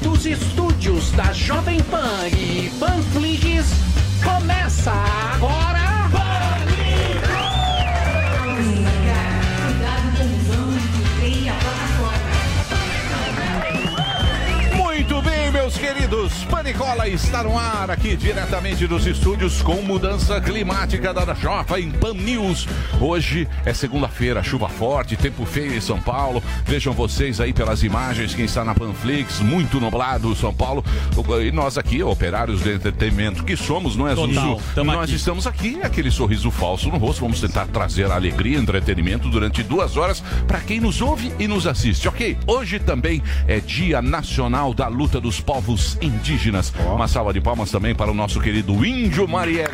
Dos estúdios da Jovem Pan e Panflix, começa agora. Panicola está no ar aqui diretamente dos estúdios com mudança climática da Jovem Pan News. Hoje é segunda-feira, chuva forte, tempo feio em São Paulo. Vejam vocês aí pelas imagens, quem está na Panflix, muito nublado São Paulo. E nós aqui, operários de entretenimento que somos, não é, Zuzu? Nós aqui. estamos aqui, aquele sorriso falso no rosto. Vamos tentar trazer alegria e entretenimento durante duas horas para quem nos ouve e nos assiste, ok? Hoje também é Dia Nacional da Luta dos Povos Indígenas. Uma salva de palmas também para o nosso querido Índio Marielle.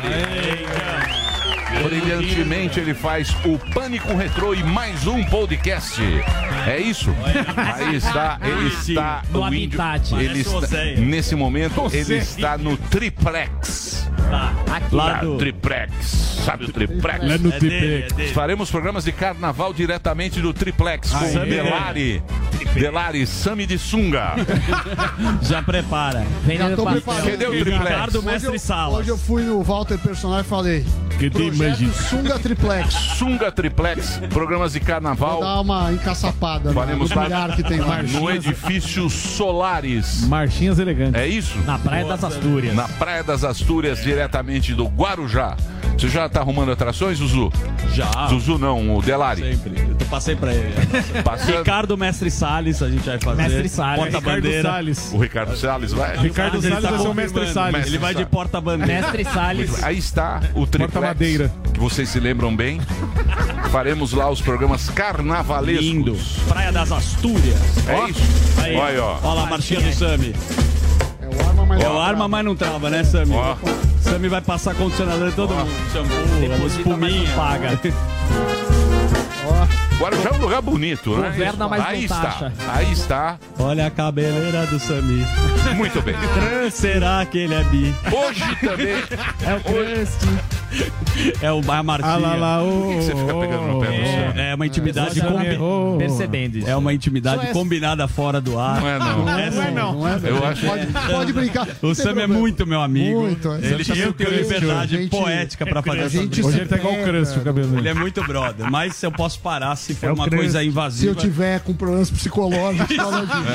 Brilhantemente ele faz o Pânico Retrô e mais um podcast. É isso? Aí está, ele está No índio, habitat. ele está, nesse momento ele está no triplex. Aqui. Lá do- triplex. Sabe o triplex? É dele, é dele. Faremos programas de carnaval diretamente do Triplex com Delari. Delari, Sami de Sunga. Já prepara. Vendendo tô pra- preparado. Cadê o Triplex? Ricardo Hoje Mestre eu, Salas. hoje eu fui no Walter Personagem e falei. Que tem Projeto imagina. Sunga Triplex. Sunga Triplex, programas de Vou carnaval dar uma encaçapada no, Faremos no lá bilhar que tem lá. no edifício Solares. Marchinhas elegantes. É isso? Na Praia das Astúrias. Na Praia das Astúrias, diretamente do Guarujá. Você já tá arrumando atrações, Zuzu? Já. Zuzu não, o Delari. Sempre. Eu passei pra ele. Passando- Ricardo Mestre Salles, a gente vai fazer. Mestre Salles. Porta-bandeira. Salles. O Ricardo Salles vai. Ricardo Salles tá vai ser o mestre Salles. Ele vai de porta-bandeira. Mestre Salles. Aí está o Triplex. Porta-madeira. Que vocês se lembram bem. Faremos lá os programas carnavalescos. Lindo. Praia das Astúrias. É Ó. isso? Aí. Olha aí, ó. Olha lá a marchinha do Sami. É o arma, mas É o arma, mas não trava, né, Sami? Ó. Sami vai passar condicionador em todo mundo. Shampoo, espuminha. paga. Guarujá é um lugar bonito, né? Governa, mas Aí está. taxa. Aí está. Olha a cabeleira do Sami. Muito bem. Será que ele é bi? Hoje também. É o Crust. É o a Martinha. Ah lá lá, ô. Por que você fica pegando no pé do Sam? É uma intimidade combi-. Percebendo isso. É uma intimidade combinada fora do ar. Não é não. Não é não. não é, Eu não. acho- Pode, pode brincar. O tem Sam é muito meu amigo. Muito, é. Ele eu é crust, liberdade gente- poética pra fazer essa gente Hoje ele tá igual o Crust, o cabelo. Ele é muito brother, mas eu posso parar se for É uma coisa Se eu invasiva. tiver com problemas psicológicos.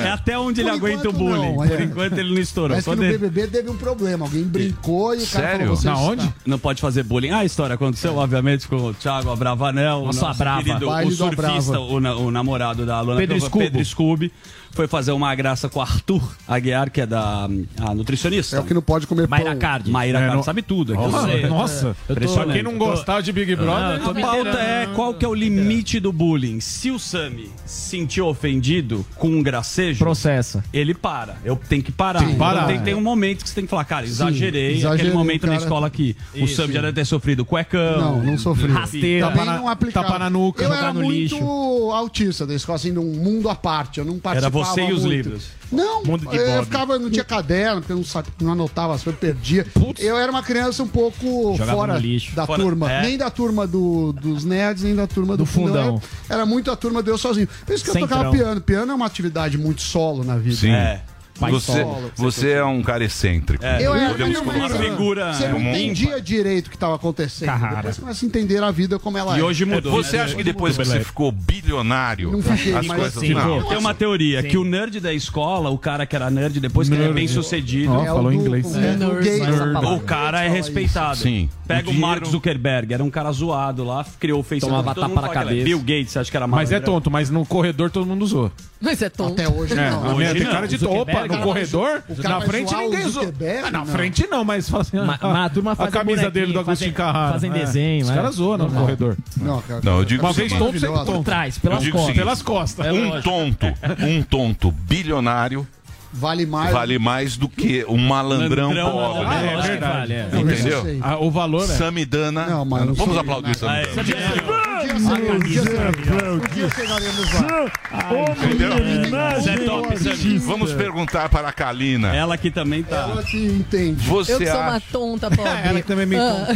É até onde ele aguenta o bullying. Por é. enquanto ele não estourou. Que Quando no BBB teve um problema. Alguém brincou e o cara Sério? Na onde? Não pode fazer bullying. A história aconteceu, obviamente, com o Thiago Abravanel, Nossa, Brava. querido, Baile o surfista, o, na- o namorado da Luana Pedro Scooby. Foi fazer uma graça com o Arthur Aguiar, que é da a nutricionista. É o que não pode comer Mayra pão. Card. Maíra É, Carlos não- sabe tudo. aqui eu Nossa. Eu tô- Impressionante. Quem não gostava de Big Não, Brother. eu tô A pauta é qual que é o limite do bullying. Se o Sami se sentiu ofendido com um gracejo, Processa. ele para. Eu tenho que parar. Sim, Então parar. tem, tem um momento que você tem que falar, cara, exagerei. exagerei, aquele momento na cara. escola aqui. O Isso. Sami já deve ter sofrido cuecão. Não, não sofri. Rasteira. Tapa na- não aplicava. tapa na nuca, eu jogar era no muito lixo. autista da escola, assim, num mundo à parte. Eu não participava você e os muito. livros. Não, Mundo de eu Bob. ficava, não tinha caderno, porque eu não, sabia, não anotava as coisas, perdia. Eu era uma criança um pouco Jogava fora da Fora- turma. é. Nem da turma do- dos nerds, nem da turma do, Do fundão. Era, era muito a turma de eu sozinho. Por isso que eu tocava piano. Piano é uma atividade muito solo na vida. Sim. É. Pai Você, solo. você é um cara excêntrico. Eu era Podemos uma Uma figura. Você não entendia direito o que estava acontecendo. Cara. Depois você começa a entender a vida como ela E é. hoje mudou. Você acha que depois que você ficou bilionário, Não fiquei, as coisas sim. não? Tem uma teoria que o nerd da escola, o cara que era nerd, depois que ele é bem sucedido, Ó, É o falou inglês. o é gay- Nerd. o cara é respeitado. Sim. Pega O o, Mark Zuckerberg, era um cara zoado lá, criou o Facebook. Tomava tapa na é cabeça. Bill Gates, acha que era Mas é tonto, mas no corredor todo mundo usou. Mas é tonto. Até hoje É, não. a tem cara de opa, no corredor, na frente ninguém zoou. Ah, na frente não, mas fala assim, Ma- mas a turma faz a camisa dele do Agostinho Carrara. fazem É. desenho, Os é. caras zoam no corredor. Não, cara. Não, eu digo Uma o vez seguinte, tonto, sempre tonto. trás, pelas costas. seguinte, Pelas costas. um tonto, um tonto bilionário Vale mais. vale mais do que um malandrão Malandrão, pobre. Ah, é que verdade. vale, é. Entendeu? Ah, o valor é. Samidana. Não, mas não Vamos aplaudir. Samidana. Dia, um dia chegaremos lá. Entendeu? Zé Top, Zé Vamos perguntar para a Kalina. Ela que também tá. Ela que entende. Você Eu que sou uma acha... tonta, pobre. Ela que também é meio Ah,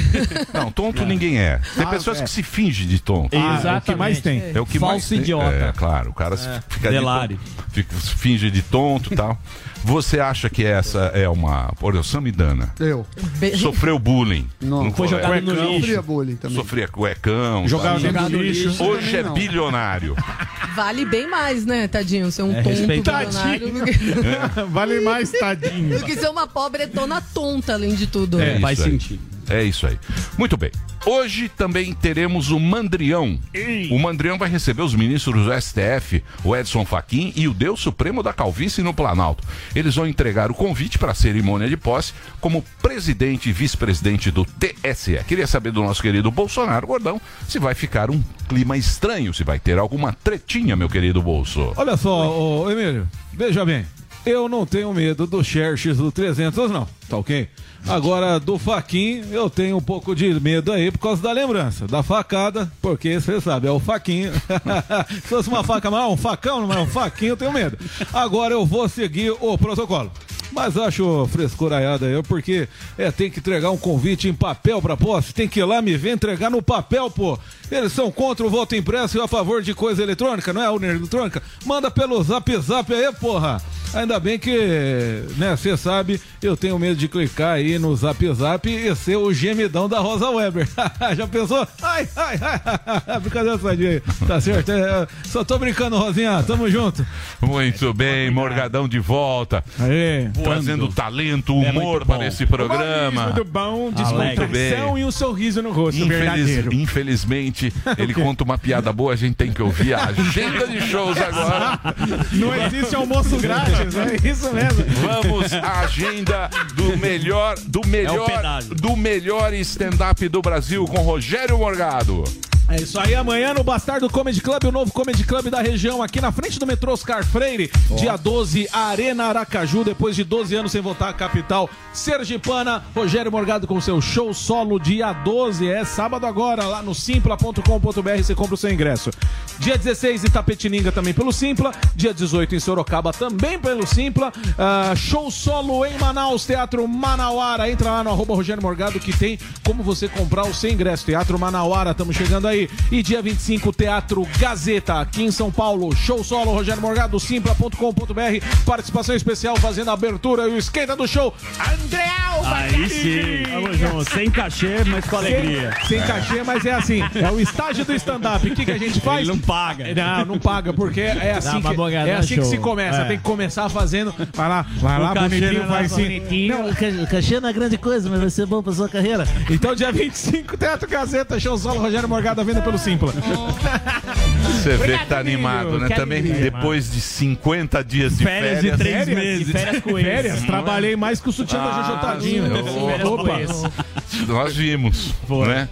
Não, tonto ninguém é. Tem pessoas que se fingem de tonto. Ah, é o que mais tem. É o que Falso mais tem. idiota. É, claro. O cara se fica de Delari. tonto, fica, se finge de tonto e tal. Você acha que essa é uma... Por exemplo, Samidana Eu. sofreu bullying. Não. no Foi jogado no lixo. sofria bullying também. Sofria cuecão. Jogava sabe? dentro do no lixo. lixo. Hoje é não. bilionário. Vale bem mais, né, tadinho? Ser um É, tonto bilionário que, Vale mais, tadinho. do que ser uma pobretona tonta, além de tudo. É Faz isso aí. sentido. É isso aí. Muito bem. Hoje também teremos o Mandrião. O Mandrião vai receber os ministros do STF, o Edson Fachin e o Deus Supremo da Calvície no Planalto. Eles vão entregar o convite para a cerimônia de posse como presidente e vice-presidente do TSE. Queria saber do nosso querido Bolsonaro Gordão se vai ficar um clima estranho, se vai ter alguma tretinha, meu querido Bolso. Olha só, ô, Emílio, veja bem. Eu não tenho medo do Xerxes do 300, não, tá ok? Agora, do Faquin, eu tenho um pouco de medo aí por causa da lembrança, da facada, porque você sabe, é o Faquinho. Se fosse uma faca, é um facão, não é um faquinho, eu tenho medo. Agora eu vou seguir o protocolo. Mas acho frescuraiada aí, porque é, tem que entregar um convite em papel pra posse, tem que ir lá me ver entregar no papel, pô. Eles são contra o voto impresso e a favor de coisa eletrônica, não é urna eletrônica? Manda pelo zap zap aí, porra. Ainda bem que, né, você sabe, eu tenho medo de clicar aí no zap zap e ser o gemidão da Rosa Weber. Já pensou? Ai, ai, ai, brincadeira sadia aí. Tá certo? É, só tô brincando, Rosinha, tamo junto. Muito bem, Morgadão de volta. Aí. Trazendo talento, É humor bom. para esse programa. Muito bom, descontração e um sorriso no rosto Infeliz- infelizmente, ele conta uma piada boa, a gente tem que ouvir a agenda de shows agora. Não existe almoço grátis, é isso mesmo. Vamos à agenda do melhor, do melhor, pedágio. do melhor stand-up do Brasil com Rogério Morgado. É isso aí, amanhã no Bastardo Comedy Club, o novo Comedy Club da região, aqui na frente do metrô Oscar Freire, dia 12, Arena Aracaju, depois de 12 anos sem voltar à capital sergipana, Rogério Morgado com seu show solo, dia 12, é sábado agora, lá no simpla.com.br, você compra o seu ingresso. Dia 16, Itapetininga também pelo Simpla, dia 18 em Sorocaba também pelo Simpla, Ah, show solo em Manaus, Teatro Manauara, entra lá no arroba Rogério Morgado que tem como você comprar o seu ingresso, Teatro Manauara, estamos chegando aí. E dia 25, Teatro Gazeta, aqui em São Paulo. Show solo, Rogério Morgado, simpla.com.br. Participação especial fazendo a abertura e o esquenta do show. Andréu Aí sim. Vamos junto. Sem cachê, mas com alegria. Sem, sem cachê, mas é assim. É o estágio do stand-up. O que, que a gente faz? Ele não paga. Não, não paga, porque é assim, que, é assim que se começa. É. Tem que começar fazendo. Vai lá, vai lá, cachê bonitinho, não é faz assim. Não, o cachê não é grande coisa, mas vai ser bom pra sua carreira. Então, dia 25, Teatro Gazeta, show solo, Rogério Morgado, à venda pelo Simpla. Você vê que tá animado, né? Também depois de 50 dias de Férias férias. de três Férias? meses. De férias com eles. Férias, trabalhei mais que o sutiã da Ah, Jojo Tadinho. Opa, Nós vimos, né?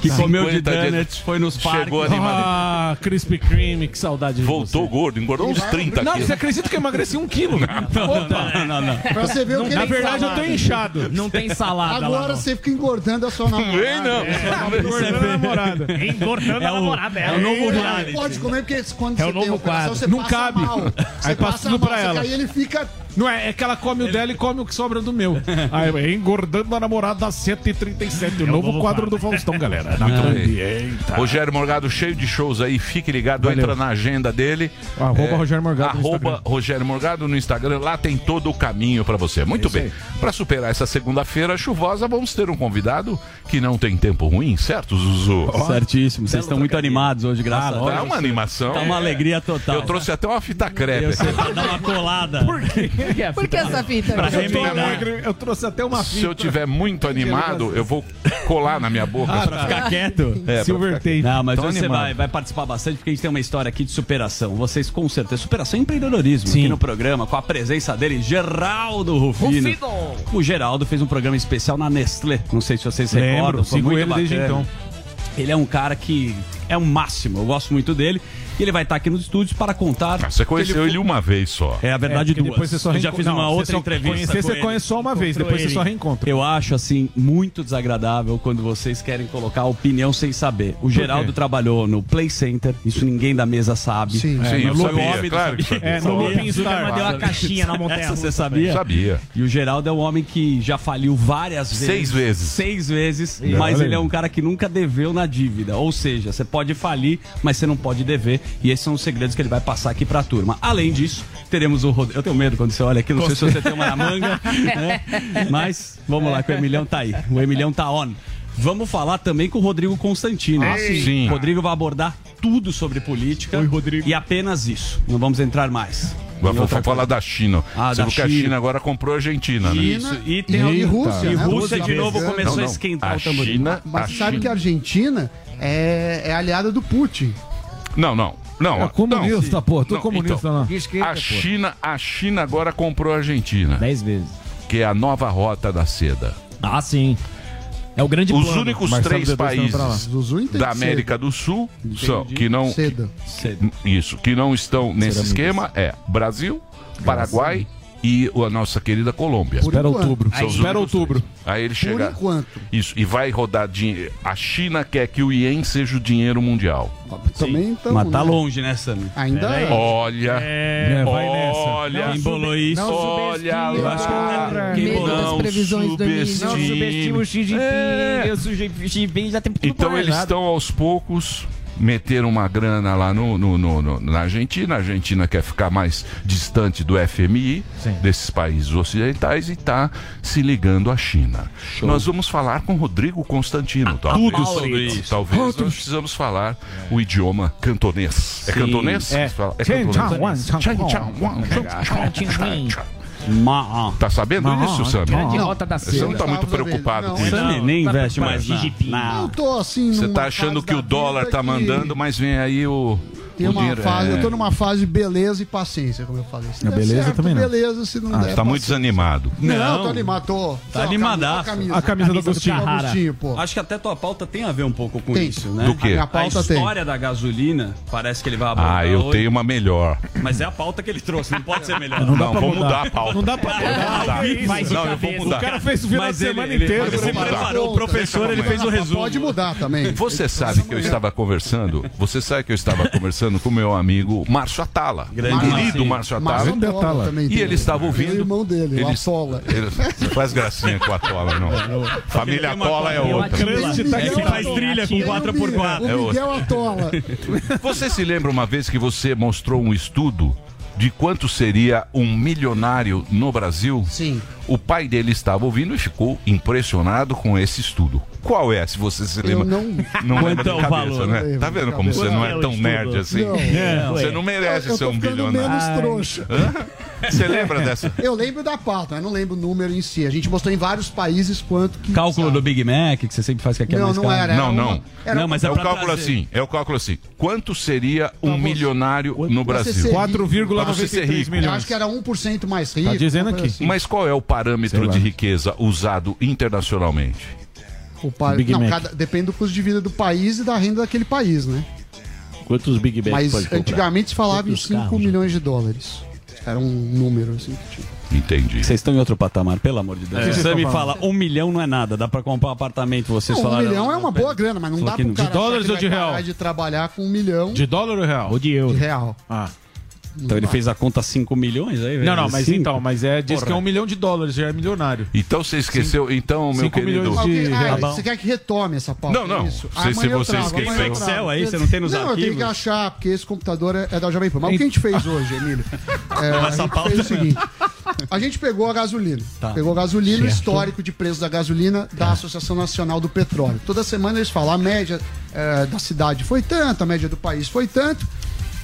Que comeu de 50 dias. donuts, foi nos parques. Chegou animado. Ah, Krispy Kreme, que saudade de Voltou você. gordo, engordou uns 30 Não, quilos. você acredita que eu emagreci um quilo? Opa. Não, não, não. Pra você ver o que Na verdade, eu fala. tô inchado. Não tem salada Agora lá. você fica engordando a sua namorada. Vem não. Engordando a namorada. Engordando É o, é o novo Não reality. pode comer porque quando É você o tem operação, quadro. você Não passa cabe. mal. Você Aí passa mal, pra você ela. cai, ele fica... Não é, é que ela come o dela e come o que sobra do meu. Aí, é engordando a namorada às 7h37. O novo, novo quadro do Faustão, galera. Na. Eita. Rogério Morgado cheio de shows aí, fique ligado, Valeu. entra na agenda dele. Arroba Rogério Morgado Arroba. Rogério Morgado no Instagram, lá tem todo o caminho pra você. Muito isso bem. Pra superar essa segunda-feira chuvosa, vamos ter um convidado que não tem tempo ruim, certo, Zuzu? Certíssimo. Vocês estão muito animados hoje, graças a Tá Deus. uma animação. Tá uma alegria total. Eu trouxe até uma fita crepe. Eu sei, pra dar uma colada. Por quê? Por que essa fita? Pra Eu, tô remendar. alegre, eu trouxe até uma Se fita. eu tiver muito animado, eu vou colar na minha boca. Pra ficar quieto. É, Silver Tape. Não, mas você vai, vai participar bastante porque a gente tem uma história aqui de superação. Vocês com certeza, superação e empreendedorismo Sim. aqui no programa, com a presença dele, Geraldo Rufino. O Geraldo fez um programa especial na Nestlé. Não sei se vocês se Lembro, recordam. Foi sigo muito ele desde bacana. então. Ele é um cara que é um máximo, eu gosto muito dele. E ele vai estar aqui nos estúdios para contar. Ah, Você conheceu ele uma vez só. É a verdade porque duas. depois você só Eu já fiz Não, uma você outra só entrevista. conhecer, com você ele. conhece só uma vez, depois você só reencontra. Eu acho assim muito desagradável quando vocês querem colocar opinião sem saber. O Geraldo trabalhou no Play Center, isso ninguém da mesa sabe. Sim. É, Sim, eu no sabia, Lobby, claro que sabia. É, no Looping Star. deu uma caixinha na montanha Essa você sabia? Sabia. E o Geraldo é um homem que já faliu várias vezes. Seis vezes. Seis vezes, mas ele é um cara que nunca deveu na dívida. Ou seja, você pode falir, mas você não pode dever. E esses são os segredos que ele vai passar aqui pra turma. Além disso, teremos o Rodrigo. Eu tenho medo quando você olha aqui, não sei se você tem uma na manga, né? Mas vamos lá, que o Emilhão tá aí. O Emilhão tá on. Vamos falar também com o Rodrigo Constantino. Ah, sim. O Rodrigo vai abordar tudo sobre política. Oi, Rodrigo. E apenas isso. Não vamos entrar mais. Vamos falar da China. Ah, Você da que a China. China agora comprou a Argentina, né? Isso. E tem E Rússia, E né? Rússia de novo começou Não, a não. esquentar A o tamborim. China, Mas a sabe China- que a Argentina é, é aliada do Putin. Não, não. Não, É comunista, não. pô. Tu Não, comunista então, lá. A China, a China agora comprou a Argentina, Dez vezes. que é a nova rota da seda. Ah, sim. É o grande Os plano. únicos Marcelo três D2 tá países da América do Sul são, que não Seda. Cedo. isso, que não estão nesse esquema é Brasil, Paraguai e a nossa querida Colômbia. Por Espera outubro. Os Espera outubro. Aí ele Por chega enquanto. isso e vai rodar dinheiro. A China quer que o ien seja o dinheiro mundial. Também estamos. Mas tá longe, né, Sammy? Ainda é. Olha, É, vai nessa. olha, Quem bolou isso? olha lá. Quem bolou? das previsões do Emílio. Não subestimo o Xi Jinping. É. O Xi Jinping já tem tudo Então eles estão aos poucos meteram uma grana lá no, no- no- no- na Argentina. A Argentina quer ficar mais distante do FMI, desses países ocidentais, e está se ligando à China. Nós vamos falar com Rodrigo Constantino. talvez. tudo sobre isso. Talvez nós precisamos falar o idioma cantonês. É cantonês? É. Fala- É Chen, cantonês. Ma- Tá sabendo disso, Sam? Grande Não. rota da Você não tá muito preocupado Não, com isso. Sammy nem tá investe mais na, Jinping. na- Eu tô assim. Você tá achando que o dólar tá mandando, mas vem aí o. Tem uma dinheiro- fase, é. eu tô numa fase de beleza e paciência, como eu falei. Se A beleza certo, também não. beleza, se não der. Tá muito desanimado. Não, Não. tô animado, tô. Tá animadaço. A camisa, A camisa do Camisa do Agostinho. Carrara. Agostinho, pô. Acho que até tua pauta tem a ver um pouco com Tem. isso, né? Do quê? A minha A pauta tem. história da gasolina, parece que ele vai abordar Ah, eu hoje, tenho uma melhor. Mas é a pauta que ele trouxe, não pode ser melhor. Não, vou mudar a pauta. Não dá pra mudar. Não, eu vou mudar. O cara fez o final de semana inteiro. ele mudar. preparou, o professor, ele fez o resumo. Pode mudar também. Você sabe que eu estava conversando, você sabe que eu estava conversando com meu amigo Márcio Atala. Grande querido Márcio. Atala. E ele estava ouvindo. O irmão dele, o Ele- Atola. Ele não faz gracinha com a Tola, não. Família Tola é Eu outra. acredito. É que faz trilha com 4x4. É O outra. Miguel Atola. Você se lembra uma vez que você mostrou um estudo de quanto seria um milionário no Brasil? Sim. O pai dele estava ouvindo e ficou impressionado com esse estudo. Qual é, se você se lembra? não- não lembra Quanto é de cabeça, valor? né? Lembro Tá vendo como você não é é tão nerd assim? Não. É, Você ué. não merece Eu ser tô um bilionário. menos trouxa. Você lembra dessa? Eu lembro da pauta, mas não lembro o número em si. A gente mostrou em vários países quanto que. Cálculo do Big Mac, que você sempre faz que aqui é Não, não era. era Não, uma- não. Era Não, mas É é o cálculo trazer. assim, é o cálculo assim. Quanto seria um você- milionário no você Brasil? ser- Pra você ser 4,93 rico. Eu milhões. acho que era 1% mais rico. Tá dizendo aqui. assim. Mas qual é o parâmetro de riqueza usado internacionalmente? O pa- Big não, Mac. cada- depende do custo de vida do país e da renda daquele país, né? Quantos Big Mac Mas pode antigamente se falava em Quantos 5 carros? milhões de dólares. Era um número assim que tinha. Entendi. Vocês estão em outro patamar, pelo amor de Deus. É. Se você me fala, um milhão não é nada, dá pra comprar um apartamento, vocês Não, um falaram. milhão é uma boa grana, mas não dá pro cara De dólares ou de real? de trabalhar com um milhão De dólar ou real? Ou de euro? de real. Ah. Então ele fez a conta 5 milhões aí, Não, não, mas Cinco? então, mas é, diz Porra. que é um milhão de dólares, já é milionário. Então você esqueceu, então, meu Cinco querido. milhões de ah, real. você quer que retome essa pauta? Não, não. é Isso. Sei se você trago, esqueceu. eu Excel aí, você não tem nos Não, eu tenho arquivos? que achar, porque esse computador é, é da Jovem Pan. Mas o que a gente fez hoje, Emílio? É, a essa gente pauta- fez o seguinte: a gente pegou a gasolina. Tá. Pegou a gasolina, o histórico de preço da gasolina da Associação Nacional do Petróleo. Toda semana eles falam, a média é, da cidade foi tanto, a média do país foi tanto.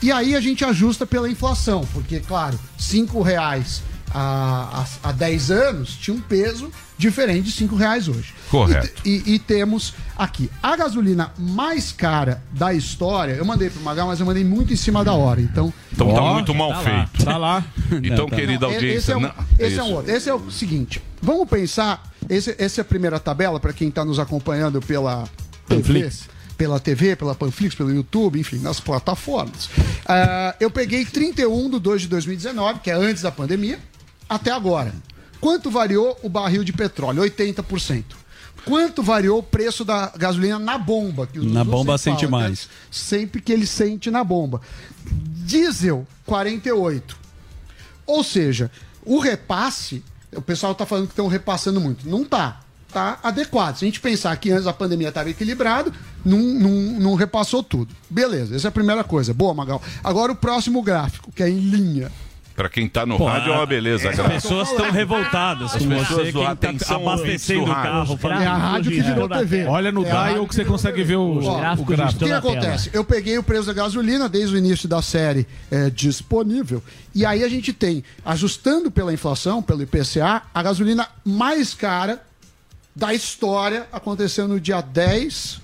E aí a gente ajusta pela inflação, porque, claro, cinco reais há, há, há 10 anos tinha um peso diferente de cinco reais hoje. Correto. E, e- e temos aqui a gasolina mais cara da história. Eu mandei pro Magal, mas eu mandei muito em cima da hora. Então, Então tá muito mal tá lá. feito. Tá lá. Então, tá. querida não, e- audiência. esse é um, não- esse é um outro. Esse é o seguinte. Vamos pensar. Esse, essa é a primeira tabela para quem está nos acompanhando pela TV. Pela TV, pela Panflix, pelo YouTube, enfim, nas plataformas. Ah, eu peguei 31 de 2 de 2019, que é antes da pandemia, até agora. Quanto variou o barril de petróleo? 80%. Quanto variou o preço da gasolina na bomba? Na bomba sente fala, né? mais. Sempre que ele sente na bomba. Diesel, 48. Ou seja, o repasse, o pessoal está falando que estão repassando muito. Não tá. Tá adequado. Se a gente pensar que antes da pandemia estava equilibrado, não, não, não repassou tudo. Beleza, essa é a primeira coisa. Boa, Magal. Agora o próximo gráfico, que é em linha. Pra quem tá no Pô, rádio é uma beleza. As cara. pessoas estão revoltadas As com pessoas você, quem tá abastecendo o carro. falando É a rádio que virou TV. Olha no É a dial que você consegue ver o, Ó, o gráfico O gráfico. que acontece? Eu peguei o preço da gasolina desde o início da série é, disponível. E aí a gente tem, ajustando pela inflação, pelo IPCA, a gasolina mais cara da história aconteceu no dia 10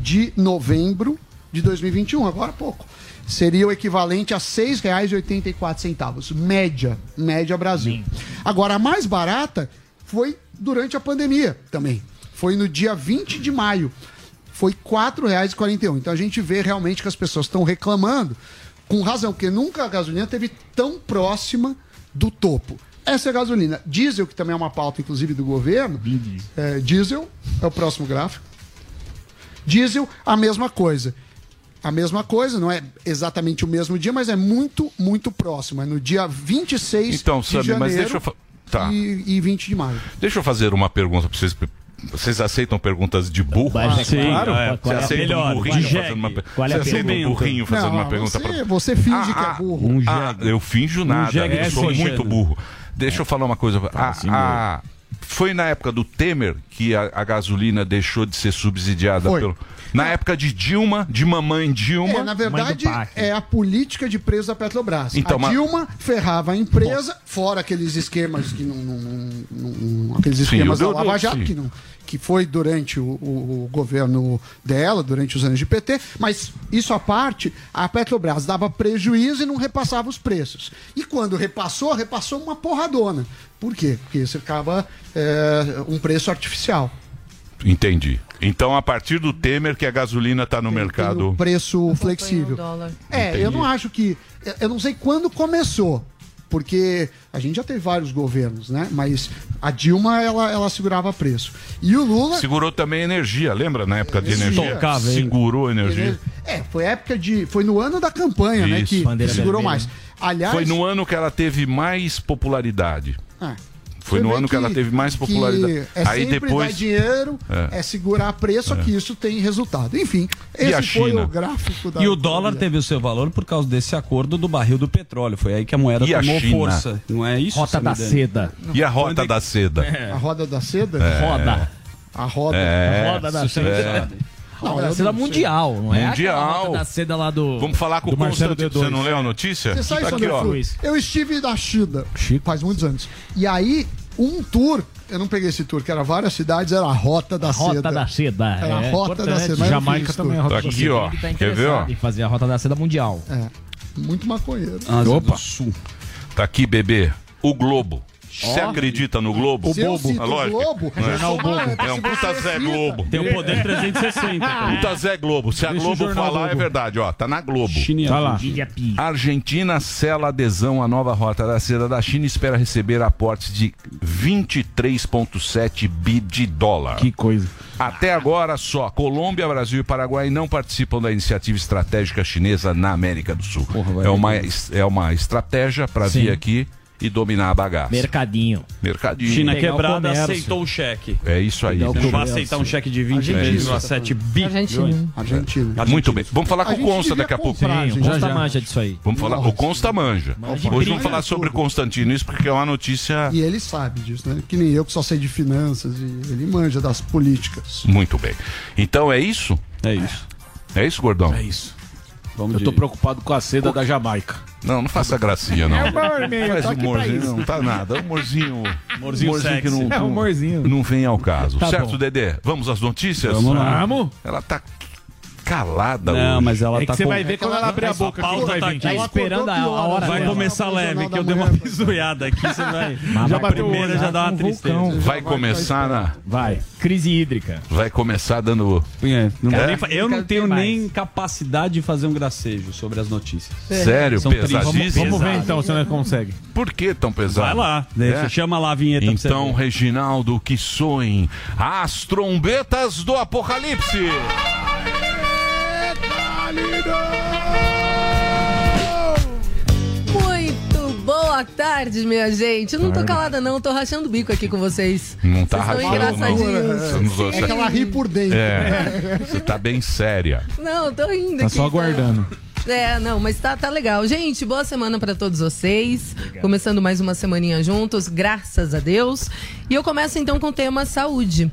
de novembro de 2021, agora há pouco. Seria o equivalente a R$ 6,84. Média, média Brasil. Agora, a mais barata foi durante a pandemia também. Foi no dia 20 de maio. Foi R$ 4,41. Então a gente vê realmente que as pessoas estão reclamando com razão, porque nunca a gasolina teve tão próxima do topo. Essa é a gasolina. Diesel, que também é uma pauta, inclusive, do governo. É, diesel é o próximo gráfico. Diesel, a mesma coisa. A mesma coisa, não é exatamente o mesmo dia, mas é muito, muito próximo. É no dia 26 Então, de Sammy, janeiro mas deixa eu fa- tá. e, e 20 de maio. Deixa eu fazer uma pergunta pra vocês. Vocês aceitam perguntas de burro? Mas, Sim, claro. é, Você é aceita melhor, um burrinho fazendo uma pergunta? Qual é a Você aceita um pergunta? burrinho fazendo Não, uma pergunta você, pra você finge Ah, que é ah, burro. Um Ah, eu finjo nada, jegue eu sou muito burro. Deixa eu falar uma coisa. A- a- foi na época do Temer que a, a gasolina deixou de ser subsidiada Foi. pelo. Na época de Dilma, de mamãe Dilma. É, na verdade, é a política de preço da Petrobras. Então, a mas- Dilma ferrava a empresa, fora aqueles esquemas que não. não- não- não- aqueles Sim, esquemas eu- da Lava Jato, sim. que, não, que foi durante o, o- o governo dela, durante os anos de PT, mas isso à parte, a Petrobras dava prejuízo e não repassava os preços. E quando repassou, repassou uma porradona. Por quê? Porque você ficava é, um preço artificial. Entendi. Então, a partir do Temer que a gasolina está no Tem mercado. o preço flexível. É, Entendi. eu não acho que. eu- não sei quando começou. Porque a gente já teve vários governos, né? Mas a Dilma, ela, ela segurava preço. E o Lula. Segurou também a energia, lembra na época de Energia. Tocava? Segurou a energia. É, foi época de. Foi no ano da campanha, né? Isso. Que Bandeira segurou vermelha. mais. Aliás. Foi no ano que ela teve mais popularidade. é, Foi no ano que ela teve mais popularidade. que É Aí depois- dar dinheiro, É. é, segurar preço, só que isso tem resultado. Enfim, E esse a foi China? o gráfico da. E o dólar economia. teve o seu valor por causa desse acordo do barril do petróleo. Foi aí que a moeda E a tomou China? força. Não é isso? Rota da seda. E a rota da seda? A roda da seda? Roda. A roda. É. Roda da seda. É. Não, Roda eu da seda não mundial, não é? Mundial. da seda lá do. Vamos falar com o Marcelo. D2. Você não leu a notícia? Você sabe Tá aqui, ó. Eu estive na China faz muitos anos. E aí, um tour, eu não peguei esse tour, que era várias cidades, era a Rota da Rota Seda. da seda. Era a é Rota da. Seda. Jamaica também é tour. rota Tá da aqui, seda. ó. Tá Quer ver, ó? em fazer a Rota da seda mundial. É, muito maconheiro. Ásia Opa. do Sul. Tá aqui, bebê. O Globo. Você acredita no Globo? Se eu cito Ah, o lógico. Globo, É. sou uma- É um puta Zé Globo. Tem o poder 360. cara. Puta Zé Globo. Se a Deixa Globo jornal falar, é Globo. verdade, ó. Tá na Globo. China Tá lá. Argentina sela adesão à nova rota da seda da China e espera receber aportes de 23,7 bi de dólar. Que coisa. Até agora, só Colômbia, Brasil e Paraguai não participam da iniciativa estratégica chinesa na América do Sul. Porra, é, uma, é uma estratégia para vir aqui e dominar a bagaça. Mercadinho. Mercadinho. China Pegar o quebrada aceitou o cheque. É isso aí. O Não vai aceitar um cheque de 20 Argentina. 20,7 bi. Argentina. Argentina. Muito bem. Vamos falar com o Consta devia daqui a pouco. Sim, gente, Consta manja disso aí. Vamos falar. O Consta manja. Hoje vamos falar sobre Constantino, isso porque é uma notícia. E ele sabe disso, né? Que nem eu que só sei de finanças e ele manja das políticas. Muito bem. Então é isso? É isso. É isso, gordão? É isso. Vamos Eu de... tô preocupado com a seda da Jamaica. Não, não faça gracinha, não. É humor, meu, Faz humorzinho, não tá nada. Humorzinho. Humorzinho que sexy. não, É humorzinho. não vem ao caso. Tá certo, bom. Dedé? Vamos às notícias? Vamos lá. Vamos? Ela tá calada Não, hoje. mas ela É que tá você com... vai ver quando ela abrir a boca. pauta tá vir. aqui. Tá Ela esperando a, a hora que Vai começar leve, que eu dei uma pisoiada aqui, você vai... Já a primeira já né? dá uma Um tristeza. Vai começar na. Vai. Crise hídrica. Vai começar dando. É, não É? eu não tenho nem capacidade de fazer um gracejo sobre as notícias. Sério, São tristes. pesadíssimo. Vamos ver então se nós consegue. Por que tão pesado? Vai lá, deixa, É? chama lá a vinheta Então, você. Reginaldo, que soem as trombetas do apocalipse. Muito boa tarde, minha gente. Eu não tô calada, não. Tô rachando o bico aqui com vocês. Não tá Vocês rachando, não. Você É que ela ri por dentro. É, você tá bem séria. Não, tô rindo Tá aqui. só aguardando. É, não, mas tá, tá legal. Gente, boa semana pra todos vocês. Começando mais uma semaninha juntos, graças a Deus. E eu começo então com o tema saúde.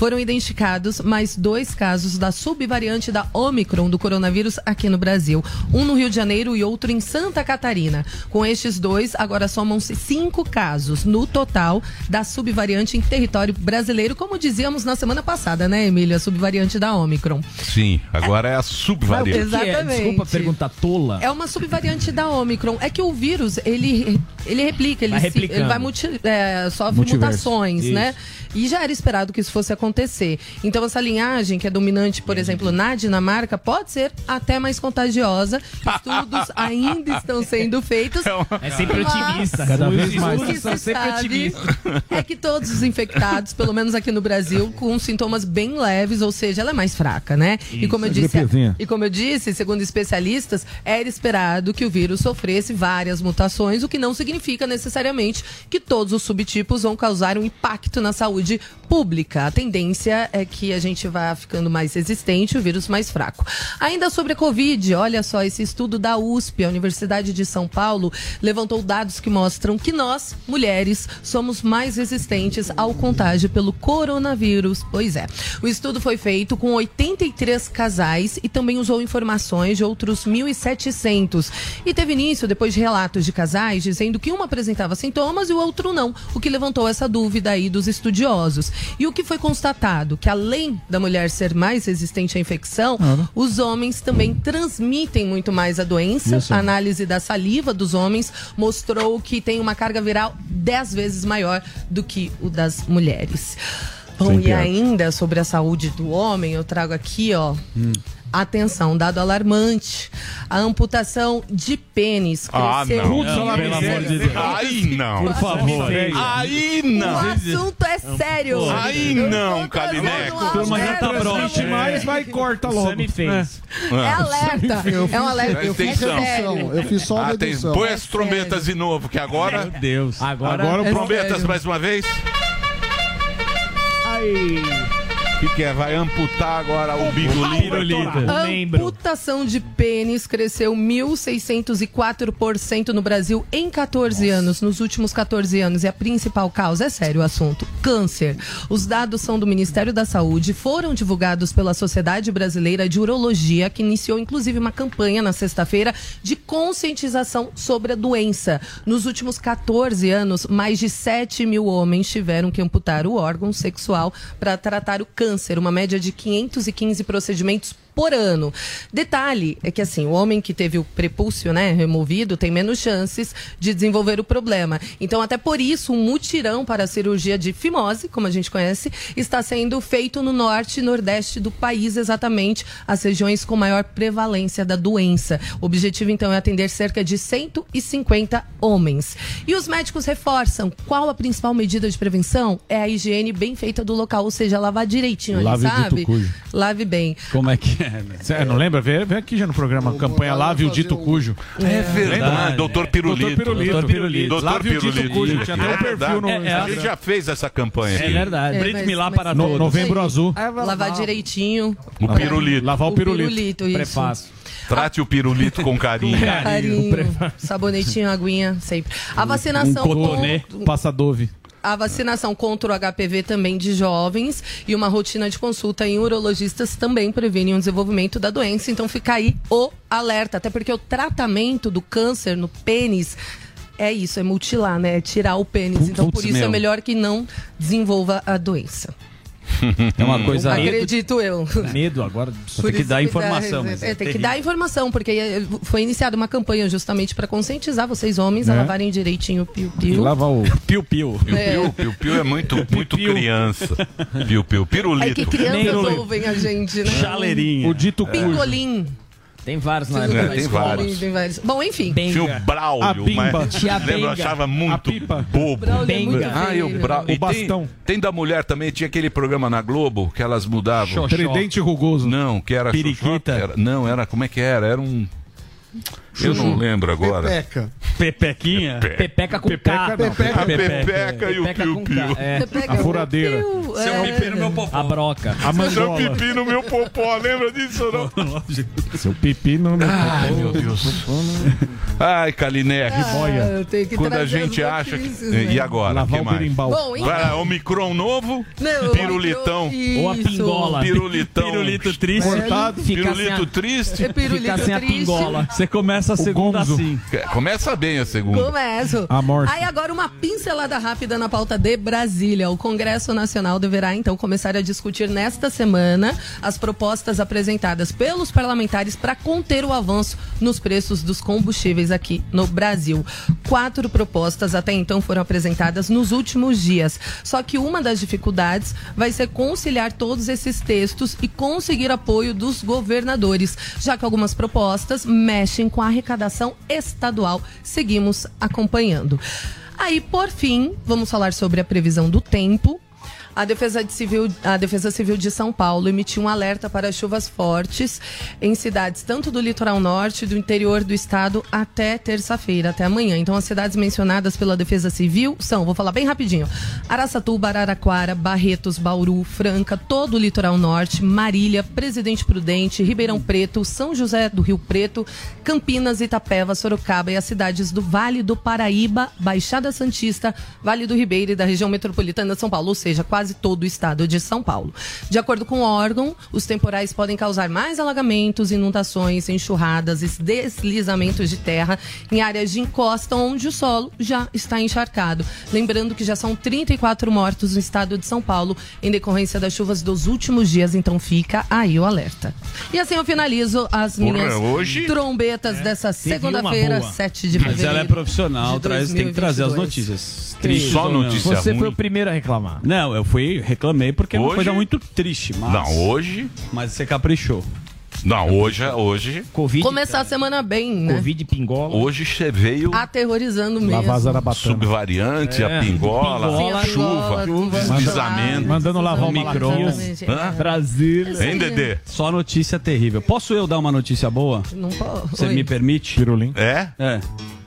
Foram identificados mais dois casos da subvariante da Omicron do coronavírus aqui no Brasil. Um no Rio de Janeiro e outro em Santa Catarina. Com estes dois, agora somam-se cinco casos no total da subvariante em território brasileiro, como dizíamos na semana passada, né, Emília? A subvariante da Omicron. Sim, agora é a subvariante. Exatamente. Desculpa a pergunta tola. É uma subvariante da Omicron. É que o vírus, ele, ele replica, ele, Vai se- ele vai multi, é, sofre Multiverso. mutações, Isso. né? E já era esperado que isso fosse acontecer. Então, essa linhagem, que é dominante, por exemplo, na Dinamarca, pode ser até mais contagiosa. Estudos ainda estão sendo feitos. É sempre Mas otimista. Cada o vez que mais. se São sempre sabe otimistas. é que todos os infectados, pelo menos aqui no Brasil, com sintomas bem leves, ou seja, ela é mais fraca, né? E como eu Isso, disse, e como eu disse, segundo especialistas, era esperado que o vírus sofresse várias mutações, o que não significa necessariamente que todos os subtipos vão causar um impacto na saúde pública. A tendência é que a gente vá ficando mais resistente, o vírus mais fraco. Ainda sobre a Covid, olha só, esse estudo da USP, a Universidade de São Paulo, levantou dados que mostram que nós, mulheres, somos mais resistentes ao contágio pelo coronavírus. Pois é. O estudo foi feito com 83 casais e também usou informações de outros 1.700. E teve início depois de relatos de casais dizendo que um apresentava sintomas e o outro não, o que levantou essa dúvida aí dos estudiosos. E o que foi constatado? Que além da mulher ser mais resistente à infecção, os homens também transmitem muito mais a doença. A análise da saliva dos homens mostrou que tem uma carga viral 10 vezes maior do que o das mulheres. Bom, e ainda sobre a saúde do homem, eu trago aqui, ó. Atenção, dado alarmante. A amputação de pênis Ah, cresceu. não. Não, pelo amor de Deus. Aí não. Por favor. Aí O não. assunto é sério. Aí não, Calineco. trazendo Turma já tá pronta. Mais, vai e corta logo. Sammy fez. É alerta. É um alerta. Eu fiz Atenção. redução. Eu fiz só a Ah, redução. põe as trombetas de novo, que agora. Meu Deus. Agora, Agora o É Trombetas mais uma vez. O que, que é? Vai amputar agora o bigolito. Amputação de pênis cresceu 1.604% no Brasil em 14 anos, nos últimos 14 anos. E a principal causa, é sério o assunto, câncer. Os dados são do Ministério da Saúde, foram divulgados pela Sociedade Brasileira de Urologia, que iniciou inclusive uma campanha na sexta-feira de conscientização sobre a doença. Nos últimos 14 anos, mais de 7 mil homens tiveram que amputar o órgão sexual para tratar o câncer, uma média de 515 procedimentos por ano. Detalhe é que assim, o homem que teve o prepúcio, né, removido, tem menos chances de desenvolver o problema. Então, até por isso, um mutirão para a cirurgia de fimose, como a gente conhece, está sendo feito no norte e nordeste do país, exatamente as regiões com maior prevalência da doença. O objetivo então é atender cerca de 150 homens. E os médicos reforçam qual a principal medida de prevenção? É a higiene bem feita do local, ou seja, lavar direitinho ali, Lave sabe? Lave bem. Como é que é? Cê não lembra? Vem, vem aqui já no programa, campanha Morgado Lave o Dito um- Cujo. É verdade. Doutor Pirulito. Doutor Pirulito. Doutor Pirulito. Doutor Lave o Dito Pirulito. Cujo. Tinha até um É perfil no. É, é, A gente já fez essa campanha É aqui. verdade. É, Milá mas- para todos. novembro azul. Lavar direitinho. O pirulito. Lavar o pirulito. isso. Prefácio. Trate o pirulito com carinho. Carinho, sabonetinho, aguinha, sempre. A vacinação Um cotonê. contra- Passa Dove. A vacinação contra o HPV também de jovens e uma rotina de consulta em urologistas também previne o desenvolvimento da doença. Então fica aí o alerta, até porque o tratamento do câncer no pênis é isso, é mutilar, né? É tirar o pênis. Então por isso é melhor que não desenvolva a doença. É uma coisa. Acredito eu. Medo agora. Tem que dar informação. mas é, é tem que dar informação, porque eh, foi iniciada uma campanha justamente para conscientizar vocês homens a Né? lavarem direitinho o piu-piu. Lava o. Piu-piu. É. piu, piu, piu é muito, muito criança. Piu, piu, É pirulito. que crianças ouvem a gente, né? Chaleirinha. O dito cujo. Pingolim. Tem vários na É, tem escola, vários. tem vários. Bom, enfim. Tinha o Benga. A Braulio, mas lembra, eu Benga. achava muito bobo. É Benga. Ah, e o. Brau... O e tem, bastão. tem da mulher também, tinha aquele programa na Globo que elas mudavam. Xoxó. Tridente rugoso. Não, que era Periquita. Era- não, era como é que era? Era um Eu não lembro agora. Pepeca. Pepequinha. Pepeca com K. Pepeca. A Pepeca e o Pepeca. Piu-Piu. É. A furadeira. piu, Seu é. pipi no meu popô. A broca. A Seu pipi no meu popó, lembra disso ou não? Seu pipi não. Ai, meu Deus. Ai, Kalinec. Ah, Quando a gente acha que... né? E agora? Lavar que o mais? birimbau. Bom. Vai lá, Omicron novo, Não, Pirulitão. Ou a pingola. pirulitão. Pirulito triste. Cortado. Pirulito triste. É pirulito Fica sem a triste. pingola. Você começa a segunda gonzo. assim. Começa bem a segunda. Começo. A morte. Aí agora uma pincelada rápida na pauta de Brasília. O Congresso Nacional deverá então começar a discutir nesta semana as propostas apresentadas pelos parlamentares para conter o avanço nos preços dos combustíveis aqui no Brasil. Quatro propostas até então foram apresentadas nos últimos dias. Só que uma das dificuldades vai ser conciliar todos esses textos e conseguir apoio dos governadores, já que algumas propostas mexem com a arrecadação estadual. Seguimos acompanhando. Aí, por fim, vamos falar sobre a previsão do tempo. A Defesa, de Civil, a Defesa Civil de São Paulo emitiu um alerta para chuvas fortes em cidades tanto do litoral norte do interior do estado até terça-feira, até amanhã. Então, as cidades mencionadas pela Defesa Civil são, vou falar bem rapidinho: Araçatuba, Araraquara, Barretos, Bauru, Franca, todo o litoral norte, Marília, Presidente Prudente, Ribeirão Preto, São José do Rio Preto, Campinas, Itapeva, Sorocaba e as cidades do Vale do Paraíba, Baixada Santista, Vale do Ribeiro e da região metropolitana de São Paulo, ou seja, quase todo o estado de São Paulo. De acordo com o órgão, os temporais podem causar mais alagamentos, inundações, enxurradas e deslizamentos de terra em áreas de encosta onde o solo já está encharcado. Lembrando que já são 34 mortos no estado de São Paulo em decorrência das chuvas dos últimos dias, então fica aí o alerta. E assim eu finalizo as Porra, minhas hoje? trombetas dessa teve segunda-feira, uma boa. 7 de Mas fevereiro. ela é profissional, traz, tem que trazer as 2022. notícias. Tristes Só notícia Você ruim. foi o primeiro a reclamar. Não, eu fui, reclamei porque é uma Hoje? coisa muito triste, mas. Não, hoje... Mas você caprichou. Não, hoje, hoje... Covid. Começar a semana bem, né? Covid pingola. Hoje você veio Aterrorizando mesmo. Subvariante, a pingola, Pingola, chuva, chuva, deslizamento. Mandando lavar o é. Brasília. Hein, Dedê? Só notícia terrível. Posso eu dar uma notícia boa? Não pode. Você me permite? Pirulim. É? É.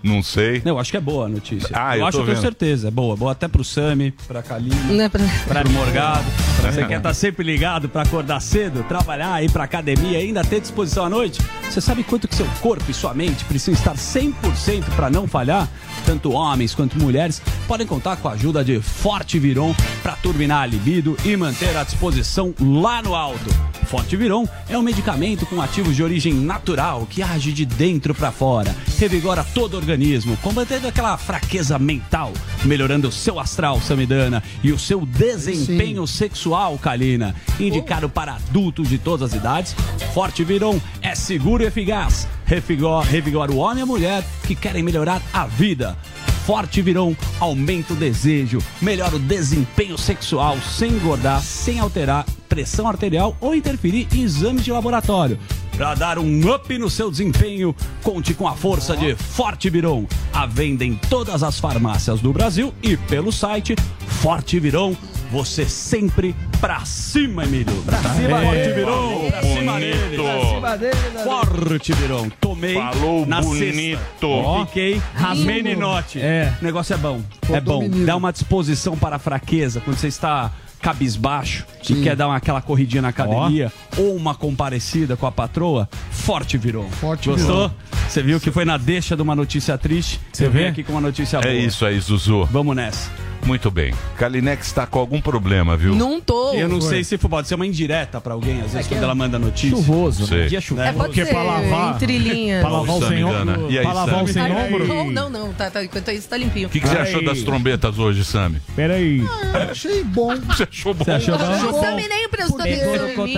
Não sei. Não, eu acho que é boa a notícia. Ah, eu, eu acho, eu tenho certeza. É boa. Boa até pro Sami, pra Kaline, Não é pra... pro Morgado. Você quer estar sempre ligado pra acordar cedo, trabalhar, ir pra academia e ainda ter disposição à noite? Você sabe quanto que seu corpo e sua mente precisam estar 100% pra não falhar? Tanto homens quanto mulheres podem contar com a ajuda de Forte Viron pra turbinar a libido e manter a disposição lá no alto. Forte Viron é um medicamento com ativos de origem natural que age de dentro pra fora, revigora todo o organismo, combatendo aquela fraqueza mental, melhorando o seu astral, Samidana, e o seu desempenho sexual, Kalina. Indicado para adultos de todas as idades, Forte Viron é seguro e eficaz. Revigora, revigora o homem e a mulher que querem melhorar a vida. Forte Virão aumenta o desejo, melhora o desempenho sexual sem engordar, sem alterar pressão arterial ou interferir em exames de laboratório. Para dar um up no seu desempenho, conte com a força de Forte Virão. A venda em todas as farmácias do Brasil e pelo site Forte Virão. Você sempre pra cima, Emílio. Pra cima, Forte Virão. Pra cima dele. Bonito. Forte Virão. Tomei Falou na bonito. sexta. Fiquei meninote. É. O negócio é bom. é bom. menino. Dá uma disposição para a fraqueza quando você está cabisbaixo e quer dar uma, aquela corridinha na academia ou uma comparecida com a patroa, forte virou. Forte Gostou? Você viu que foi na deixa de uma notícia triste? Você vem aqui com uma notícia boa. É isso aí, Zuzu. Vamos nessa. Muito bem. Kalinex está com algum problema, viu? Não tô. Eu não sei se pode ser uma indireta pra alguém, às vezes, quando ela manda notícia. Chuvoso, Sei. né? Dia chuvoso. É, pode Porque ser pra lavar, entre linhas. pra lavar o sem ombro, E aí, pra lavar o sem Ah, ombro. Não, não, não. Tá, tá, enquanto isso tá limpinho. O que, que você achou das trombetas hoje, Sami? Peraí. Achei bom. Você achou bom? Você achou bom? O Sammy nem prestou atenção em mim.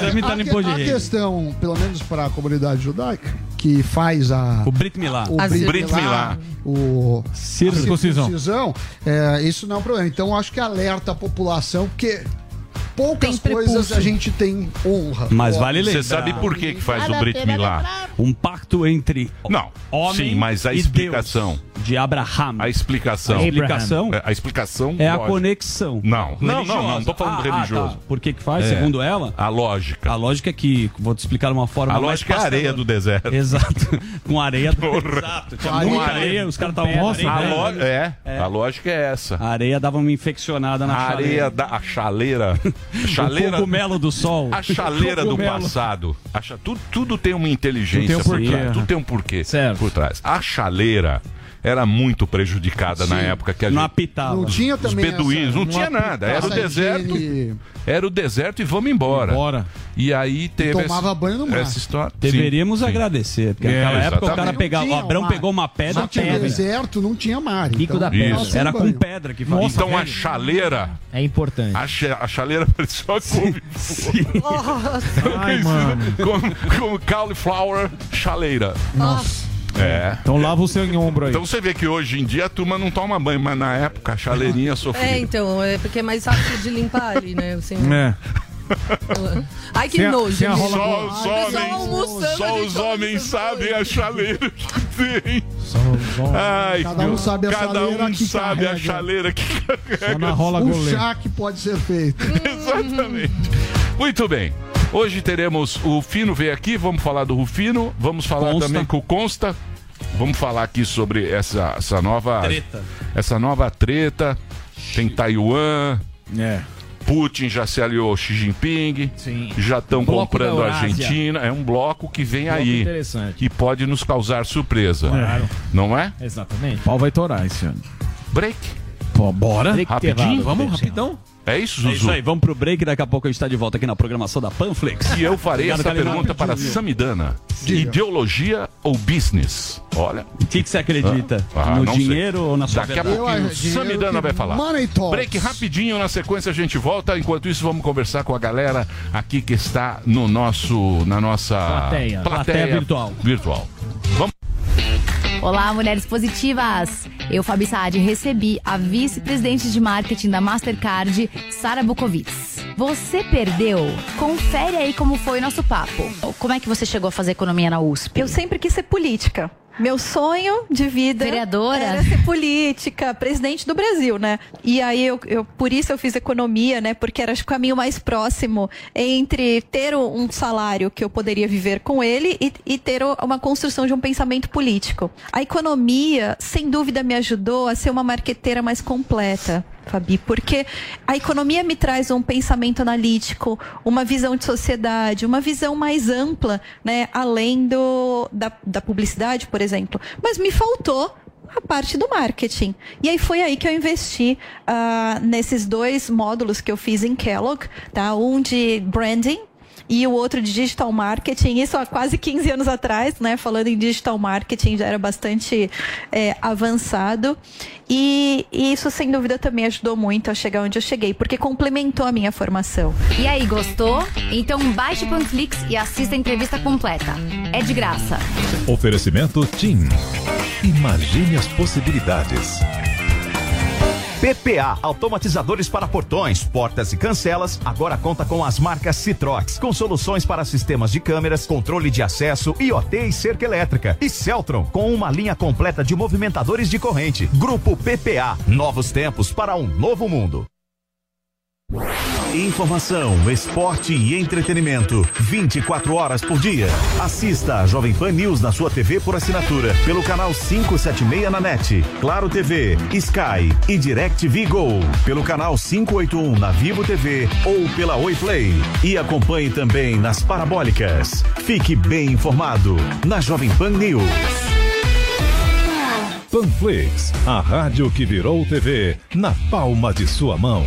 Sammy tá imposto de a questão, pelo menos para a comunidade judaica, que faz a O Brit Milá. o As- Brit Milá. o Circuncisão. É, isso não é um problema. Então acho que alerta a população porque poucas Tem coisas a gente tem honra. Mas vale lembrar. Você sabe por que, que faz o Brit Milá? Um pacto entre Não, homem sim, mas a e explicação. Deus, de Abraham. A explicação. A explicação É, A explicação. é a lógica. conexão. Não, não, não, religiosa. não, não tô falando Ah, religioso. Ah, tá. Por que que faz? É. Segundo ela, A lógica. a lógica é que, vou te explicar de uma forma A mais lógica é a areia do deserto. Exato. Com areia do. Exato. Tinha Com muita areia. areia, os caras estavam areia, lo- é, a lógica é essa. A areia dava uma infeccionada na A areia chaleira. da a chaleira. O cogumelo do sol. a chaleira do passado. A tudo, tudo tem uma inteligência tem um por trás. Tudo tem um porquê Certo. por trás. A chaleira era muito prejudicada na época que a Não gente. apitava. Não tinha Os também beduínos, essa- não tinha nada. Era o deserto. higiene- Era o deserto e vamos embora. Bora. E aí teve tomava essa, banho no mar. essa história. Deveríamos Sim, sim. agradecer, porque É, naquela época o cara pegava, o Abrão mar. pegou uma pedra, Só no tinha, deserto não tinha mar. Pico então, da pedra. sem era com pedra que fazia. Então a chaleira, É importante. a, cha- a chaleira uma couve. Ai, mano. como, como cauliflower chaleira. Nossa. É. Então lava o seu em ombro aí. Então você vê que hoje em dia a turma não toma banho, mas na época a chaleirinha sofria. É, então, é porque é mais fácil de limpar ali, né? Assim, É. Ai, que Sem a- nojo. sem a Só os O homens, a só os homens sabem a chaleira que tem. Ai, Cada um meu, sabe a cada chaleira um que sabe a carrega. chaleira que Só carrega. na rola goleiro. chá que pode ser feito. Exatamente. Muito bem. Hoje teremos o Rufino veio aqui, vamos falar do Rufino, vamos falar Consta. também com o Consta. Vamos falar aqui sobre essa, essa nova Treta. essa nova treta. Tem Taiwan, É. Putin já se aliou ao Xi Jinping, Sim. já estão comprando da a. Argentina. É um bloco que vem Bloco aí, interessante. que pode nos causar surpresa, Claro. não é? Exatamente. O pau vai torar esse ano. Break. Pô, bora. Break Rapidinho? Vamos, rapidão. É isso, É isso Zuzu? aí, vamos pro break, daqui a pouco a gente tá de volta aqui na programação da Panflex. E eu farei Obrigado, essa pergunta para Samidana. Ideologia ou business? Olha, O que, que você acredita? Ah, no não sei. dinheiro ou na sua daqui a verdade? pouquinho Eu o acho dinheiro Samidana vai falar. money talks. Break rapidinho, na sequência a gente volta. Enquanto isso, vamos conversar com a galera aqui que está no nosso, na nossa Plateia. Plateia virtual. virtual. Vamos Olá, mulheres positivas! Eu, Fabi Saad, recebi a vice-presidente de marketing da Mastercard, Sara Bukovitz. Você perdeu? Confere aí como foi o nosso papo. Como é que você chegou a fazer economia na USP? Eu sempre quis ser política. Meu sonho de vida Vereadora? era ser política, presidente do Brasil, né? E aí eu, eu- por isso eu fiz economia, né? Porque era acho, o caminho mais próximo entre ter um salário que eu poderia viver com ele e, e ter uma construção de um pensamento político. A economia, sem dúvida, me ajudou a ser uma marqueteira mais completa. Fabi, porque a economia me traz um pensamento analítico, uma visão de sociedade, uma visão mais ampla, né, além do, da, da publicidade, por exemplo. Mas me faltou a parte do marketing. E aí foi aí que eu investi ah, nesses dois módulos que eu fiz em Kellogg, tá? Um de branding e o outro de digital marketing, isso há quase 15 anos atrás, né? Falando em digital marketing, já era bastante é, avançado. E, e isso, sem dúvida, também ajudou muito a chegar onde eu cheguei, porque complementou a minha formação. E aí, gostou? Então baixe o Panflix e assista a entrevista completa. É de graça. Oferecimento TIM. Imagine as possibilidades. PPA, automatizadores para portões, portas e cancelas, agora conta com as marcas Citrox, com soluções para sistemas de câmeras, controle de acesso, IoT e cerca elétrica. E Celtron, com uma linha completa de movimentadores de corrente. Grupo PPA, novos tempos para um novo mundo. Informação, esporte e entretenimento. 24 horas por dia. Assista a Jovem Pan News na sua TV por assinatura. Pelo canal 576 na NET. Claro TV, Sky e DirecTV Go. Pelo canal 581 na Vivo TV ou pela Oi Play. E acompanhe também nas parabólicas. Fique bem informado na Jovem Pan News. Panflix, a rádio que virou TV na palma de sua mão.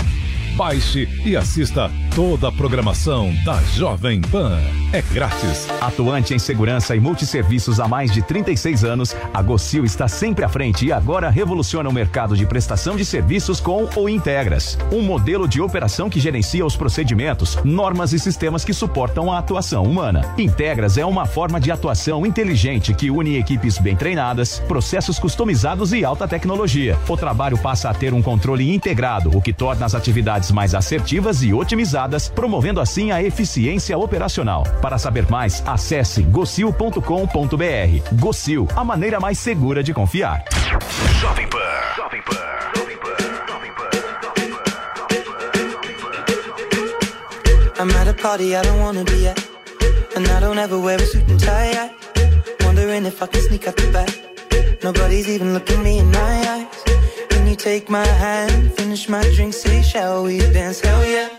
Baixe e assista toda a programação da Jovem Pan. É grátis. Atuante em segurança e multisserviços há mais de 36 anos, a Gocil está sempre à frente e agora revoluciona o mercado de prestação de serviços com o Integras, um modelo de operação que gerencia os procedimentos, normas e sistemas que suportam a atuação humana. Integras é uma forma de atuação inteligente que une equipes bem treinadas, processos customizados e alta tecnologia. O trabalho passa a ter um controle integrado, o que torna as atividades mais assertivas e otimizadas, promovendo assim a eficiência operacional. Para saber mais, acesse gocil.com.br. Gocil, a maneira mais segura de confiar. Jovem Pan. Jovem Pan. I'm at a party I don't wanna be at. And I don't ever wear a suit and tie. I wondering if I can sneak out the back. Nobody's even looking me in my eyes. Can you take my hand, finish my drink, say, shall we dance? Hell yeah.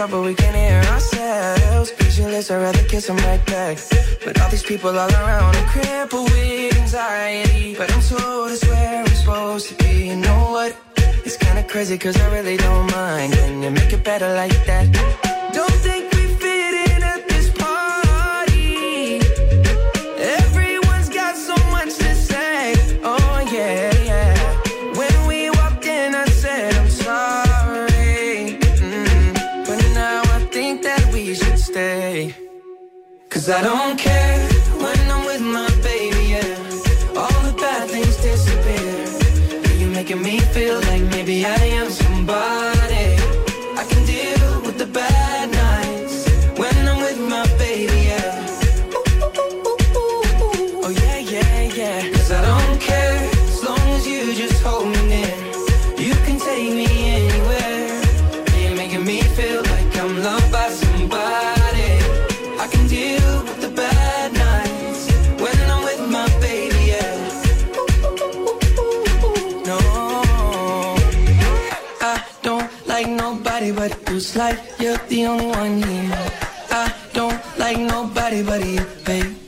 talk, but we can't hear ourselves. Pictureless, I'd rather kiss them right back. But all these people all around, I'm crippled with anxiety. But I'm told it's where I'm supposed to be. You know what? It's kinda crazy, cause I really don't mind. Can you make it better like that? I don't care It's like you're the only one here. I don't like nobody but you, baby.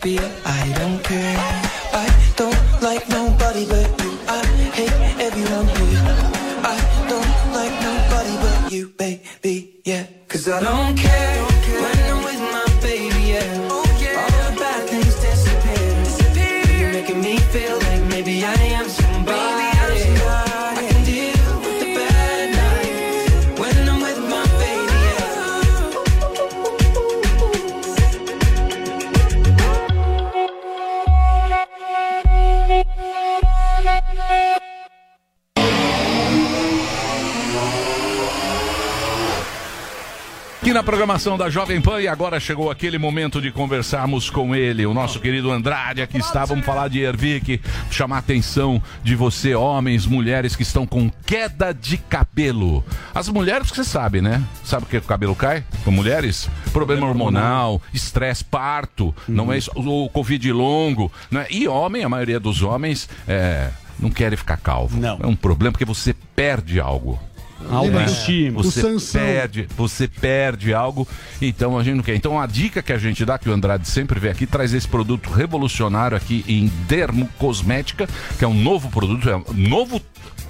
Na programação da Jovem Pan e agora chegou aquele momento de conversarmos com ele, o nosso querido Andrade. Aqui está, vamos falar de Ervic, chamar a atenção de você, homens, mulheres que estão com queda de cabelo. As mulheres, você sabe, né? Sabe por que o cabelo cai? Com mulheres? Problema hormonal, estresse, parto, não é isso? O Covid longo, né? E homem, a maioria dos homens, é, não querem ficar calvo. Não. É um problema porque você perde algo. A autoestima. Você O Sansão. perde, você perde algo, então a gente não quer. Então a dica que a gente dá, que o Andrade sempre vem aqui, traz esse produto revolucionário aqui em Dermocosmética, que é um novo produto, é um novo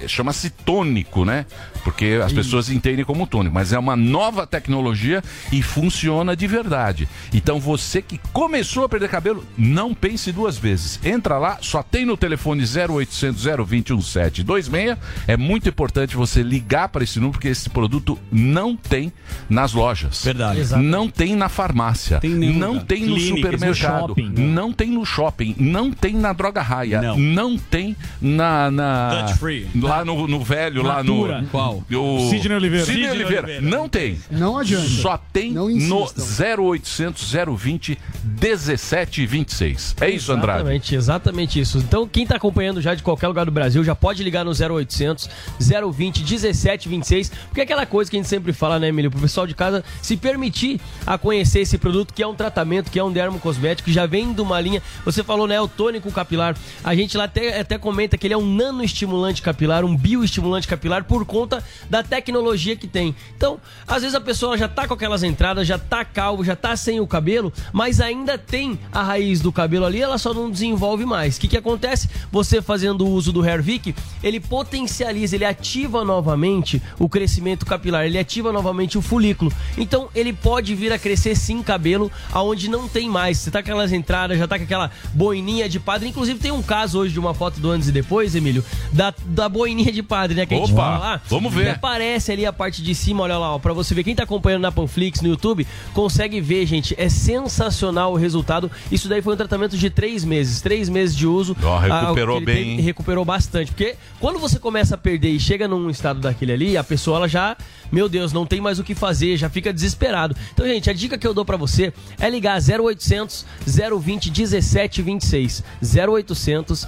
chama-se tônico, né? Porque as pessoas entendem como tônico, mas é uma nova tecnologia e funciona de verdade. Então você que começou a perder cabelo, não pense duas vezes. Entra lá, só tem no telefone 0800 020 1726. É muito importante você ligar para esse número porque esse produto não tem nas lojas. Verdade. Não tem na farmácia. nenhum não tem no Clínicas, no supermercado. shopping. Não tem no shopping. Não tem na droga raia. Não. Não tem na. na Touch free. Lá no, no velho, lá no. Natura. Qual? O, Sidney Oliveira. Sidney Sidney Oliveira. Oliveira. Não tem. Não adianta. Só tem Não no insistam. 0800 020 1726. É isso, Andrade. Exatamente, exatamente isso. Então, quem está acompanhando já de qualquer lugar do Brasil, já pode ligar no 0800 020 1726, porque é aquela coisa que a gente sempre fala, né, Emílio, pro pessoal de casa se permitir a conhecer esse produto, que é um tratamento, que é um dermocosmético, que já vem de uma linha, você falou, né, o tônico capilar, a gente lá até, até comenta que ele é um nanoestimulante capilar, um bioestimulante capilar, por conta da tecnologia que tem. Então, às vezes a pessoa já tá com aquelas entradas, já tá calvo, já tá sem o cabelo, mas ainda tem a raiz do cabelo ali, ela só não desenvolve mais. O que, que acontece? Você fazendo uso do Hervik, ele potencializa, ele ativa novamente o crescimento capilar, ele ativa novamente o folículo. Então ele pode vir a crescer sim cabelo aonde não tem mais. Você tá com aquelas entradas, já tá com aquela boininha de padre. Inclusive tem um caso hoje de uma foto do antes e depois, Emílio, da, da boininha de padre, né? Que a gente Opa, fala lá. vamos ver. E aparece ali a parte de cima, olha lá, ó, pra você ver. Quem tá acompanhando na Panflix, no YouTube, consegue ver, gente. É sensacional o resultado. Isso daí foi um tratamento de três meses. Três meses de uso. Ó, recuperou Ah, ele bem, teve- recuperou bastante. Porque quando você começa a perder e chega num estado daquele ali, a pessoa ela já, meu Deus, não tem mais o que fazer, já fica desesperado. Então, gente, a dica que eu dou pra você é ligar 0800 020 1726. 0800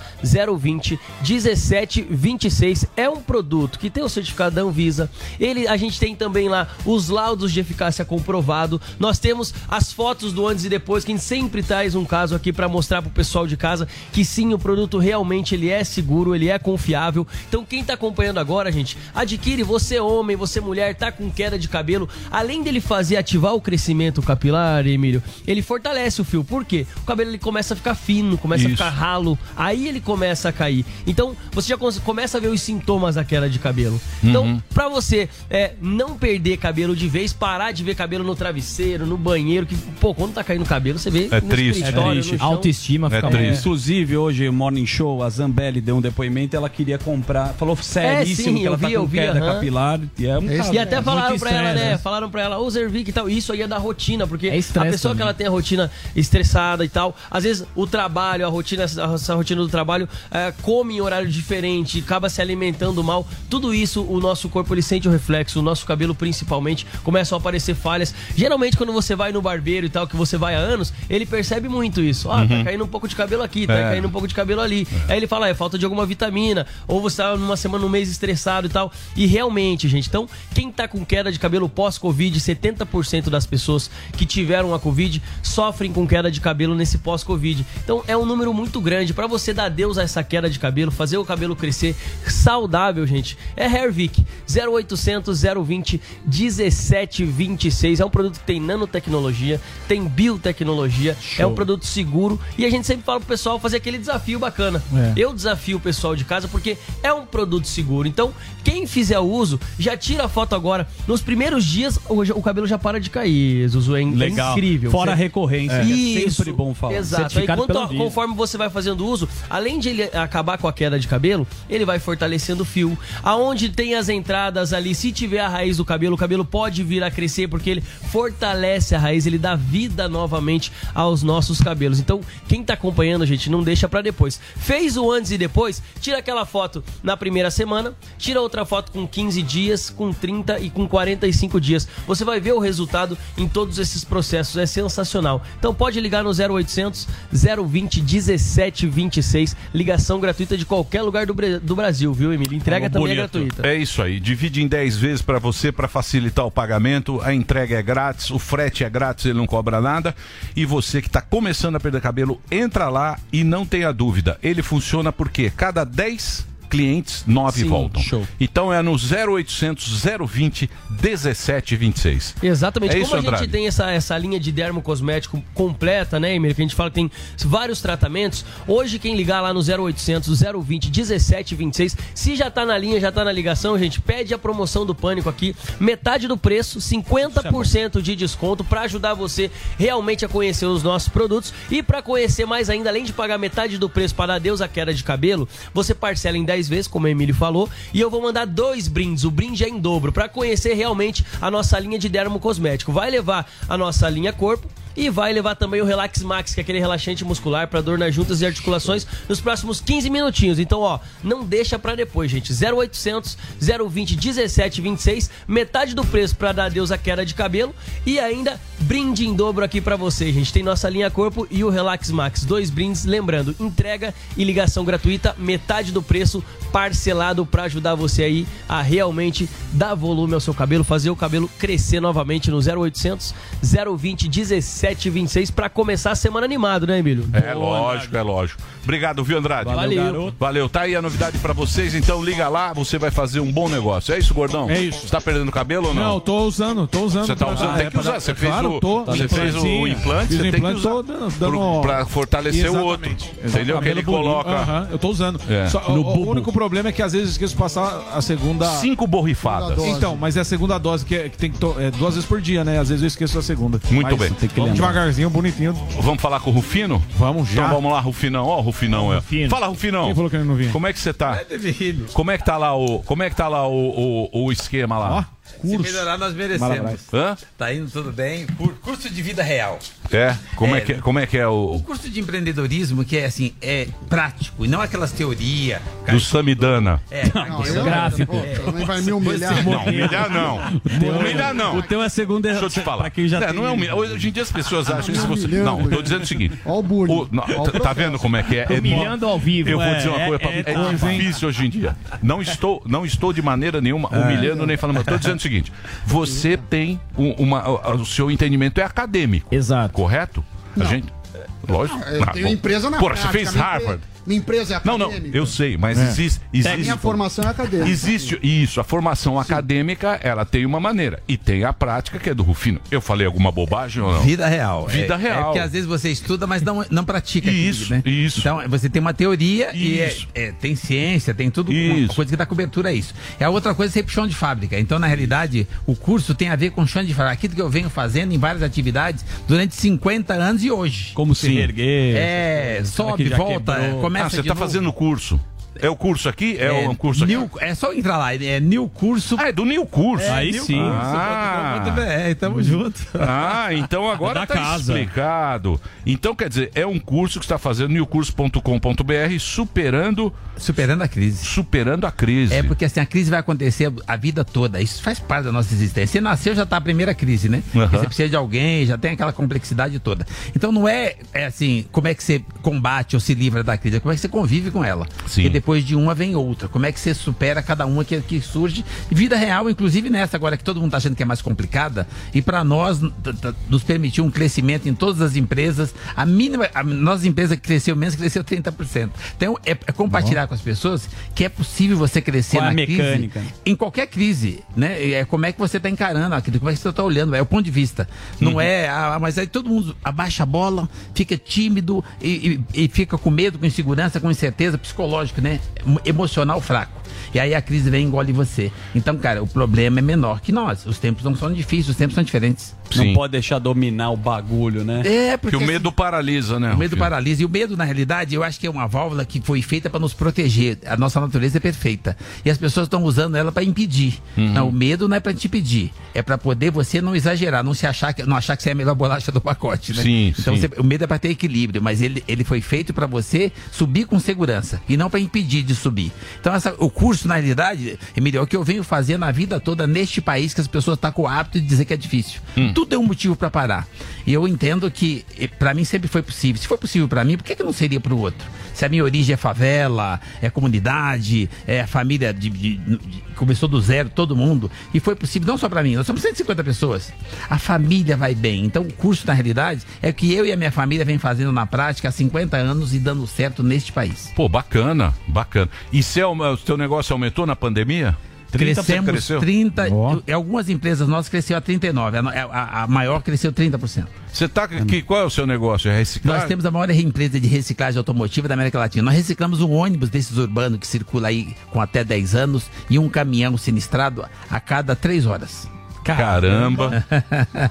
020 1726 é um produto que tem o certificado da Anvisa. Ele, a gente tem também lá os laudos de eficácia comprovado. Nós temos as fotos do antes e depois, que a gente sempre traz um caso aqui pra mostrar pro pessoal de casa que sim, o produto realmente ele é seguro, ele é confiável. Então quem tá acompanhando agora, gente, adquire, você homem, você mulher, tá com queda de cabelo, além dele fazer ativar o crescimento capilar, Emílio, ele fortalece o fio. Por quê? O cabelo ele começa a ficar fino, começa Isso. a ficar ralo, aí ele começa a cair. Então, você já cons- começa a ver os sintomas da queda de cabelo. Então, Uhum. pra você é, não perder cabelo de vez, parar de ver cabelo no travesseiro, no banheiro, que, pô, quando tá caindo cabelo, você vê É triste. escritório, É triste. Autoestima É fica triste. muito. Inclusive, hoje, Morning Show, a Zambelli deu um depoimento, ela queria comprar, falou seríssimo É, sim, que ela eu tá vi, com eu vi, queda capilar. E é um Esse- caso, E até é falaram pra ela, estresse, né? né? Falaram pra ela, ô Zervic e tal. Isso aí é da rotina, porque É a pessoa que também. ela tem a rotina estressada e tal, às vezes o trabalho, a rotina, essa rotina do trabalho, é, come em horário diferente, acaba se alimentando mal. Tudo isso, o nosso corpo ele sente o reflexo, o nosso cabelo principalmente, começam a aparecer falhas. Geralmente, quando você vai no barbeiro e tal, que você vai há anos, ele percebe muito isso. Ah, tá caindo um pouco de cabelo aqui, tá É. caindo um pouco de cabelo ali. Aí ele fala, ah, é falta de alguma vitamina, ou você tá numa semana, um mês estressado e tal. E realmente, gente, então, quem tá com queda de cabelo pós-Covid, 70% das pessoas que tiveram a Covid sofrem com queda de cabelo nesse pós-Covid. Então, é um número muito grande. Pra você dar adeus a essa queda de cabelo, fazer o cabelo crescer saudável, gente, é Hairvic 0800 020 1726. É um produto que tem nanotecnologia, tem biotecnologia, é um produto seguro e a gente sempre fala pro pessoal fazer aquele desafio bacana. É. Eu desafio o pessoal de casa porque é um produto seguro. Então, quem fizer uso, já tira a foto agora. Nos primeiros dias, o, o cabelo já para de cair, Zuzu. É in- Legal. incrível. Fora a recorrência, que é sempre bom falar. Exato. Aí, quanto, conforme você vai fazendo uso, além de ele acabar com a queda de cabelo, ele vai fortalecendo o fio. Aonde tem as entradas ali, se tiver a raiz do cabelo, o cabelo pode vir a crescer porque ele fortalece a raiz, ele dá vida novamente aos nossos cabelos. Então, quem tá acompanhando, gente, não deixa pra depois. Fez o antes e depois, tira aquela foto na primeira semana, tira outra foto com 15 dias, com 30 e com 45 dias. Você vai ver o resultado em todos esses processos, é sensacional. Então pode ligar no 0800 020 1726, ligação gratuita de qualquer lugar do, do Brasil, viu, Emílio? Entrega também é gratuita. É isso aí. Divide em 10 vezes para você para facilitar o pagamento. A entrega é grátis, o frete é grátis, ele não cobra nada. E você que está começando a perder cabelo, entra lá e não tenha dúvida. Ele funciona porque cada 10 clientes, 9 Sim, voltam. show. Então é no 0800 020 1726. Exatamente. É Como isso, a gente Andrade? tem essa, essa linha de dermocosmético completa, né, Emílio? Que a gente fala que tem vários tratamentos. Hoje, quem ligar lá no 0800 020 1726, se já tá na linha, já tá na ligação, gente, pede a promoção do Pânico aqui. Metade do preço, 50% de desconto para ajudar você realmente a conhecer os nossos produtos. E para conhecer mais ainda, além de pagar metade do preço para dar adeus à queda de cabelo, você parcela em 10 vezes, como o Emílio falou. E eu vou mandar dois brindes. O brinde é em dobro para conhecer realmente a nossa linha de dermocosmético. Vai levar a nossa linha corpo. E vai levar também o Relax Max, que é aquele relaxante muscular para dor nas juntas e articulações, nos próximos 15 minutinhos. Então, ó, não deixa para depois, gente. 0800 020 1726, metade do preço para dar adeus à queda de cabelo e ainda brinde em dobro aqui para você, gente. Tem nossa linha corpo e o Relax Max, dois brindes, lembrando, entrega e ligação gratuita, metade do preço parcelado para ajudar você aí a realmente dar volume ao seu cabelo, fazer o cabelo crescer novamente no 0800 020 1726 para começar a semana animado, né, Emílio? É lógico, é lógico. Obrigado, viu, Andrade? Valeu, garoto. Valeu. Tá aí a novidade pra vocês, então liga lá, você vai fazer um bom negócio. É isso, gordão? É isso. Você tá perdendo cabelo ou não? Não, tô usando, tô usando. Você tá usando? é, Tem que pra usar. Você fez claro, o, tô. você fez o implante, fiz você tem que implante, usar. dando- pra fortalecer o outro. Exatamente. Entendeu? Que ele coloca. Eu tô usando. É. Só- No o, o único problema é que às vezes eu esqueço de passar a segunda. Cinco borrifadas. Então, mas é a segunda dose que, é- que tem que to- é, duas vezes por dia, né? Às vezes eu esqueço a segunda. Muito Mas bem. vamos devagarzinho, bonitinho. Vamos falar com o Rufino? Vamos já. Então vamos lá, Rufinão. Ó, o Rufinão. é. Rufino. Fala, Rufinão. Quem falou que ele não vinha? Como é que você tá? Como é que tá lá o, como é que tá lá o, o, o esquema lá? Se melhorar, nós merecemos. Hã? Tá indo tudo bem. Por curso de vida real. É? Como é, É. que, como é que é o O curso de empreendedorismo que é assim, é prático e não aquelas teorias. do Samidana? É, Não, é gráfico. pô, também vai me humilhar. Não, humilhar não. Humilhar não. O teu é segunda Deixa eu te falar. Quem já É, não é humilhar. Hoje em dia as pessoas acham isso. Você... humilhando, Não, eu tô né? dizendo o seguinte. Ó o bullying. Não, tá- vendo como é que é? É Humilhando ao vivo. Eu vou É, dizer uma coisa pra é- É, é difícil hoje em dia. Não estou, não estou de maneira nenhuma humilhando nem falando. mas Estou dizendo o seguinte: você tem um- uma. O seu entendimento é acadêmico. Exato. Correto? A gente. Lógico. Eu Ah, tenho bom. empresa na Porra, você fez minha Harvard. Minha empresa é Não, acadêmica. não, eu sei, mas existe. existe Minha formação é acadêmica. Existe isso, a formação acadêmica, ela tem uma maneira. E tem a prática, que é do Rufino. Eu falei alguma bobagem ou não? Vida real. Vida é, real. É porque às vezes você estuda, mas não, não pratica. Isso, aquilo, né? isso. Então você tem uma teoria e é- Isso. é- tem ciência, tem tudo. Uma Isso. coisa que dá cobertura a isso. E a outra coisa é sempre chão de fábrica. Então, na realidade, o curso tem a ver com chão de fábrica. Aquilo que eu venho fazendo em várias atividades durante 50 anos e hoje. Como se Sim. Erguer. É, sobe, volta, quebrou. começa Ah, você de tá novo. fazendo curso. É o curso aqui? É, um curso aqui? New- é só entrar lá, é New Curso. Ah, é do New Curso. Aí New sim. Ah. Curso. É, tamo junto. Ah, então agora da tá casa. explicado. Então, quer dizer, é um curso que está fazendo newcurso.com.br superando Superando a crise. superando a crise. É porque assim, a crise vai acontecer a vida toda. Isso faz parte da nossa existência. Você nasceu, já tá a primeira crise, né? Aham. Você precisa de alguém, já tem aquela complexidade toda. Então não é, é assim, como é que você combate ou se livra da crise, é como é que você convive com ela. Sim. Depois de uma vem outra. Como é que você supera cada uma que, que surge. Vida real, inclusive nessa agora que todo mundo tá achando que é mais complicada. E para nós, nos permitiu um crescimento em todas as empresas. A mínima, a nossa empresa que cresceu menos, cresceu 30%. Então é, é compartilhar com as pessoas que é possível você crescer Qual na mecânica? crise em qualquer crise, né? É como é que você está encarando aquilo, como é que você está olhando, é o ponto de vista. Não Uhum. é, ah, mas aí todo mundo abaixa a bola, fica tímido e, e- e fica com medo, com insegurança, com incerteza psicológica, né? Emocional fraco. E aí a crise vem e engole você. Então, cara, o problema é menor que nós. Os tempos não são difíceis, os tempos são diferentes. Não Sim. pode deixar dominar o bagulho, né? É, Porque o medo paralisa, né? O medo Rufino? paralisa. E o medo, na realidade, eu acho que é uma válvula que foi feita para nos proteger. A nossa natureza é perfeita. E as pessoas estão usando ela para impedir. Uhum. Não, o medo não é para te impedir. É para poder você não exagerar, não se achar que, não achar que você é a melhor bolacha do pacote, né? Sim, então sim. você- o medo é para ter equilíbrio, mas ele, ele foi feito para você subir com segurança e não para impedir de subir. Então essa- o curso, na realidade, Emílio, é o que eu venho fazendo a vida toda neste país que as pessoas estão com o hábito de dizer que é difícil. Hum. Tudo é um motivo para parar. E eu entendo que para mim sempre foi possível. Se foi possível para mim, por que, que não seria para o outro? Se a minha origem é favela, é comunidade, é família de, de- de- começou do zero, todo mundo, e foi possível não só para mim, nós somos 150 pessoas. A família vai bem. Então o curso na realidade é o que eu e a minha família vem fazendo na prática há 50 anos e dando certo neste país. Pô, bacana, bacana. E o seu negócio aumentou na pandemia? 30% Crescemos cresceu? 30, em algumas empresas nossas cresceu a 39, a, a- a maior cresceu 30%. Você tá que qual é o seu negócio? É reciclar? Nós temos a maior empresa de reciclagem automotiva da América Latina. Nós reciclamos um ônibus desses urbanos que circula aí com até 10 anos e um caminhão sinistrado a cada 3 horas. Caramba.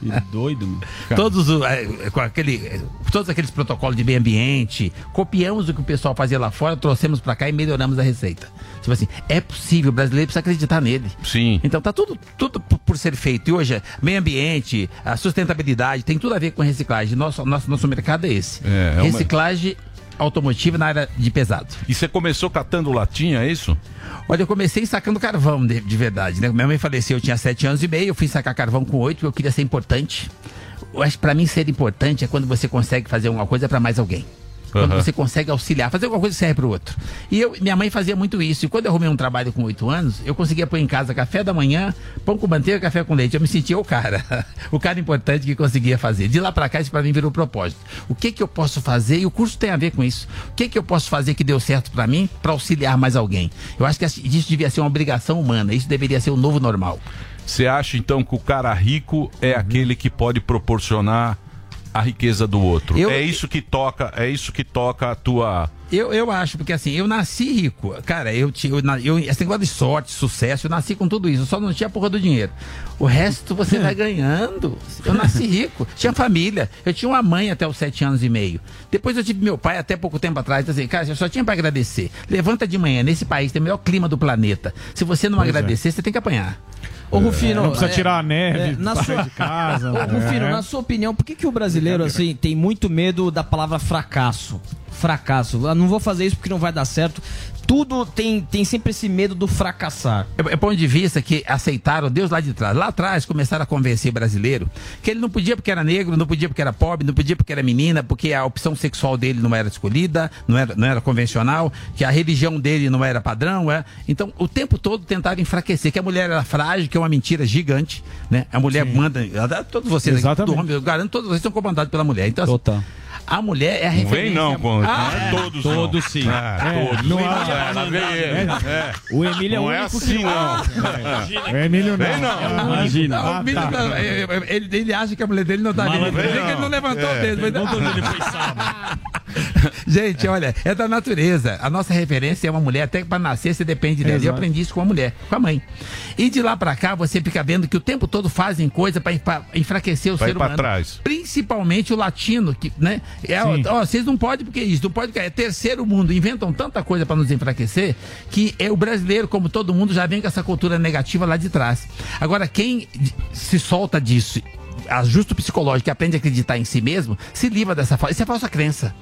Que doido, mano. Todos, o- eh, com aquele, eh, todos aqueles protocolos de meio ambiente, copiamos o que o pessoal fazia lá fora, trouxemos para cá e melhoramos a receita. Tipo assim, é possível, o brasileiro precisa acreditar nele. Sim. Então tá tudo, tudo por ser feito. E hoje, meio ambiente, a sustentabilidade, tem tudo a ver com reciclagem. Nosso, nosso, nosso mercado é esse. É, é uma- reciclagem automotiva na área de pesado. E você começou catando latinha, é isso? Olha, eu comecei sacando carvão, de, de verdade, né? Minha mãe faleceu, eu tinha sete anos e meio, eu fui sacar carvão com oito, porque eu queria ser importante. Eu acho que pra mim ser importante é quando você consegue fazer uma coisa pra mais alguém. Quando você consegue auxiliar, fazer alguma coisa serve pro outro. E eu, minha mãe fazia muito isso. E quando eu arrumei um trabalho com oito anos, eu conseguia pôr em casa café da manhã, pão com manteiga, café com leite. Eu me sentia o cara, o cara importante que conseguia fazer. De lá pra cá, isso pra mim virou propósito. O que que eu posso fazer? E o curso tem a ver com isso. O que que eu posso fazer que deu certo pra mim pra auxiliar mais alguém? Eu acho que isso devia ser uma obrigação humana. Isso deveria ser o novo normal. Você acha então que o cara rico é aquele que pode proporcionar a riqueza do outro? Eu- É isso que toca, é isso que toca a tua Eu, eu acho, porque assim, eu nasci rico. Cara, eu tinha. Eu, eu, esse negócio de sorte, sucesso, eu nasci com tudo isso. Eu só não tinha a porra do dinheiro. O resto você vai ganhando. Eu nasci rico. Tinha família. Eu tinha uma mãe até os sete anos e meio. Depois eu tive meu pai até pouco tempo atrás. Assim, cara, eu só tinha pra agradecer. Levanta de manhã, nesse país tem o melhor clima do planeta. Se você não Pois é. agradecer, você tem que apanhar. Ô, Rufino, não precisa é, tirar a neve é, na sua de casa, Ô, né? Rufino, É. na sua opinião, por que, que o brasileiro assim tem muito medo da palavra fracasso? Fracasso. Ah, não vou fazer isso porque não vai dar certo. Tudo tem, tem sempre esse medo do fracassar. É, é ponto de vista que aceitaram Deus lá de trás. Lá atrás começaram a convencer brasileiro que ele não podia porque era negro, não podia porque era pobre, não podia porque era menina, porque a opção sexual dele não era escolhida, não era, não era convencional, que a religião dele não era padrão. É. Então, o tempo todo tentaram enfraquecer, que a mulher era frágil, que é uma mentira gigante. Né? A mulher manda. Todos vocês aqui, Exatamente. todo homem, eu garanto todos vocês são comandados pela mulher. Então, assim, a mulher é a Não vem referência. não, com, Ah, não é todos Todos não. sim. É, todos. não ela vem- é. O Emílio é Não o é único assim, que não. O Emílio não. Vem não. Imagina. Não, o Billy tá. não, é, é, ele, ele acha que a mulher dele não tá vem Ele, não. ele não levantou É. o dedo. Mas... Não ele foi sábado. Gente, olha, é da natureza. A nossa referência é uma mulher, até que pra nascer você depende dela. E eu Exato. aprendi isso com a mulher, com a mãe. E de lá pra cá você fica vendo que o tempo todo fazem coisa pra, pra enfraquecer o Vai ser humano. trás. Principalmente o latino, que, né? É, ó, vocês não podem porque isso, não pode porque é terceiro mundo, inventam tanta coisa pra nos enfraquecer que é o brasileiro, como todo mundo, já vem com essa cultura negativa lá de trás. Agora, quem se solta disso, ajuste psicológico e aprende a acreditar em si mesmo, se livra dessa falsa. Isso é falsa crença.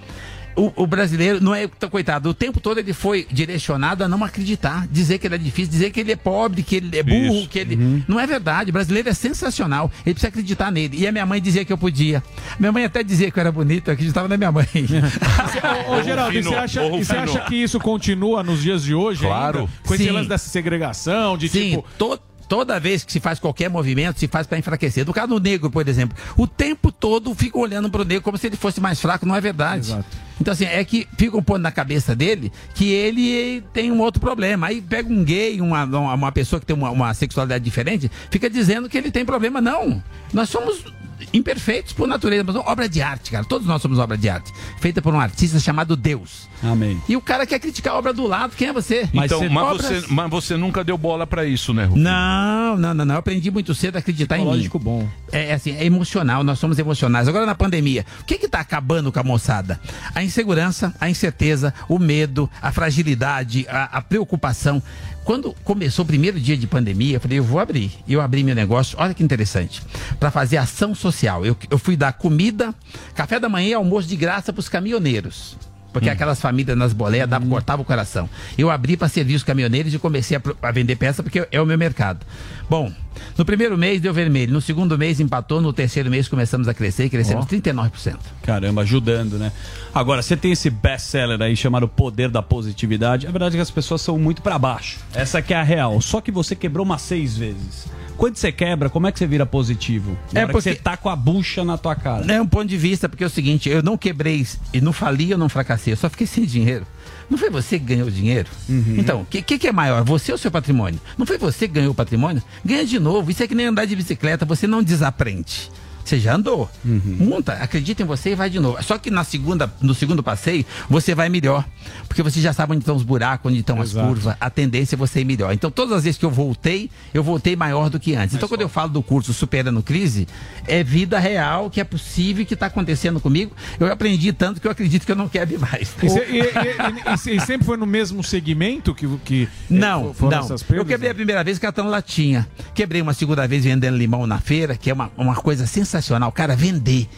O, o brasileiro não é tão coitado. O tempo todo ele foi direcionado a não acreditar, dizer que ele é difícil, dizer que ele é pobre, que ele é burro, Isso. que ele. Não é verdade. O brasileiro é sensacional. Ele precisa acreditar nele. E a minha mãe dizia que eu podia. Minha mãe até dizia que eu era bonito, eu acreditava na minha mãe. Ô, ô, Geraldo, e você, acha, e você acha que isso continua nos dias de hoje Claro. ainda? Com esse lance dessa segregação, de Sim, tipo... to- toda vez que se faz qualquer movimento, se faz para enfraquecer. Do caso do negro, por exemplo, o tempo todo ficam olhando pro negro como se ele fosse mais fraco, não é verdade. Exato. Então, assim, é que ficam pondo na cabeça dele que ele tem um outro problema. Aí pega um gay, uma, uma uma pessoa que tem uma, uma sexualidade diferente, fica dizendo que ele tem problema. Não. Nós somos imperfeitos por natureza, mas obra de arte, cara. Todos nós somos obra de arte. Feita por um artista chamado Deus. Amém. E o cara quer criticar a obra do lado. Quem é você? Então, você- mas, obras- você, mas você nunca deu bola pra isso, né, Rufino? Não, não, não, não. Eu aprendi muito cedo a acreditar em mim. Psicológico bom. É, é assim, é emocional, nós somos emocionais. Agora na pandemia, o que que tá acabando com a moçada? A insegurança, a incerteza, o medo, a fragilidade, a, a preocupação. Quando começou o primeiro dia de pandemia, eu falei, eu vou abrir. Eu abri meu negócio, olha que interessante, para fazer ação social. Eu, eu fui dar comida, café da manhã e almoço de graça para os caminhoneiros. Porque aquelas famílias nas boleias dava, cortava o coração. Eu abri para servir os caminhoneiros e comecei a, a vender peça porque é o meu mercado. Bom, no primeiro mês deu vermelho, no segundo mês empatou, no terceiro mês começamos a crescer e crescemos Ó. 39%. Caramba, ajudando, né? Agora, você tem esse best-seller aí chamado Poder da Positividade. A verdade é que as pessoas são muito pra baixo. Essa que é a real. Só que você quebrou umas seis vezes. Quando você quebra, como é que você vira positivo? Na É porque- que você tá com a bucha na tua cara. É um ponto de vista, porque é o seguinte, eu não quebrei e não fali, eu não fracassei, eu só fiquei sem dinheiro. Não foi você que ganhou dinheiro? Então, o que, que, que é maior, você ou seu patrimônio? Não foi você que ganhou o patrimônio? Ganha de novo. Isso é que nem andar de bicicleta, você não desaprende. Você já andou. Monta, acredita em você e vai de novo. Só que na segunda, no segundo passeio, você vai melhor. Porque você já sabe onde estão os buracos, onde estão as curvas. A tendência é você ir melhor. Então, todas as vezes que eu voltei, eu voltei maior do que antes. então, quando eu falo do curso Superando Crise, é vida real, que é possível, que está acontecendo comigo. Eu aprendi tanto que eu acredito que eu não quero mais. E, e- e- e- sempre foi no mesmo segmento que. que Não, eh, foram não. essas Eu perdas? quebrei a primeira vez catando latinha. Quebrei uma segunda vez vendendo limão na feira, que é uma, uma coisa sensacional. Cara, vender.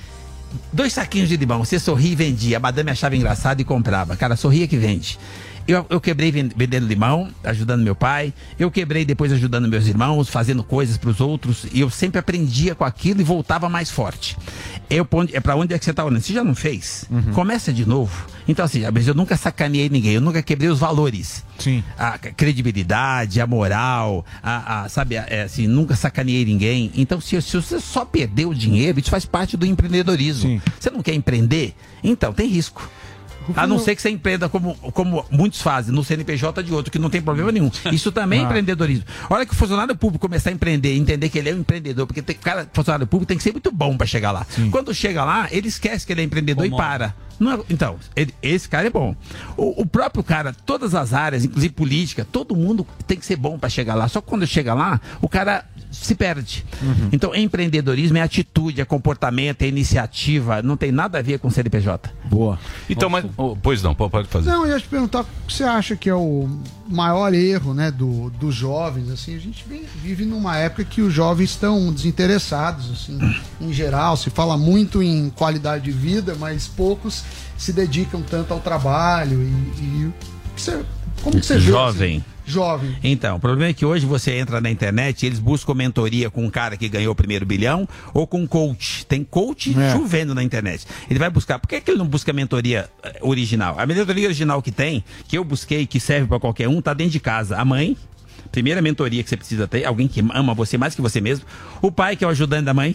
Dois saquinhos de limão, você sorria e vendia. A madame achava engraçado e comprava. Cara, sorria que vende. Eu, eu quebrei ven- vendendo limão, ajudando meu pai. Eu quebrei depois ajudando meus irmãos, fazendo coisas para os outros. E eu sempre aprendia com aquilo e voltava mais forte. Eu, é para onde é que você está olhando? Você já não fez? Começa de novo. Então, assim, mas eu nunca sacaneei ninguém, eu nunca quebrei os valores. Sim. A credibilidade, a moral, a, a- sabe, a- é, assim, nunca sacaneei ninguém. Então, se, se você só perdeu o dinheiro, isso faz parte do empreendedorismo. Você não quer empreender? Então, tem risco. A não ser que você empreenda como, como muitos fazem, no CNPJ de outro, que não tem problema nenhum. Isso também é Ah. empreendedorismo. A hora que o funcionário público começar a empreender, entender que ele é um empreendedor, porque tem, cara, funcionário público tem que ser muito bom para chegar lá. Quando chega lá, ele esquece que ele é empreendedor e para. É- então, ele- esse cara é bom. O, o próprio cara, todas as áreas, inclusive política, todo mundo tem que ser bom para chegar lá. Só que quando chega lá, o cara se perde. Então, empreendedorismo é atitude, é comportamento, é iniciativa, não tem nada a ver com CNPJ. Boa. Então, mas. oh, pois não, pode fazer. Não, eu ia te perguntar o que você acha que é o maior erro né, do, dos jovens. Assim, a gente vem- vive numa época que os jovens estão desinteressados, assim, em geral. Se fala muito em qualidade de vida, mas poucos se dedicam tanto ao trabalho. E, e você- como que você vê, Jovem. assim, jovem. Então, o problema é que hoje você entra na internet e eles buscam mentoria com um cara que ganhou o primeiro bilhão ou com um coach. Tem coach É. chovendo na internet. Ele vai buscar. Por que, que ele não busca mentoria eh, original? A mentoria original que tem, que eu busquei, que serve para qualquer um, tá dentro de casa. A mãe, primeira mentoria que você precisa ter, alguém que ama você mais que você mesmo. O pai, que é o ajudante da mãe.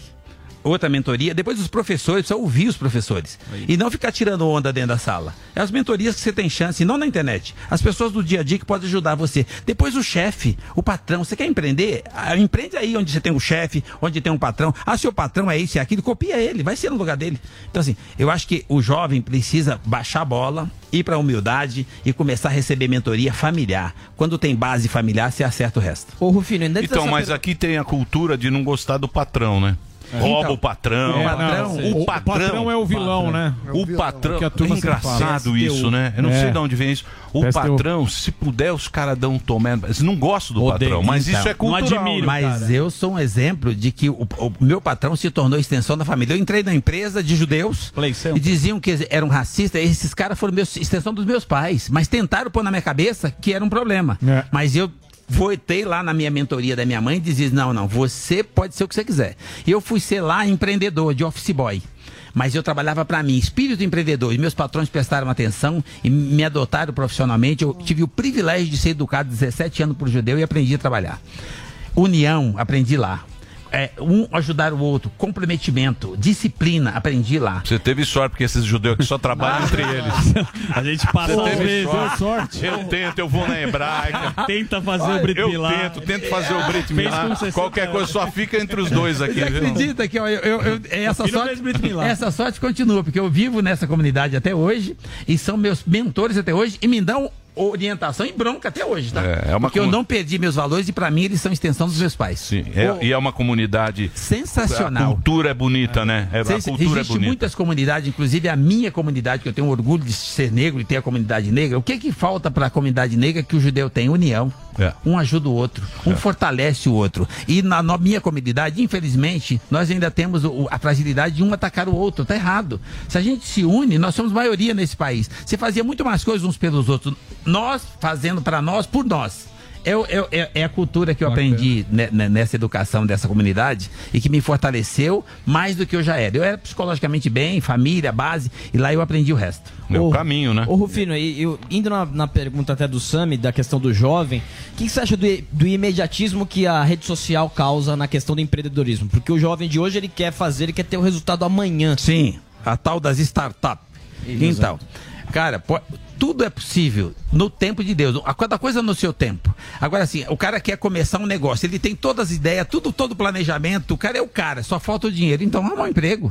Outra mentoria, depois os professores, precisa ouvir os professores. E não ficar tirando onda dentro da sala. É as mentorias que você tem chance, não na internet. As pessoas do dia a dia que podem ajudar você. Depois o chefe, o patrão. Você quer empreender? Ah, empreende aí onde você tem um chefe, onde tem um patrão. Ah, seu patrão é isso e aquilo, copia ele, vai ser no lugar dele. Então, assim, eu acho que o jovem precisa baixar a bola, ir para a humildade e começar a receber mentoria familiar. Quando tem base familiar, você acerta o resto. Ô, Rufino, Então, mas aqui tem a cultura de não gostar do patrão, né? Rouba Então, o patrão. o patrão- o o patrão. patrão é o vilão, né? O patrão. Que a turma é engraçado isso, né? Eu não É. sei de onde vem isso. O PSTU. patrão, se puder, os caras dão um tomé. Eles não gostam do Odeio. patrão, mas Então, isso é cultural. né? Mas eu sou um exemplo de que o, o meu patrão se tornou extensão da família. Eu entrei na empresa de judeus e diziam que eram racistas. Esses caras foram meus, extensão dos meus pais. Mas tentaram pôr na minha cabeça que era um problema. É. Mas eu voltei lá na minha mentoria da minha mãe e dizia: não, não, você pode ser o que você quiser. Eu fui ser lá empreendedor, de office boy. Mas eu trabalhava para mim, espírito empreendedor, e meus patrões prestaram atenção e me adotaram profissionalmente. Eu tive o privilégio de ser educado 17 anos por judeu e aprendi a trabalhar. União, aprendi lá. É, um ajudar o outro, comprometimento, disciplina, aprendi lá. Você teve sorte, porque esses judeus aqui só trabalham entre eles. A gente passa Você teve sorte. Deu sorte. Eu tento, eu vou na hebraica. Tenta fazer o Brit Eu Milá. tento, tento fazer o Brit Milá. com 60 Qualquer coisa só fica entre os dois aqui, Você viu? acredita que ó, eu, eu- eu- essa, sorte, Milá. essa sorte continua, porque eu vivo nessa comunidade até hoje e são meus mentores até hoje e me dão orientação e bronca até hoje, tá? É, é uma porque eu não perdi meus valores e pra mim eles são extensão dos meus pais. Sim, é- e é uma comunidade. Sensacional. A cultura é bonita, né? É, a Cês- cultura é bonita. muitas comunidades, inclusive a minha comunidade, que eu tenho orgulho de ser negro e ter a comunidade negra. O que que falta para a comunidade negra que o judeu tem? União. É. Um ajuda o outro, um fortalece o outro. E na, na minha comunidade, infelizmente, nós ainda temos o- a fragilidade de um atacar o outro. Tá errado. Se a gente se une, nós somos maioria nesse país. Você fazia muito mais coisas uns pelos outros. Nós fazendo para nós, por nós. É, o- é o- é- é a cultura que eu aprendi ne- ne- nessa educação dessa comunidade e que me fortaleceu mais do que eu já era. Eu era psicologicamente bem, família, base, e lá eu aprendi o resto. Ô, caminho, né? Ô, Rufino, e- eu, indo na, na pergunta até do Sami, da questão do jovem, o que, que você acha do, do imediatismo que a rede social causa na questão do empreendedorismo? Porque o jovem de hoje, ele quer fazer, ele quer ter o resultado amanhã. Sim, a tal das startups. Então, cara, po- tudo é possível no tempo de Deus. A cada coisa no seu tempo. Agora, assim, o cara quer começar um negócio, ele tem todas as ideias, tudo, todo o planejamento, o cara é o cara, só falta o dinheiro. Então, arruma um emprego.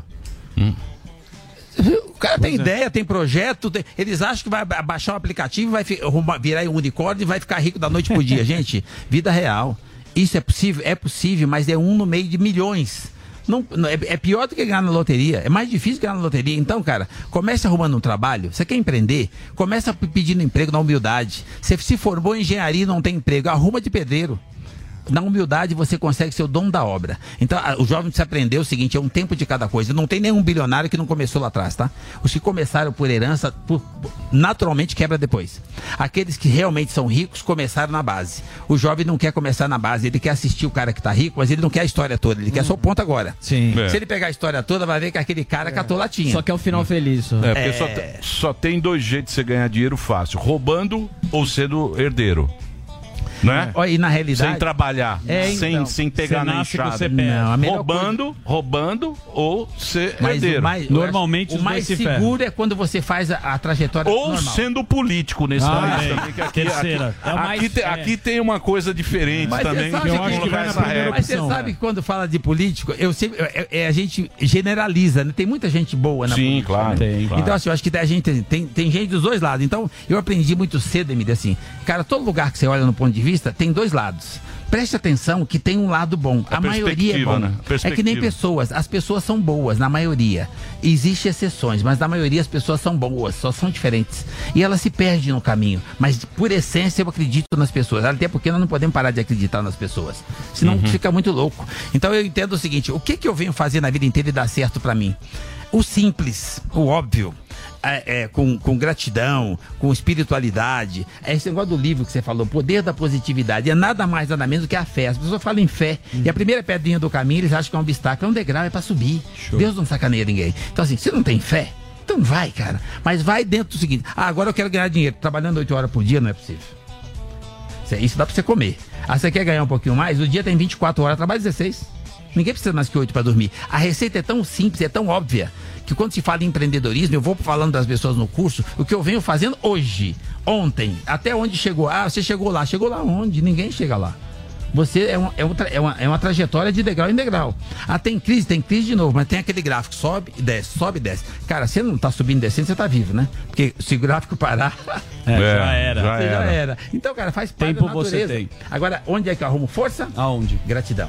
O cara tem ideia, tem projeto, tem- eles acham que vai ba- baixar o aplicativo, vai fi- virar um unicórnio e vai ficar rico da noite pro dia. Gente, vida real. Isso é possível? É possível, mas é um no meio de milhões. Não, é, é pior do que ganhar na loteria. É mais difícil ganhar na loteria. Então, cara, comece arrumando um trabalho. Você quer empreender? Começa pedindo emprego na humildade. Você se formou em engenharia e não tem emprego, arruma de pedreiro. Na humildade você consegue ser o dono da obra. Então, a- o jovem precisa aprender o seguinte: é um tempo de cada coisa. Não tem nenhum bilionário que não começou lá atrás, tá? Os que começaram por herança, por- naturalmente quebra depois. Aqueles que realmente são ricos começaram na base. O jovem não quer começar na base, ele quer assistir o cara que tá rico, mas ele não quer a história toda, ele quer só o ponto agora. Sim. É. Se ele pegar a história toda, vai ver que aquele cara catou latinha. Só que é o final feliz. Só. É, porque Só, te- só tem dois jeitos de você ganhar dinheiro fácil: roubando ou sendo herdeiro. Né? Ó, E na realidade. Sem trabalhar, É, sem, então. sem pegar na enxada. CPF. Não, a melhor roubando, roubando ou ser Mas herdeiro. o mais, o mais seguro é quando você faz a, a trajetória Ou normal. sendo político nesse Ah, país é. também. Que aqui, Terceira. aqui, É mais- aqui, tem, é. aqui tem uma coisa diferente Mas também. você sabe, que que- colocar essa regra. mas você sabe que quando fala de político, eu sempre, é- é- a gente generaliza, né? Tem muita gente boa na Sim, política, claro, né? tem, claro. Então, assim, eu acho que a gente tem, tem gente dos dois lados. Então, eu aprendi muito cedo, Emília, assim, cara, todo lugar que você olha no ponto de vista tem dois lados. Preste atenção que tem um lado bom. A A, maioria é bom. né? É que nem pessoas. As pessoas são boas, na maioria. Existem exceções, mas na maioria as pessoas são boas, só são diferentes. E elas se perdem no caminho. Mas, por essência, eu acredito nas pessoas. Até porque nós não podemos parar de acreditar nas pessoas. Senão Uhum. fica muito louco. Então eu entendo o seguinte: o que, que eu venho fazer na vida inteira e dá certo pra mim? O simples, o óbvio. É, é, com, com gratidão, com espiritualidade. É esse negócio do livro que você falou, poder da positividade. É nada mais, nada menos do que a fé. As pessoas falam em fé. E a primeira pedrinha do caminho, eles acham que é um obstáculo, é um degrau, é pra subir. Deus não sacaneia ninguém. Então, assim, você não tem fé? Então vai, cara. Mas vai dentro do seguinte: ah, agora eu quero ganhar dinheiro. Trabalhando 8 horas por dia não é possível. Isso- Isso dá pra você comer. Ah, você quer ganhar um pouquinho mais? O dia tem 24 horas, trabalha 16. Ninguém precisa mais que 8 para dormir. A receita é tão simples, é tão óbvia, que quando se fala em empreendedorismo, eu vou falando das pessoas no curso, o que eu venho fazendo hoje, ontem, até onde chegou. Ah, você chegou lá. Chegou lá onde? Ninguém chega lá. Você é, um- é, é uma, é uma trajetória de degrau em degrau. Ah, tem crise, tem crise de novo, mas tem aquele gráfico, sobe e desce, sobe e desce. Cara, você não tá subindo e descendo, você tá vivo, né? Porque se o gráfico parar. É, já era. Você Já já era. era. Então, cara, faz parte Tempo da você natureza. tem. Agora, onde é que eu arrumo força? Aonde? Gratidão.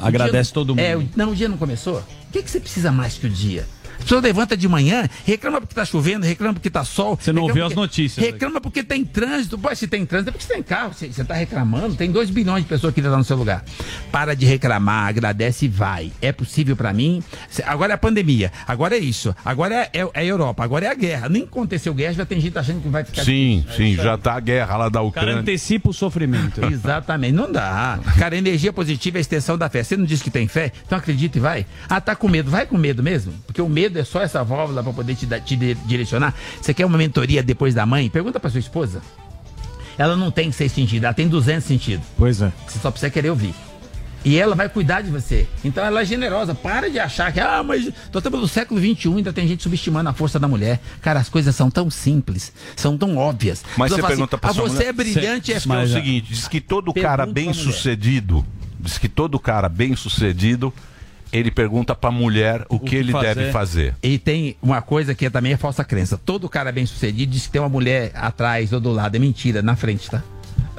O Agradece dia- todo mundo. É, o- não, o dia não começou? O que, que você precisa mais que o dia? A pessoa levanta de manhã, reclama porque tá chovendo, reclama porque tá sol. Você não reclama ouviu as porque- notícias Reclama porque tem trânsito. Pô, se tem trânsito, é porque você tem carro. Você, você tá reclamando, tem 2 bilhões de pessoas que estão no seu lugar. Para de reclamar, agradece e vai. É possível pra mim. Agora é a pandemia, agora é isso, agora é, é- é a Europa, agora é a guerra. Nem aconteceu guerra, já tem gente achando que vai ficar. Sim, sim, já tá a guerra lá da O cara Ucrânia. antecipa o sofrimento. Exatamente, não dá. Cara, energia positiva é a extensão da fé. Você não disse que tem fé? Então acredita e vai. Ah, tá com medo. Vai com medo mesmo? Porque o medo é só essa válvula pra poder te, te di- direcionar. Você quer uma mentoria depois da mãe? Pergunta pra sua esposa. Ela não tem seis sentidos, ela tem 200 sentidos. Pois é. Você só precisa querer ouvir. E ela vai cuidar de você. Então ela é generosa. Para de achar que, ah, mas nós estamos no século XXI, ainda tem gente subestimando a força da mulher. Cara, as coisas são tão simples, são tão óbvias. Mas A pessoa você fala pergunta pra ah, sua você mulher- é brilhante, é Diz que é o seguinte, diz que todo cara Pergunta bem pra mulher. sucedido, diz que todo cara bem sucedido, ele pergunta pra mulher o, que, ele deve fazer. E tem uma coisa que é também é falsa crença. Todo cara bem sucedido diz que tem uma mulher atrás ou do lado. É mentira, na frente, tá?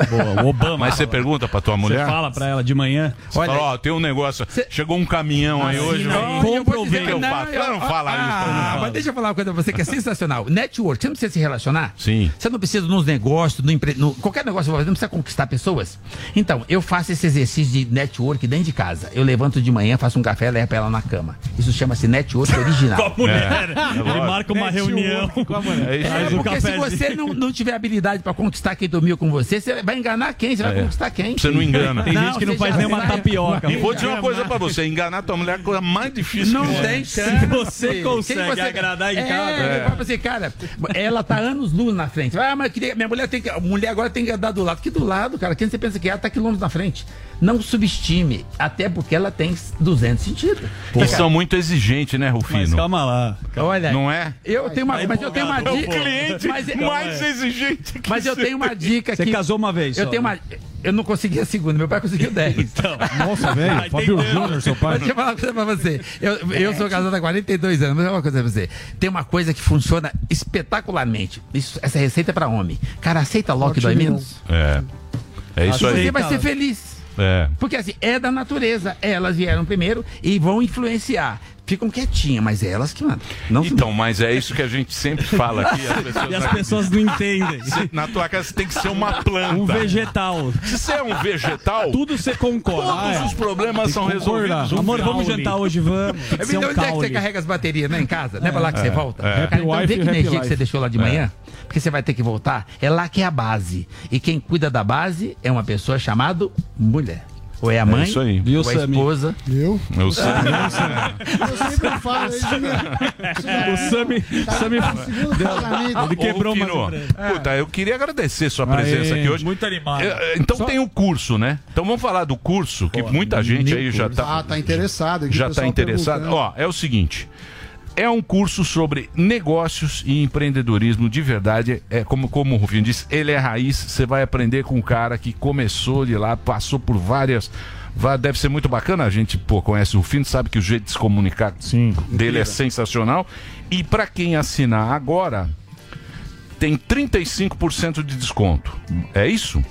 Boa, o Obama. Mas você pergunta pra tua mulher? Você fala pra ela de manhã. Você fala, ó, tem um negócio. Chegou um caminhão aí hoje. Não, dizer que eu não, não fala isso. Ah, não fala. mas deixa eu falar uma coisa pra você que é sensacional. Network, você não precisa se relacionar? Sim. Você não precisa nos negócios, no empre... no... qualquer negócio, você não precisa conquistar pessoas. Então, eu faço esse exercício de network dentro de casa. Eu levanto de manhã, faço um café e levo pra ela na cama. Isso chama-se network original. Com a mulher. É, Ele marca uma reunião. É isso É, aí. porque se você não, não tiver habilidade pra conquistar quem dormiu com você, você vai enganar quem? Você vai É. conquistar quem? Você não engana. Tem gente que não você faz nem uma tapioca. E vou dizer uma coisa pra você: enganar tua mulher é a coisa mais difícil Não que tem chance. você Quem consegue agradar em é, casa. É. Você, cara, ela tá anos luz na frente. Ah, mas queria, minha mulher tem que. A mulher agora tem que andar do lado. Que do lado, cara? Quem você pensa que é? Ela tá quilômetros na frente. Não subestime, até porque ela tem 200 sentidos. Que são muito exigentes, né, Rufino? Mas calma lá. Olha, Não é? eu tenho uma, mas eu tenho uma É o dica. cliente mas, mais exigente que mas eu tenho uma dica Você que casou uma vez. eu só, tenho né? uma eu não consegui a segunda, meu pai conseguiu 10. Então, Nossa, velho. Fábio Júnior, seu pai. Mas deixa eu falar uma coisa pra você. Eu, eu sou casado há 42 anos, mas é uma coisa pra você. Tem uma coisa que funciona espetacularmente. Isso, essa receita é pra homem. Cara, aceita logo que dói menos. É. É isso Você aí. vai ser feliz. É. Porque assim, é da natureza. Elas vieram primeiro e vão influenciar. Ficam quietinhas, mas é elas que mandam. Não se Então, mas é isso que a gente sempre fala aqui. As pessoas E as pessoas não entendem. Você- Na tua casa você tem que ser uma planta. Um vegetal. Se você é um vegetal, Tudo você concorda. todos Ah, é. os problemas são que concordar. resolvidos. Amor, vamos Caule. jantar hoje, vamos. Que É ser um onde é que você carrega as baterias, né? Em casa? É pra lá que você volta? é. Cara, então vê que energia que life. você deixou lá de manhã, porque você vai ter que voltar. É lá que é a base. E quem cuida da base é uma pessoa chamada mulher. Ou é a mãe, isso aí. Viu, ou é a esposa. Eu? Eu sei. Eu sempre falo isso. O Sami, Sami Segundo casamento. ele quebrou uma Puta, eu queria agradecer sua presença aqui hoje. Muito animado. É, Então tem o curso, né? Então vamos falar do curso, que muita gente aí já tá, Ah, tá interessado. já tá interessado. Ó, é o seguinte. É um curso sobre negócios e empreendedorismo de verdade. É como, como o Rufino disse, ele é raiz. Você vai aprender com um cara que começou de lá, passou por várias. Deve ser muito bacana. A gente pô, conhece o Rufino, sabe que o jeito de se comunicar Sim. dele é sensacional. E para quem assinar agora, tem 35% de desconto. É isso?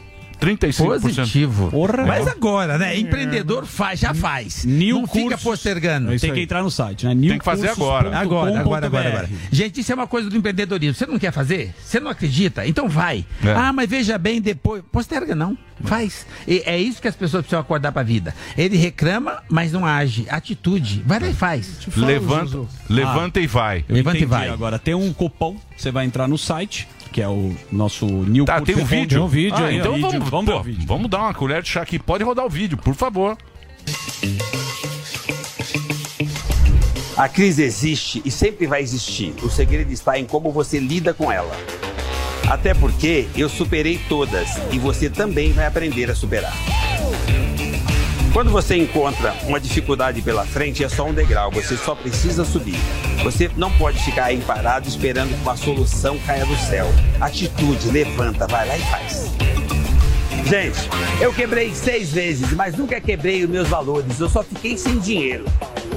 35%. Positivo. Porra. Mas agora, né? Empreendedor faz, já faz. New Não fica cursos. postergando. É Tem que entrar no site, né? Tem que fazer agora. Agora, agora, agora, agora. Gente, isso é uma coisa do empreendedorismo. Você não quer fazer? Você não acredita? Então vai. É. Ah, mas veja bem depois. Posterga, não. Faz. E é isso que as pessoas precisam acordar pra vida. Ele reclama, mas não age. Atitude. Vai lá e faz. Levanta, levanta e vai. Levanta e vai. Agora tem um cupom, você vai entrar no site, que é o nosso New Tá, tem um vídeo? Tem um vídeo ah, aí, então vamos, Vídeo, vamos pô, o vídeo. vamos dar uma colher de chá aqui. Pode rodar o vídeo, por favor. A crise existe e sempre vai existir. O segredo está em como você lida com ela. Até porque eu superei todas e você também vai aprender a superar. Quando você encontra uma dificuldade pela frente, é só um degrau, você só precisa subir. Você não pode ficar aí parado esperando que uma solução caia do céu. Atitude, levanta, vai lá e faz. Gente, eu quebrei seis vezes, mas nunca quebrei os meus valores. Eu só fiquei sem dinheiro.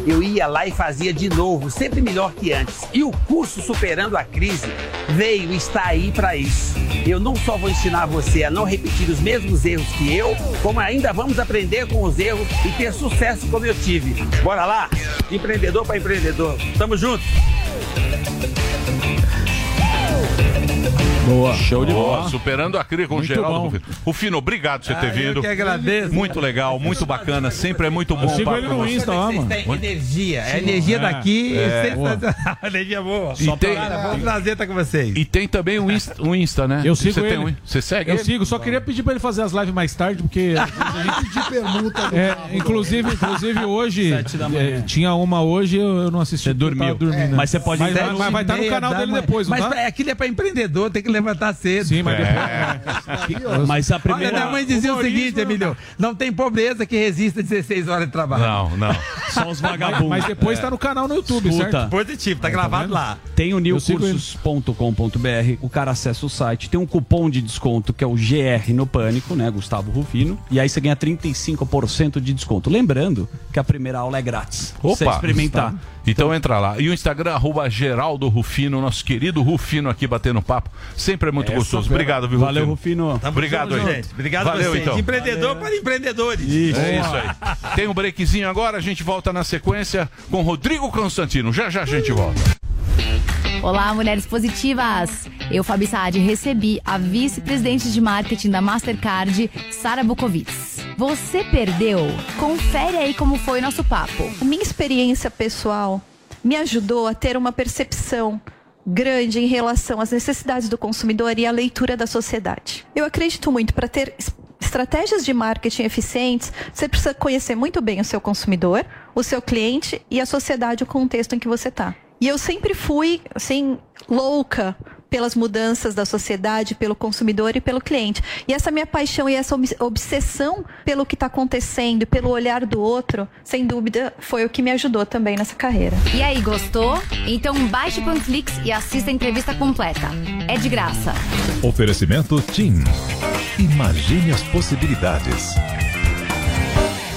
Eu ia lá e fazia de novo, sempre melhor que antes. E o curso Superando a Crise veio e está aí para isso. Eu não só vou ensinar você a não repetir os mesmos erros que eu, como ainda vamos aprender com os erros e ter sucesso como eu tive. Bora lá? De empreendedor para empreendedor. Tamo junto! Boa. Show de bola. superando a crise com o Geraldo bom. Rufino. Rufino, obrigado por você ter Ah, eu vindo. que agradeço. Muito legal, muito bacana. Sempre é muito bom. sigo papo ele no. Insta mano. têm energia. A energia daqui é, É. sensacional. energia boa. E tem, Cara, um prazer estar com vocês. e tem também o Insta, o Insta, né? Eu sigo você ele. Tem um, você segue Eu ele? sigo, só queria pedir pra ele fazer as lives mais tarde, porque. De permuta É, carro. inclusive, inclusive hoje. Sete da manhã. é, tinha uma hoje eu, eu não assisti. Você eu dormiu. dormindo. Mas você pode Mas, vai- no mas vai estar no Meia canal dele depois, não Mas tá? aquilo é pra empreendedor, tem que levantar cedo. Sim, mas depois. Mas a Olha, primeira. minha mãe dizia o seguinte, Emílio: não tem pobreza que resista 16 horas de trabalho. Não, não. Só os vagabundos. mas depois tá no canal no YouTube, Escuta. certo? Positivo, tá gravado lá. Tem o newcursos.com.br, o cara acessa o site, tem um cupom de desconto que é o GR no Pânico, né, Gustavo Rufino, e aí você ganha 35% de desconto. Lembrando que a primeira aula é grátis. pra Você Opa, experimentar. Então entra lá. E o Instagram, arroba Geraldo Rufino, nosso querido Rufino aqui batendo papo. Sempre é muito É, gostoso. super. Obrigado, viu, Valeu, Rufino? Rufino. Obrigado, junto, aí. gente. Obrigado Valeu, vocês. então. De empreendedor para empreendedores. É isso aí. Tem um breakzinho agora, a gente volta na sequência com Rodrigo Constantino. Já já a gente volta. Olá, mulheres positivas! Eu, Fabi Saad, recebi a vice-presidente de marketing da Mastercard, Sara Bukovitz. Você perdeu? Confere aí como foi o nosso papo. A minha experiência pessoal me ajudou a ter uma percepção grande em relação às necessidades do consumidor e à leitura da sociedade. Eu acredito muito para ter es- estratégias de marketing eficientes, você precisa conhecer muito bem o seu consumidor, o seu cliente e a sociedade, o contexto em que você está. E eu sempre fui, assim, louca pelas mudanças da sociedade, pelo consumidor e pelo cliente. E essa minha paixão e essa obs- obsessão pelo que está acontecendo, pelo olhar do outro, sem dúvida, foi o que me ajudou também nessa carreira. E aí, gostou? Então baixe o Panflix e assista a entrevista completa. É de graça. Oferecimento TIM. Imagine as possibilidades.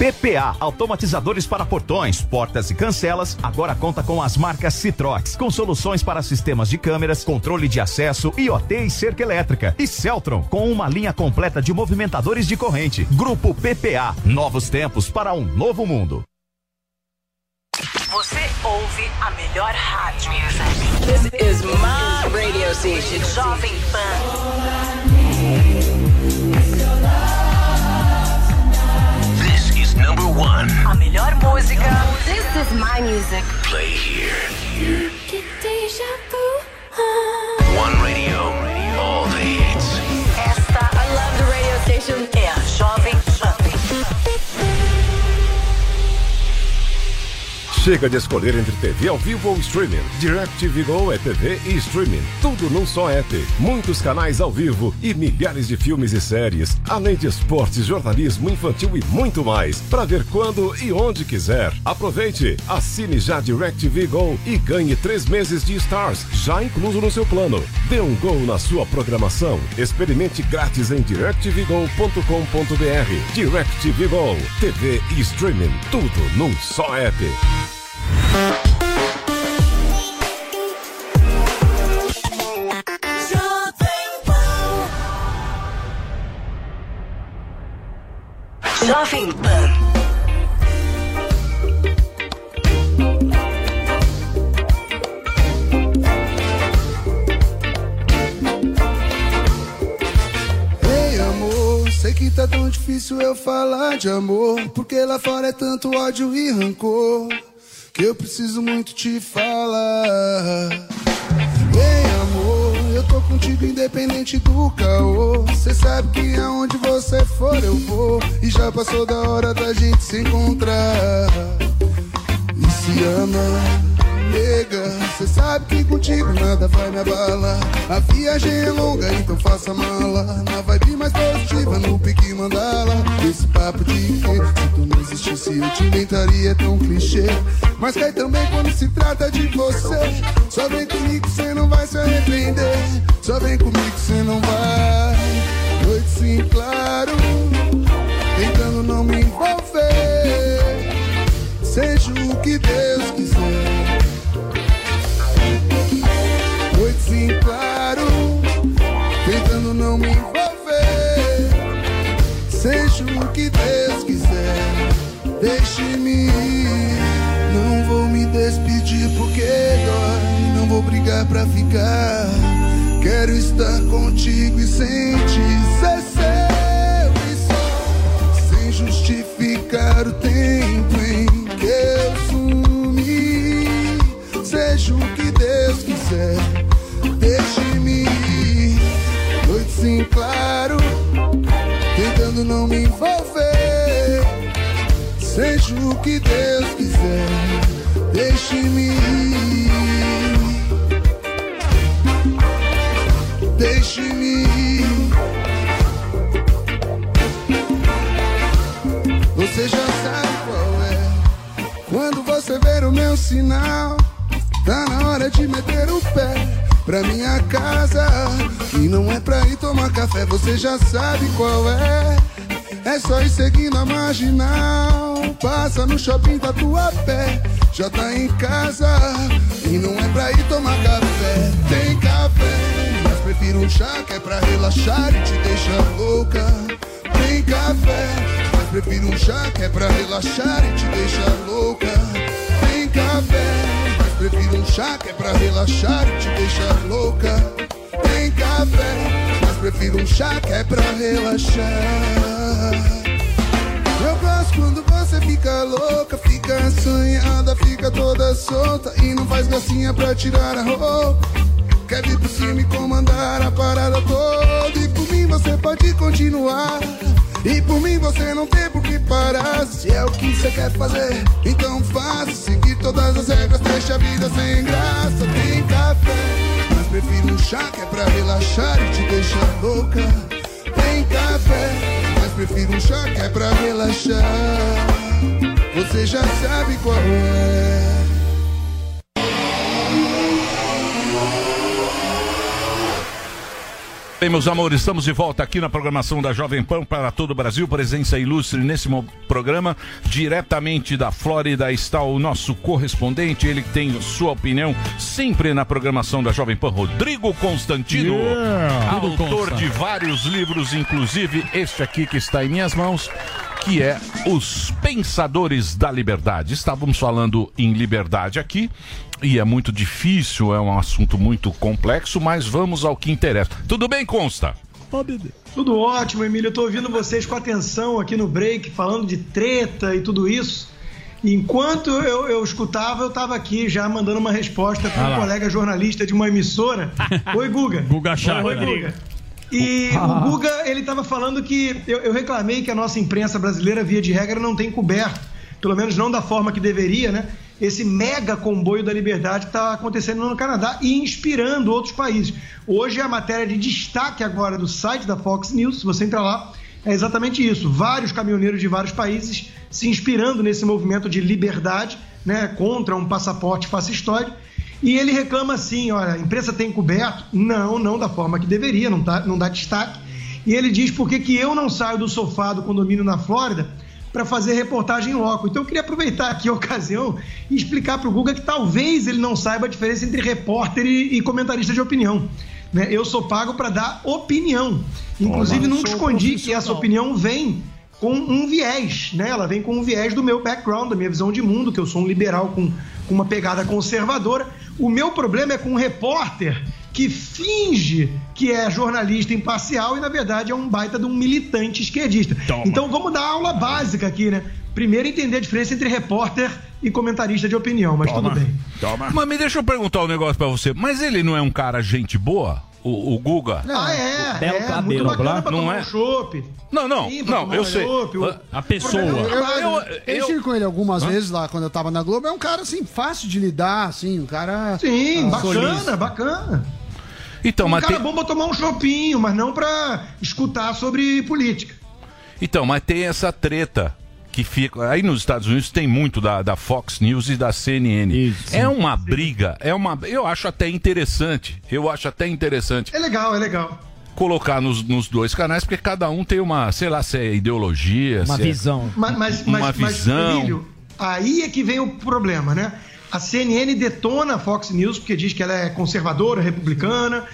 PPA, automatizadores para portões, portas e cancelas, agora conta com as marcas Citrox, com soluções para sistemas de câmeras, controle de acesso, IoT e cerca elétrica. E Celtron, com uma linha completa de movimentadores de corrente. Grupo PPA, novos tempos para um novo mundo. Você ouve a melhor rádio. This is my radio station, Jovem Pan. One. A melhor música. This is my music. Play here. One radio. All the hits. Esta, I love the radio station. Chega de escolher entre TV ao vivo ou streaming. DirecTV Go é TV e streaming. Tudo num só app. Muitos canais ao vivo e milhares de filmes e séries, além de esportes, jornalismo infantil e muito mais. Para ver quando e onde quiser. Aproveite, assine já DirecTV Go e ganhe três meses de Stars, já incluso no seu plano. Dê um Go na sua programação. Experimente grátis em directvgo.com.br. DirecTV Go, TV e streaming. Tudo num só app. Jovem Pan. Ei, amor, sei que tá tão difícil eu falar de amor. Porque lá fora é tanto ódio e rancor. Eu preciso muito te falar. Ei, amor, eu tô contigo independente do caô. Cê sabe que aonde você for eu vou. E já passou da hora da gente se encontrar. E se ama. Nega, cê sabe que contigo nada vai me abalar. A viagem é longa, então faça mala. Na vibe mais positiva, no pique mandala. Esse papo de que se tu não existisse, eu te inventaria tão clichê. Mas cai também quando se trata de você. Só vem comigo, cê não vai se arrepender. Só vem comigo, cê não vai. Noite sim, claro. Tentando não me envolver. Seja o que Deus quiser. Brigar pra ficar. Quero estar contigo e sentir ser seu e só. Sem justificar o tempo em que eu sumi. Seja o que Deus quiser, deixe-me ir. Noite sim, claro, tentando não me envolver. Seja o que Deus quiser, deixe-me ir. Sinal, tá na hora de meter o pé pra minha casa. E não é pra ir tomar café, você já sabe qual é. É só ir seguindo a marginal. Passa no shopping da tua pé, já tá em casa. E não é pra ir tomar café, tem café. Mas prefiro um chá que é pra relaxar e te deixar louca. Tem café, mas prefiro um chá que é pra relaxar e te deixar louca. Café, mas prefiro um chá que é pra relaxar e te deixar louca. Tem café, mas prefiro um chá que é pra relaxar. Eu gosto quando você fica louca, fica assanhada, fica toda solta e não faz gracinha pra tirar a roupa. Quer vir por cima e comandar a parada toda e por mim você pode continuar. E por mim você não tem por que parar. Se é o que você quer fazer, então faça. Seguir todas as regras, deixa a vida sem graça. Tem café, mas prefiro um chá Que é pra relaxar e te deixar louca. Tem café, mas prefiro um chá Que é pra relaxar. Você já sabe qual é Bem, meus amores, estamos de volta aqui na programação da Jovem Pan para todo o Brasil. Presença ilustre nesse programa. Diretamente da Flórida está o nosso correspondente, ele tem sua opinião sempre na programação da Jovem Pan, Rodrigo Constantino. Yeah. Autor de vários livros, inclusive este aqui que está em minhas mãos, que é Os Pensadores da Liberdade. Estávamos falando em liberdade aqui. E é muito difícil, é um assunto muito complexo, mas vamos ao que interessa. Tudo bem, Consta? Tudo ótimo, Emílio. Eu tô ouvindo vocês com atenção aqui no break, falando de treta e tudo isso. Enquanto eu, eu escutava, eu tava aqui já mandando uma resposta para Ah um colega jornalista de uma emissora. Oi, Guga. Guga Chakra. Oi, Guga. E Ah. o Guga, ele tava falando que eu, eu reclamei que a nossa imprensa brasileira, via de regra, não tem coberto, pelo menos não da forma que deveria, né? Esse mega comboio da liberdade que está acontecendo no Canadá e inspirando outros países. Hoje a matéria de destaque agora do site da Fox News, se você entrar lá, é exatamente isso. Vários caminhoneiros de vários países se inspirando nesse movimento de liberdade, né, contra um passaporte fascistóide. E ele reclama assim: olha, a imprensa tem coberto? Não, não da forma que deveria, não, tá, não dá destaque. E ele diz por que eu não saio do sofá do condomínio na Flórida para fazer reportagem em loco. Então eu queria aproveitar aqui a ocasião e explicar para o Guga que talvez ele não saiba a diferença entre repórter e, e comentarista de opinião. Né? Eu sou pago para dar opinião. Inclusive, Toma. nunca escondi que essa opinião vem com um viés, né? Ela vem com um viés do meu background, da minha visão de mundo, que eu sou um liberal com, com uma pegada conservadora. O meu problema é com um repórter que finge que é jornalista imparcial e, na verdade, é um baita de um militante esquerdista. Então vamos dar aula básica aqui, né? Primeiro entender a diferença entre repórter e comentarista de opinião, mas tudo bem. Mas me deixa eu perguntar um negócio pra você. Mas ele não é um cara gente boa? O, o Guga? Ah, é, é, muito bacana pra não tomar é? um chopp. Não, não, Sim, não, eu um sei. chopp, o- A pessoa. Eu, eu, Eu- eu eu- estive com ele algumas vezes lá quando eu tava na Globo. É um cara assim, fácil de lidar, assim, um cara. Sim, ah, bacana, solícito. bacana. Então, um mas cara tem- bom pra tomar um chopinho, mas não pra escutar sobre política. Então, mas tem essa treta que fica. Aí nos Estados Unidos tem muito da, da Fox News e da CNN. é uma briga, é uma. Eu acho até interessante. Eu acho até interessante. É legal, é legal. Colocar nos, nos dois canais, porque cada um tem uma, sei lá, se é ideologia. Uma se é- visão. Mas, mas, uma mas, mas, visão. Emílio, aí é que vem o problema, né? A CNN detona a Fox News porque diz que ela é conservadora, republicana,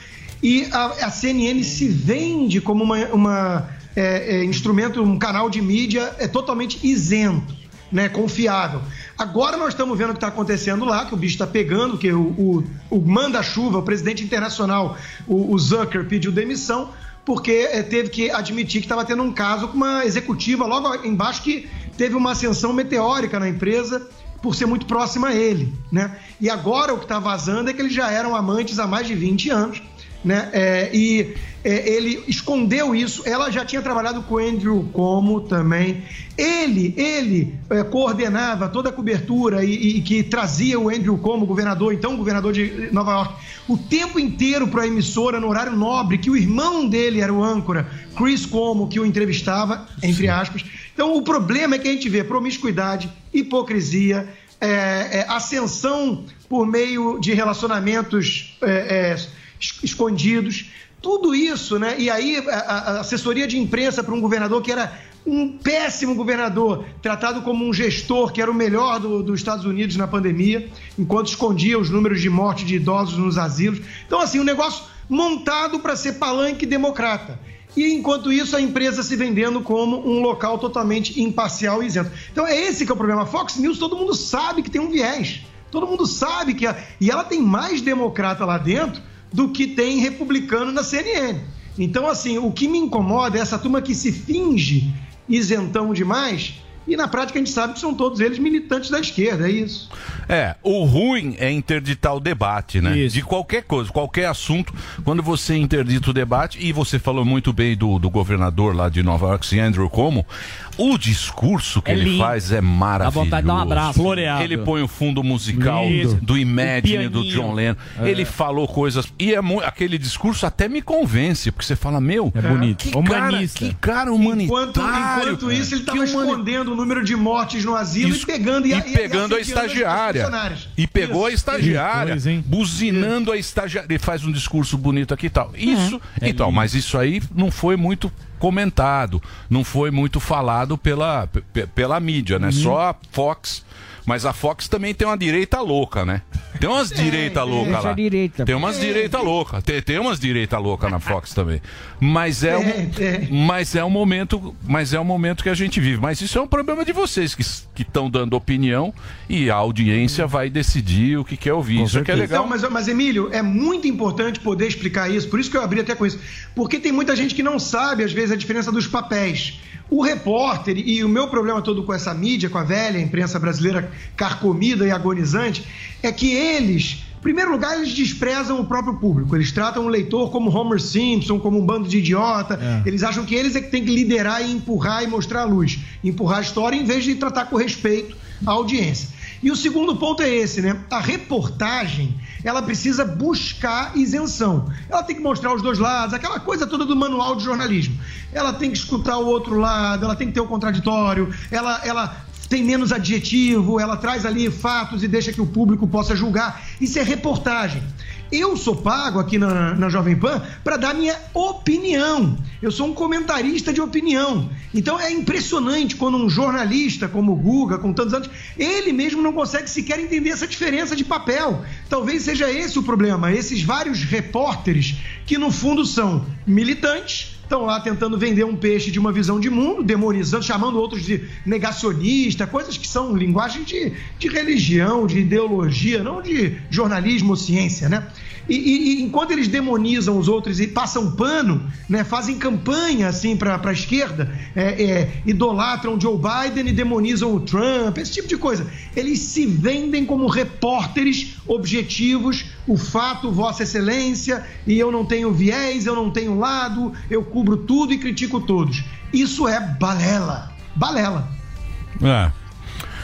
e a, a CNN se vende como uma, uma, é, é, instrumento, um canal de mídia é totalmente isento, né? Confiável. Agora nós estamos vendo o que está acontecendo lá, que o bicho está pegando, que o, o, o manda-chuva, o presidente internacional, o, o Zucker, pediu demissão porque eh, teve que admitir que estava tendo um caso com uma executiva logo embaixo que teve uma ascensão meteórica na empresa por ser muito próxima a ele, né? E agora o que está vazando é que eles já eram amantes há mais de 20 anos, né? É, e é, ele escondeu isso. Ela já tinha trabalhado com o Andrew Como também. Ele, ele é, coordenava toda a cobertura e, e que trazia o Andrew Como, governador, então governador de Nova York, o tempo inteiro para a emissora no horário nobre, que o irmão dele era o âncora, Chris Como, que o entrevistava, entre aspas. Então o problema é que a gente vê promiscuidade, hipocrisia, é, é, ascensão por meio de relacionamentos é, é, es- escondidos, tudo isso, né? E aí a, a assessoria de imprensa para um governador que era um péssimo governador, tratado como um gestor que era o melhor do- dos Estados Unidos na pandemia, enquanto escondia os números de morte de idosos nos asilos. Então, assim, um negócio montado para ser palanque democrata. E enquanto isso, a empresa se vendendo como um local totalmente imparcial e isento. Então é esse que é o problema. A Fox News, todo mundo sabe que tem um viés. Todo mundo sabe que. E ela tem mais democrata lá dentro do que tem republicano na CNN. Então, assim, o que me incomoda é essa turma que se finge isentão demais e na prática a gente sabe que são todos eles militantes da esquerda, é isso. É, o ruim é interditar o debate, né? De qualquer coisa, qualquer assunto, quando você interdita o debate, e você falou muito bem do, do governador lá de Nova York, Andrew Como, o discurso que É ele faz é maravilhoso. Dá vontade de dar um abraço. Floreado. Ele põe o fundo musical Lindo. do Imagine, do. John Lennon. É. Ele falou coisas. E é mu- aquele discurso até me convence, porque você fala, meu. É bonito. Que Humanista. Cara, que cara humanitário. Enquanto, enquanto isso, ele estava escondendo o número de mortes no asilo Isso. e pegando, E a- pegando a assediando as estagiária. E pegou a Isso. estagiária, Que coisa, hein? buzinando a estagiária. Ele faz um discurso bonito aqui e tal. Isso, É então, mas isso aí não foi muito comentado, não foi muito falado pela, pe- pela mídia, né? Só a Fox. Mas a Fox também tem uma direita louca, né? Tem umas direita louca Essa lá. direita. Tem umas direita louca. Tem, tem umas direita louca na Fox também. Mas é, um, mas é um momento, mas é um momento que a gente vive. Mas isso é um problema de vocês que que estão dando opinião e a audiência vai decidir o que quer ouvir. isso que é legal. Não, mas, mas, Emílio, é muito importante poder explicar isso, por isso que eu abri até com isso. Porque tem muita gente que não sabe, às vezes, a diferença dos papéis. O repórter, e o meu problema todo com essa mídia, com a velha imprensa brasileira carcomida e agonizante, é que eles. Em primeiro lugar, eles desprezam o próprio público. Eles tratam o leitor como Homer Simpson, como um bando de idiota. Eles acham que eles é que tem que liderar e empurrar e mostrar a luz. Empurrar a história em vez de tratar com respeito a audiência. E o segundo ponto é esse, né? A reportagem, ela precisa buscar isenção. Ela tem que mostrar os dois lados, aquela coisa toda do manual de jornalismo. Ela tem que escutar o outro lado, ela tem que ter o contraditório, ela, ela tem menos adjetivo, ela traz ali fatos e deixa que o público possa julgar. Isso é reportagem. Eu sou pago aqui na, na Jovem Pan para dar minha opinião. Eu sou um comentarista de opinião. Então é impressionante quando um jornalista como o Guga, com tantos anos, ele mesmo não consegue sequer entender essa diferença de papel. Talvez seja esse o problema. Esses vários repórteres que no fundo são militantes, estão lá tentando vender um peixe de uma visão de mundo, demonizando, chamando outros de negacionista, coisas que são linguagem de, de religião, de ideologia, não de jornalismo ou ciência, né? E, e- e enquanto eles demonizam os outros e passam pano, né, fazem campanha assim para a esquerda, é, é, idolatram Joe Biden e demonizam o Trump, esse tipo de coisa. Eles se vendem como repórteres objetivos, o fato, Vossa Excelência, e eu não tenho viés, eu não tenho lado, eu cubro tudo e critico todos. Isso é balela. Balela.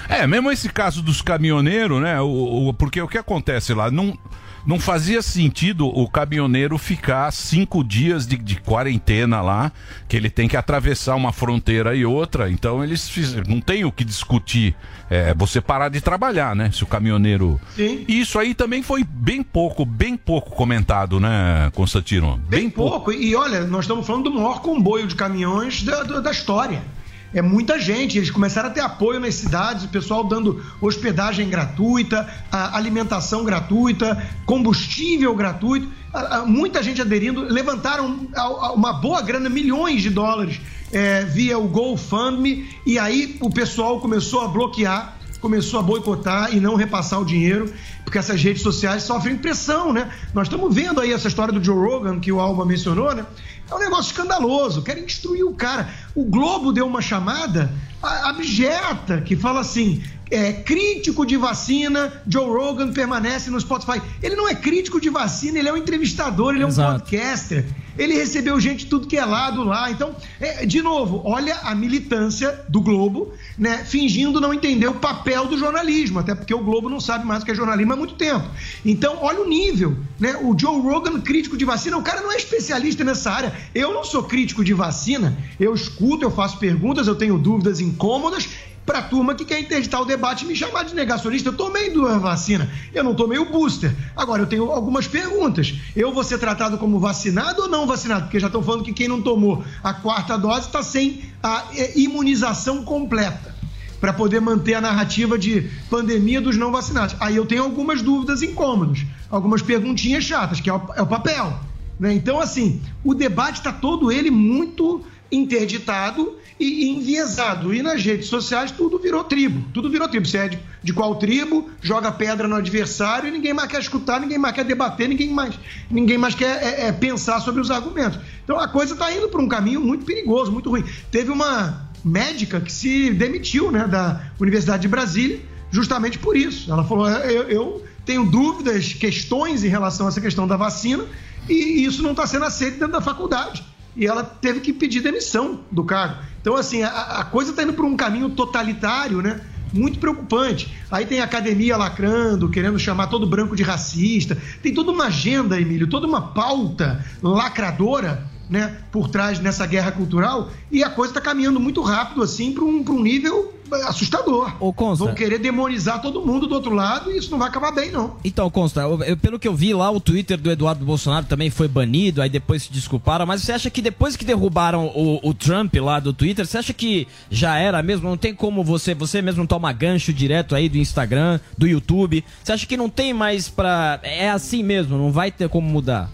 É. É, mesmo esse caso dos caminhoneiros, né? O, o- porque o que acontece lá? Não, não fazia sentido o caminhoneiro ficar cinco dias de, de quarentena lá, que ele tem que atravessar uma fronteira e outra. Então eles fizeram, não tem o que discutir. É, você parar de trabalhar, né? Se o caminhoneiro. Sim. E isso aí também foi bem pouco, bem pouco comentado, né, Constantino? Bem pouco. E olha, nós estamos falando do maior comboio de caminhões da- da história. É muita gente. Eles começaram a ter apoio nas cidades, o pessoal dando hospedagem gratuita, alimentação gratuita, combustível gratuito. Muita gente aderindo. Levantaram uma boa grana, milhões de dólares, é, via o GoFundMe. E aí o pessoal começou a bloquear começou a boicotar e não repassar o dinheiro, porque essas redes sociais sofrem pressão, né? Nós estamos vendo aí essa história do Joe Rogan, que o Alba mencionou, né? É um negócio escandaloso, querem destruir o cara. O Globo deu uma chamada abjeta, que fala assim, é, crítico de vacina, Joe Rogan permanece no Spotify. Ele não é crítico de vacina, ele é um entrevistador, ele é um podcaster. Ele recebeu gente tudo que é lado lá. Então, é, de novo, olha a militância do Globo, né, fingindo não entender o papel do jornalismo, até porque o Globo não sabe mais o que é jornalismo há muito tempo. Então, olha o nível, né? O Joe Rogan, crítico de vacina, o cara não é especialista nessa área. Eu não sou crítico de vacina, eu escuto, eu faço perguntas, eu tenho dúvidas incômodas para a turma que quer interditar o debate e me chamar de negacionista. Eu tomei duas vacinas, eu não tomei o booster. Agora, eu tenho algumas perguntas. Eu vou ser tratado como vacinado ou não vacinado? Porque já estão falando que quem não tomou a quarta dose está sem a é, imunização completa para poder manter a narrativa de pandemia dos não vacinados. Aí eu tenho algumas dúvidas incômodas, algumas perguntinhas chatas, que é o, é o papel. Né? Então, assim, o debate está todo ele muito interditado e enviesado. E nas redes sociais tudo virou tribo. Tudo virou tribo. Você é de, de qual tribo, joga pedra no adversário e ninguém mais quer escutar, ninguém mais quer debater, ninguém mais, ninguém mais quer é, é, pensar sobre os argumentos. Então a coisa está indo para um caminho muito perigoso, muito ruim. Teve uma médica que se demitiu né, da Universidade de Brasília justamente por isso. Ela falou: eu, eu tenho dúvidas, questões em relação a essa questão da vacina e isso não está sendo aceito dentro da faculdade. E ela teve que pedir demissão do cargo. Então, assim, a, a coisa está indo por um caminho totalitário, né? Muito preocupante. Aí tem a academia lacrando, querendo chamar todo branco de racista. Tem toda uma agenda, Emílio, toda uma pauta lacradora né, por trás nessa guerra cultural e a coisa está caminhando muito rápido assim para um, pra um nível assustador. Ô, Consta. Vão querer demonizar todo mundo do outro lado e isso não vai acabar bem, não. Então, Consta, eu- pelo que eu vi lá, o Twitter do Eduardo Bolsonaro também foi banido, aí depois se desculparam, mas você acha que depois que derrubaram o, o Trump lá do Twitter, você acha que já era mesmo? Não tem como você, você mesmo toma gancho direto aí do Instagram, do YouTube? Você acha que não tem mais pra. É assim mesmo, não vai ter como mudar?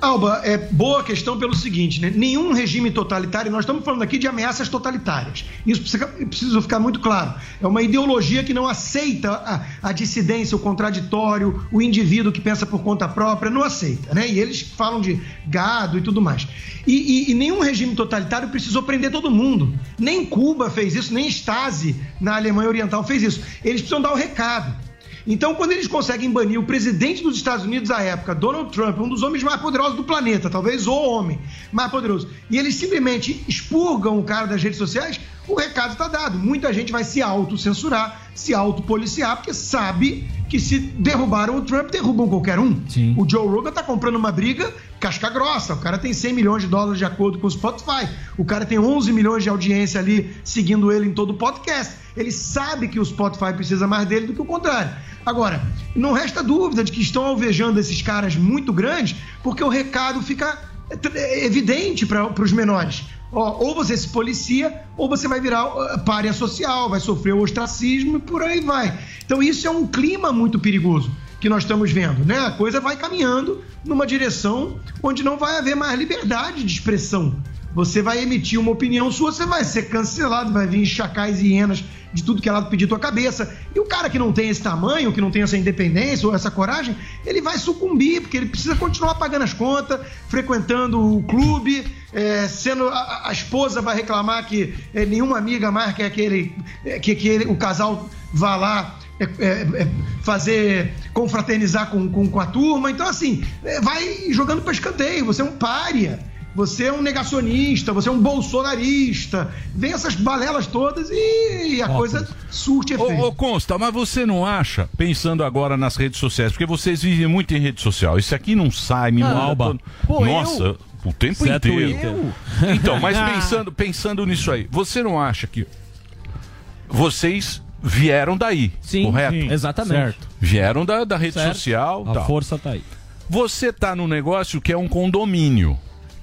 Alba, é boa questão pelo seguinte, né? Nenhum regime totalitário, nós estamos falando aqui de ameaças totalitárias. Isso precisa, precisa ficar muito claro. É uma ideologia que não aceita a, a dissidência, o contraditório, o indivíduo que pensa por conta própria, não aceita, né? E eles falam de gado e tudo mais. E, e- e nenhum regime totalitário precisou prender todo mundo. Nem Cuba fez isso, nem Stasi na Alemanha Oriental fez isso. Eles precisam dar o recado. Então, quando eles conseguem banir o presidente dos Estados Unidos à época, Donald Trump, um dos homens mais poderosos do planeta, talvez o homem mais poderoso, e eles simplesmente expurgam o cara das redes sociais, o recado está dado. Muita gente vai se autocensurar, se autopoliciar, porque sabe que se derrubaram o Trump, derrubam qualquer um. O Joe Rogan tá comprando uma briga casca grossa. O cara tem 100 milhões de dólares de acordo com o Spotify. O cara tem 11 milhões de audiência ali seguindo ele em todo o podcast. Ele sabe que o Spotify precisa mais dele do que o contrário. Agora, não resta dúvida de que estão alvejando esses caras muito grandes, porque o recado fica é, evidente para os menores. Ó, ou você se policia, ou você vai virar uh, párea social, vai sofrer o ostracismo e por aí vai. Então isso é um clima muito perigoso que nós estamos vendo, né? A coisa vai caminhando numa direção onde não vai haver mais liberdade de expressão. Você vai emitir uma opinião sua, você vai ser cancelado, vai vir chacais e hienas de tudo que é lado pedir tua cabeça. E o cara que não tem esse tamanho, que não tem essa independência ou essa coragem, ele vai sucumbir, porque ele precisa continuar pagando as contas, frequentando o clube, é, sendo a, a esposa vai reclamar que é, nenhuma amiga mais quer que, ele, é, que, que ele- o casal vá lá é, é, fazer confraternizar com, com, com a turma. Então, assim, vai jogando para escanteio. Você é um pária. Você é um negacionista, você é um bolsonarista. Vem essas balelas todas e a coisa surte efeito. Ô, ô, Consta, mas você não acha, pensando agora nas redes sociais, porque vocês vivem muito em rede social, isso aqui não sai, me Ah, Alba. todo- Pô, Nossa, eu? o tempo é inteiro. Então, mas pensando, pensando nisso aí, você não acha que vocês vieram daí, correto? sim, exatamente. Certo. Vieram da, da rede Certo. social. A tal. força tá aí. Você tá num negócio que é um condomínio.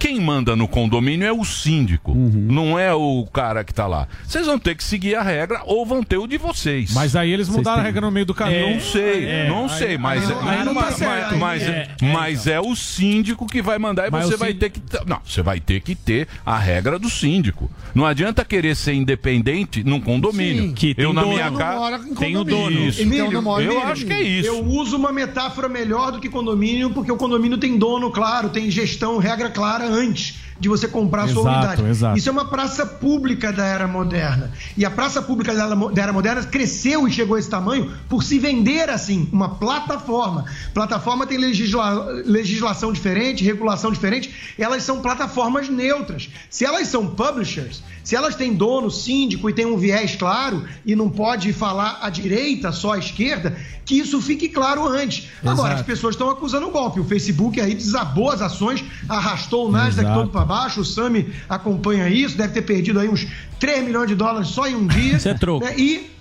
Quem manda no condomínio é o síndico, Uhum. não é o cara que tá lá. Vocês vão ter que seguir a regra ou vão ter o de vocês. Mas aí eles mudaram a regra no meio do caminho. Não sei, É, não aí- sei, mas, aí não- aí não mas, tá certo. mas, mas, É, mas é o síndico que vai mandar e Mas você vai sín- ter que. Não, você vai ter que ter a regra do síndico. Não adianta querer ser independente num condomínio. Sim. Que tem eu na dono. minha Não casa tenho dono. Isso. Emílio, eu Emílio, acho que é isso. Eu uso uma metáfora melhor do que condomínio, porque o condomínio tem dono, claro, tem gestão, regra clara antes de você comprar a sua Exato, unidade. exato. Isso é uma praça pública da era moderna. E a praça pública da era moderna cresceu e chegou a esse tamanho por se vender assim, uma plataforma. Plataforma tem legisla- legislação diferente, regulação diferente, elas são plataformas neutras. Se elas são publishers, se elas têm dono, síndico e tem um viés claro e não pode falar à direita, só à esquerda, que isso fique claro antes. Agora, Exato. as pessoas estão acusando o golpe. O Facebook aí desabou as ações, arrastou o Nasdaq todo para baixo, o Sami acompanha isso, deve ter perdido aí uns 3 milhões de dólares só em um dia. Isso é troco. né? E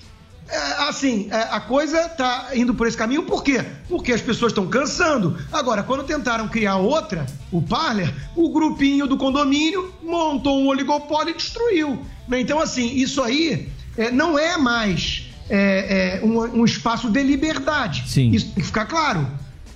é, assim, é, a coisa tá indo por esse caminho, por quê? Porque as pessoas estão cansando. Agora, quando tentaram criar outra, o Parler, o grupinho do condomínio montou um oligopólio e destruiu. né? Então, assim, isso aí é, não é mais é, é, um, um espaço de liberdade. Sim. Isso tem que ficar claro.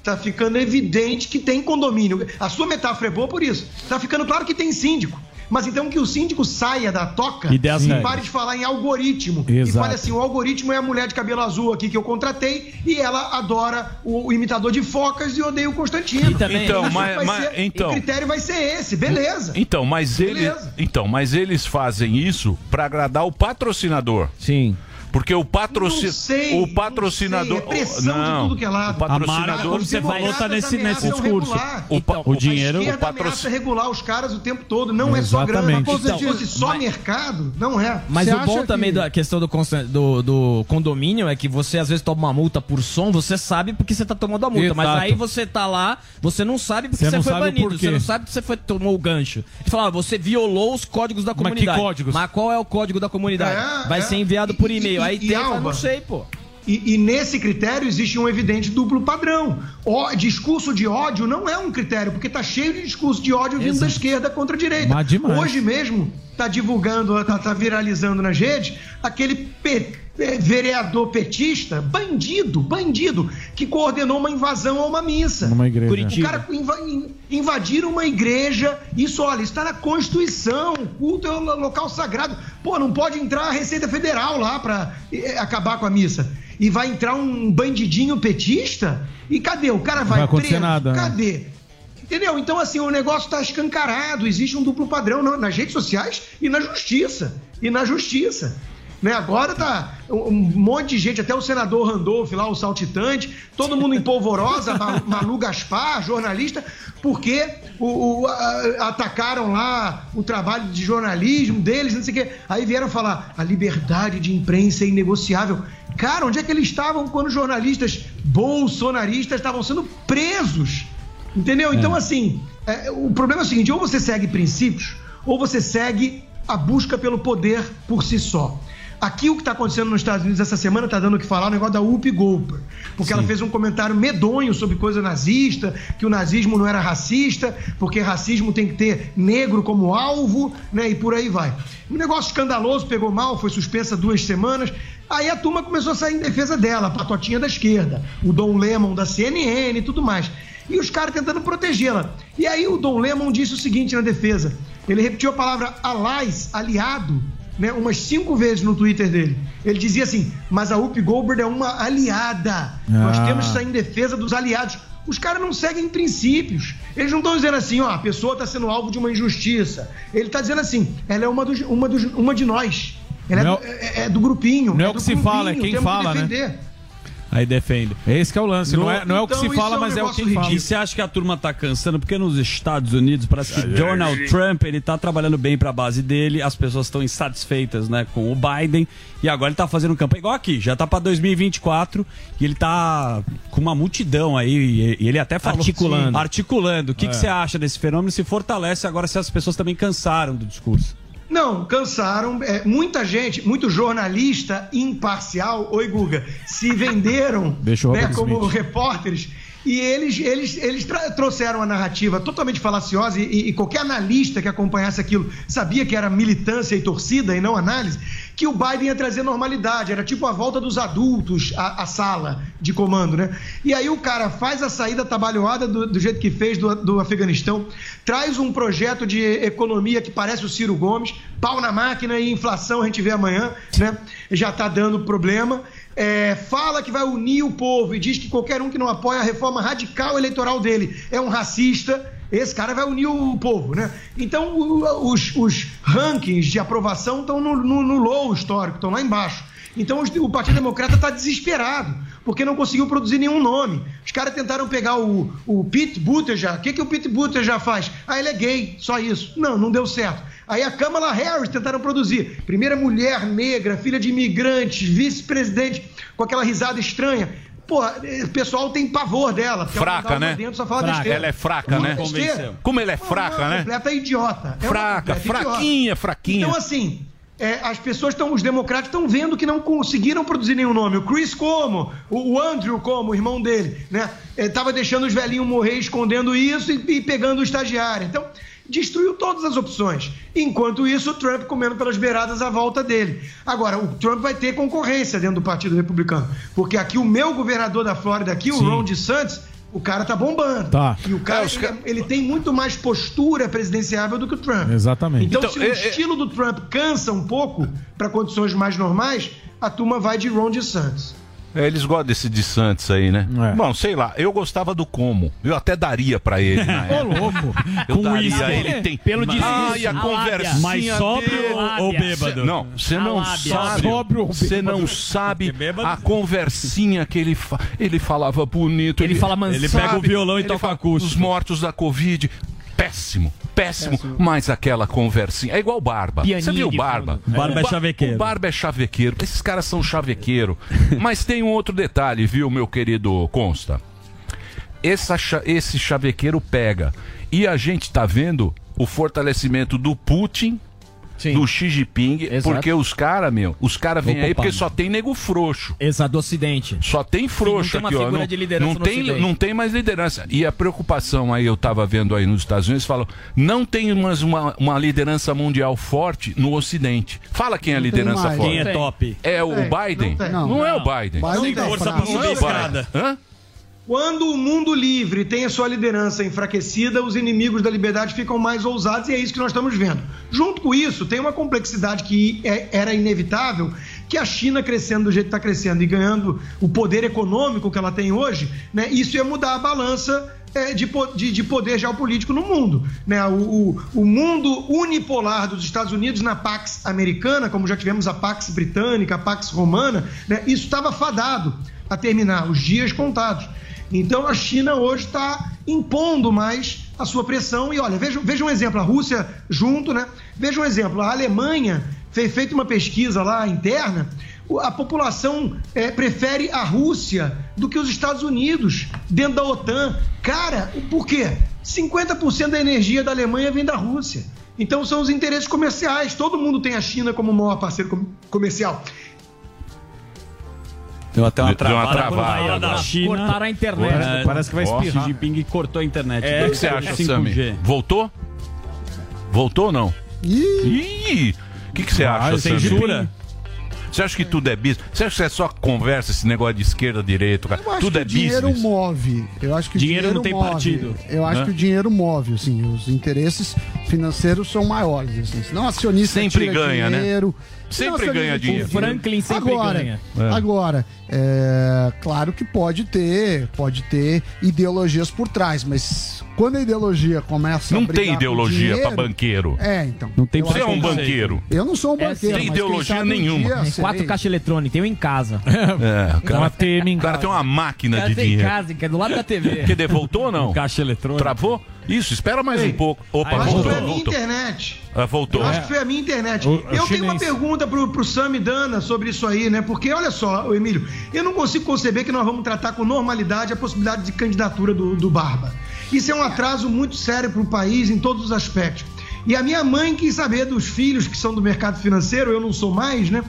Tá ficando evidente que tem condomínio. A sua metáfora é boa por isso. Tá ficando claro que tem síndico. Mas então que o síndico saia da toca E regras. pare de falar em algoritmo. E Exato. fale assim: o algoritmo é a mulher de cabelo azul aqui que eu contratei e ela adora o, o imitador de focas e odeia o Constantino. E também- Então, mas- mas- ser- então- o critério vai ser esse, beleza. Então, mas ele, Beleza. então, mas eles fazem isso para agradar o patrocinador. Sim. Porque o patrocínio, Não sei, o patrocinador, não sei, é pressão de tudo que é lado. o patrocinador, como você falou, tá nesse- nesse discurso. O, pa- O o dinheiro, A o patrocínio. regular os caras o tempo todo, não é só grana. Exatamente. Se Então, fosse só mercado, não é. Mas Você o bom também que- da questão do, do, do condomínio é que você às vezes toma uma multa por som, você sabe porque você tá tomando a multa. Mas Exato. aí você tá lá, você não sabe porque Você você, não foi banido, você não sabe porque você foi, tomou o gancho. Ele fala, ah, você violou os códigos da Mas que comunidade. códigos? Mas qual é o código da comunidade? É, Vai é. ser enviado por e-mail. E- aí e tem, Alba? não sei, pô. E, e nesse critério existe um evidente duplo padrão. O discurso de ódio não é um critério, porque tá cheio de discurso de ódio vindo da esquerda contra a direita. Hoje mesmo tá divulgando, tá, tá viralizando nas redes aquele eh, vereador petista, bandido, bandido, que coordenou uma invasão a uma missa. Numa igreja. O cara inva- in- invadiram uma igreja. Isso, olha, está na Constituição. O culto é um lo- local sagrado. Pô, não pode entrar a Receita Federal lá para acabar com a missa. E vai entrar um bandidinho petista? E cadê? O cara vai, vai acontecer preso? nada, né? Cadê? Entendeu? Então, assim, o negócio está escancarado. Existe um duplo padrão na- nas redes sociais e na justiça. E na justiça. Né? Agora tá um monte de gente, até o senador Randolph lá, o saltitante, todo mundo em polvorosa, Ma- Malu Gaspar, jornalista, porque o, o- a- atacaram lá o trabalho de jornalismo deles, não sei o quê. Aí vieram falar, a liberdade de imprensa é inegociável. Cara, onde é que eles estavam quando jornalistas bolsonaristas estavam sendo presos? Entendeu? Então, assim, é, o problema é o seguinte: ou você segue princípios, ou você segue a busca pelo poder por si só. Aqui o que está acontecendo nos Estados Unidos essa semana está dando o que falar o negócio da Whoopi Goldberg. Porque ela fez um comentário medonho sobre coisa nazista, que o nazismo não era racista, porque racismo tem que ter negro como alvo, né? E por aí vai. Um negócio escandaloso, pegou mal, foi suspensa duas semanas. Aí a turma começou a sair em defesa dela, a patotinha da esquerda, o Don Lemon da CNN e tudo mais. E os caras tentando protegê-la. E aí o Don Lemon disse o seguinte na defesa: ele repetiu a palavra allies, aliado, né, umas cinco vezes no Twitter dele. Ele dizia assim: mas a Whoopi Goldberg é uma aliada. Nós Ah. temos que sair em defesa dos aliados. Os caras não seguem princípios. Eles não estão dizendo assim, ó, a pessoa está sendo alvo de uma injustiça. Ele está dizendo assim, ela é uma, dos- uma, dos- uma de nós. Ela é, Não do, é- é do grupinho. não é o do que se fala, é quem temos que fala, né? Aí defende. Esse que é o lance, não, é, não é o que então se fala, é um mas é o que fala. E você acha que a turma tá cansando? Porque nos Estados Unidos parece que Donald Trump ele tá trabalhando bem pra base dele, as pessoas estão insatisfeitas né, com o Biden e agora ele tá fazendo campanha igual aqui, já tá pra 2024 e ele tá com uma multidão aí e, e ele até falou Articulando. Sim, articulando. O que, É. que você acha desse fenômeno? Se fortalece agora se as pessoas também cansaram do discurso? Não, cansaram. É, muita gente, muito jornalista imparcial, oi Guga, se venderam né, como Smith. repórteres. E eles, eles, eles trouxeram a narrativa totalmente falaciosa e, e qualquer analista que acompanhasse aquilo sabia que era militância e torcida e não análise, que o Biden ia trazer normalidade, era tipo a volta dos adultos à, à sala de comando, né? E aí o cara faz a saída trabalhada do, do jeito que fez do, do Afeganistão, traz um projeto de economia que parece o Ciro Gomes, pau na máquina e inflação a gente vê amanhã, né? Já tá dando problema. É, fala que vai unir o povo e diz que qualquer um que não apoia a reforma radical eleitoral dele é um racista. Esse cara vai unir o povo, né? Então, os, os rankings de aprovação estão no, no- no low histórico, estão lá embaixo. Então, os- o Partido Democrata está desesperado, porque não conseguiu produzir nenhum nome. Os caras tentaram pegar o, o Pete Buttigieg. O que, que o Pete Buttigieg faz? Ah, ele é gay, só isso. Não, não deu certo. Aí a Kamala Harris tentaram produzir. Primeira mulher negra, filha de imigrantes, vice-presidente, com aquela risada estranha. Pô, o pessoal tem pavor dela. Fraca, né? dentro, só fala Fraca. besteira. Ela é fraca, né? besteira. Como ela é Não, fraca, não, né? Completa idiota. É Fraca, completa idiota. fraquinha, fraquinha. Então, assim, é, as pessoas estão, os democratas estão vendo que não conseguiram produzir nenhum nome. O Chris Como, o, o Andrew Como, o irmão dele, né? Estava deixando os velhinhos morrer escondendo isso e, e pegando o estagiário. Então, destruiu todas as opções. Enquanto isso, o Trump comendo pelas beiradas a volta dele. Agora, o Trump vai ter concorrência dentro do Partido Republicano. Porque aqui o meu governador da Flórida, aqui, o Ron DeSantis, O cara tá bombando. Tá. E o cara, ele, é- ele tem muito mais postura presidenciável do que o Trump. Exatamente. Então, Então, se o é- é- estilo do Trump cansa um pouco para condições mais normais, a turma vai de Ron DeSantis. É, eles gostam desse de Santos aí, né? É. Bom, sei lá, eu gostava do como. Eu até daria pra ele Ô, louco. Eu Com daria, uísque. ele tem... Pelo Ai, a discurso. conversinha Mais sóbrio ou- bêbado? Não, você A não sabe. Sóbrio ou Você não sabe a conversinha que ele fa... ele falava bonito. Ele fala mansinho. Ele pega o violão e Ele toca fala acústico. Os mortos da Covid. Péssimo, péssimo, mas aquela conversinha. É igual Barba. Pianinho Você viu Barba? fundo. Barba é chavequeiro. O Barba é chavequeiro. Esses caras são chavequeiro. mas tem um outro detalhe, viu, meu querido Consta? Essa esse chavequeiro pega. E a gente tá vendo o fortalecimento do Putin, do Xi Jinping, Exato. porque os caras, meu, os caras vêm aí porque só tem nego frouxo. Exato, do Ocidente. Só tem frouxo Sim, não tem uma aqui, ó. figura Não, de liderança não tem, Ocidente. não tem mais liderança. E a preocupação aí, eu tava vendo aí nos Estados Unidos, falam, não tem mais uma, uma liderança mundial forte no Ocidente. Fala quem é a liderança mais. forte. Quem é top? É o Biden? não. Não, Não. é o Biden. Biden Não tem força pra subir é escada. Biden. Hã? Quando o mundo livre tem a sua liderança enfraquecida, os inimigos da liberdade ficam mais ousados e é isso que nós estamos vendo. Junto com isso, tem uma complexidade que é- era inevitável, que a China crescendo do jeito que está crescendo e ganhando o poder econômico que ela tem hoje, né, isso ia mudar a balança é, de, de- de poder geopolítico no mundo. Né? O, o- o mundo unipolar dos Estados Unidos na Pax americana, como já tivemos a Pax britânica, a Pax romana, né, isso estava fadado a terminar, os dias contados. Então a China hoje está impondo mais a sua pressão. E olha, veja, veja um exemplo, a Rússia junto, né? Veja um exemplo, a Alemanha fez feito uma pesquisa lá interna. A população eh, prefere a Rússia do que os Estados Unidos dentro da OTAN. Cara, por quê? 50% da energia da Alemanha vem da Rússia. Então são os interesses comerciais. Todo mundo tem a China como maior parceiro com- comercial. Deu até uma Deu uma travada. travada da. China. Cortaram a internet. É, Parece que vai espirrar. Xi Jinping cortou a internet. O que você acha, Sami? Voltou? Voltou ou não? Ih! O que que você Ah, acha, Sami? censura? Você acha que tudo é business? Você acha que é só conversa esse negócio de esquerda, direita? cara? Eu acho Tudo que é o dinheiro business? move. Eu acho que Dinheiro dinheiro não tem move. partido, Eu acho né? que o dinheiro move, assim, os interesses financeiros são maiores, assim. Senão acionista Sempre tira ganha, né? Dinheiro, Sempre o ganha dinheiro. O Franklin sempre agora, ganha. É. Agora, é, claro que pode ter, pode ter ideologias por trás, mas quando a ideologia começa a Não brigar tem ideologia dinheiro- pra banqueiro. É, então. Não tem Você é um que banqueiro. Eu não sou um É, banqueiro. tem mas quem ideologia um nenhuma. dia Tem quatro caixas eletrônicos, tem um em casa. É, o cara, Uma TM em o cara casa. tem uma máquina de tem em dinheiro. casa, que é do lado da TV. Quer dizer, voltou ou não? Caixa eletrônica. Travou? Isso, espera mais um pouco. Opa, que voltou, foi a minha voltou. internet. Ah, voltou. Eu acho que foi a minha internet. O- eu tenho uma chinês. Pergunta pro, pro Sam e Dana sobre isso aí, né? Porque, olha só, Emílio, eu não consigo conceber que nós vamos tratar com normalidade a possibilidade de candidatura do, do Barba. Isso é um atraso muito sério para o país em todos os aspectos. E a minha mãe quis saber dos filhos que são do mercado financeiro, eu não sou mais, né?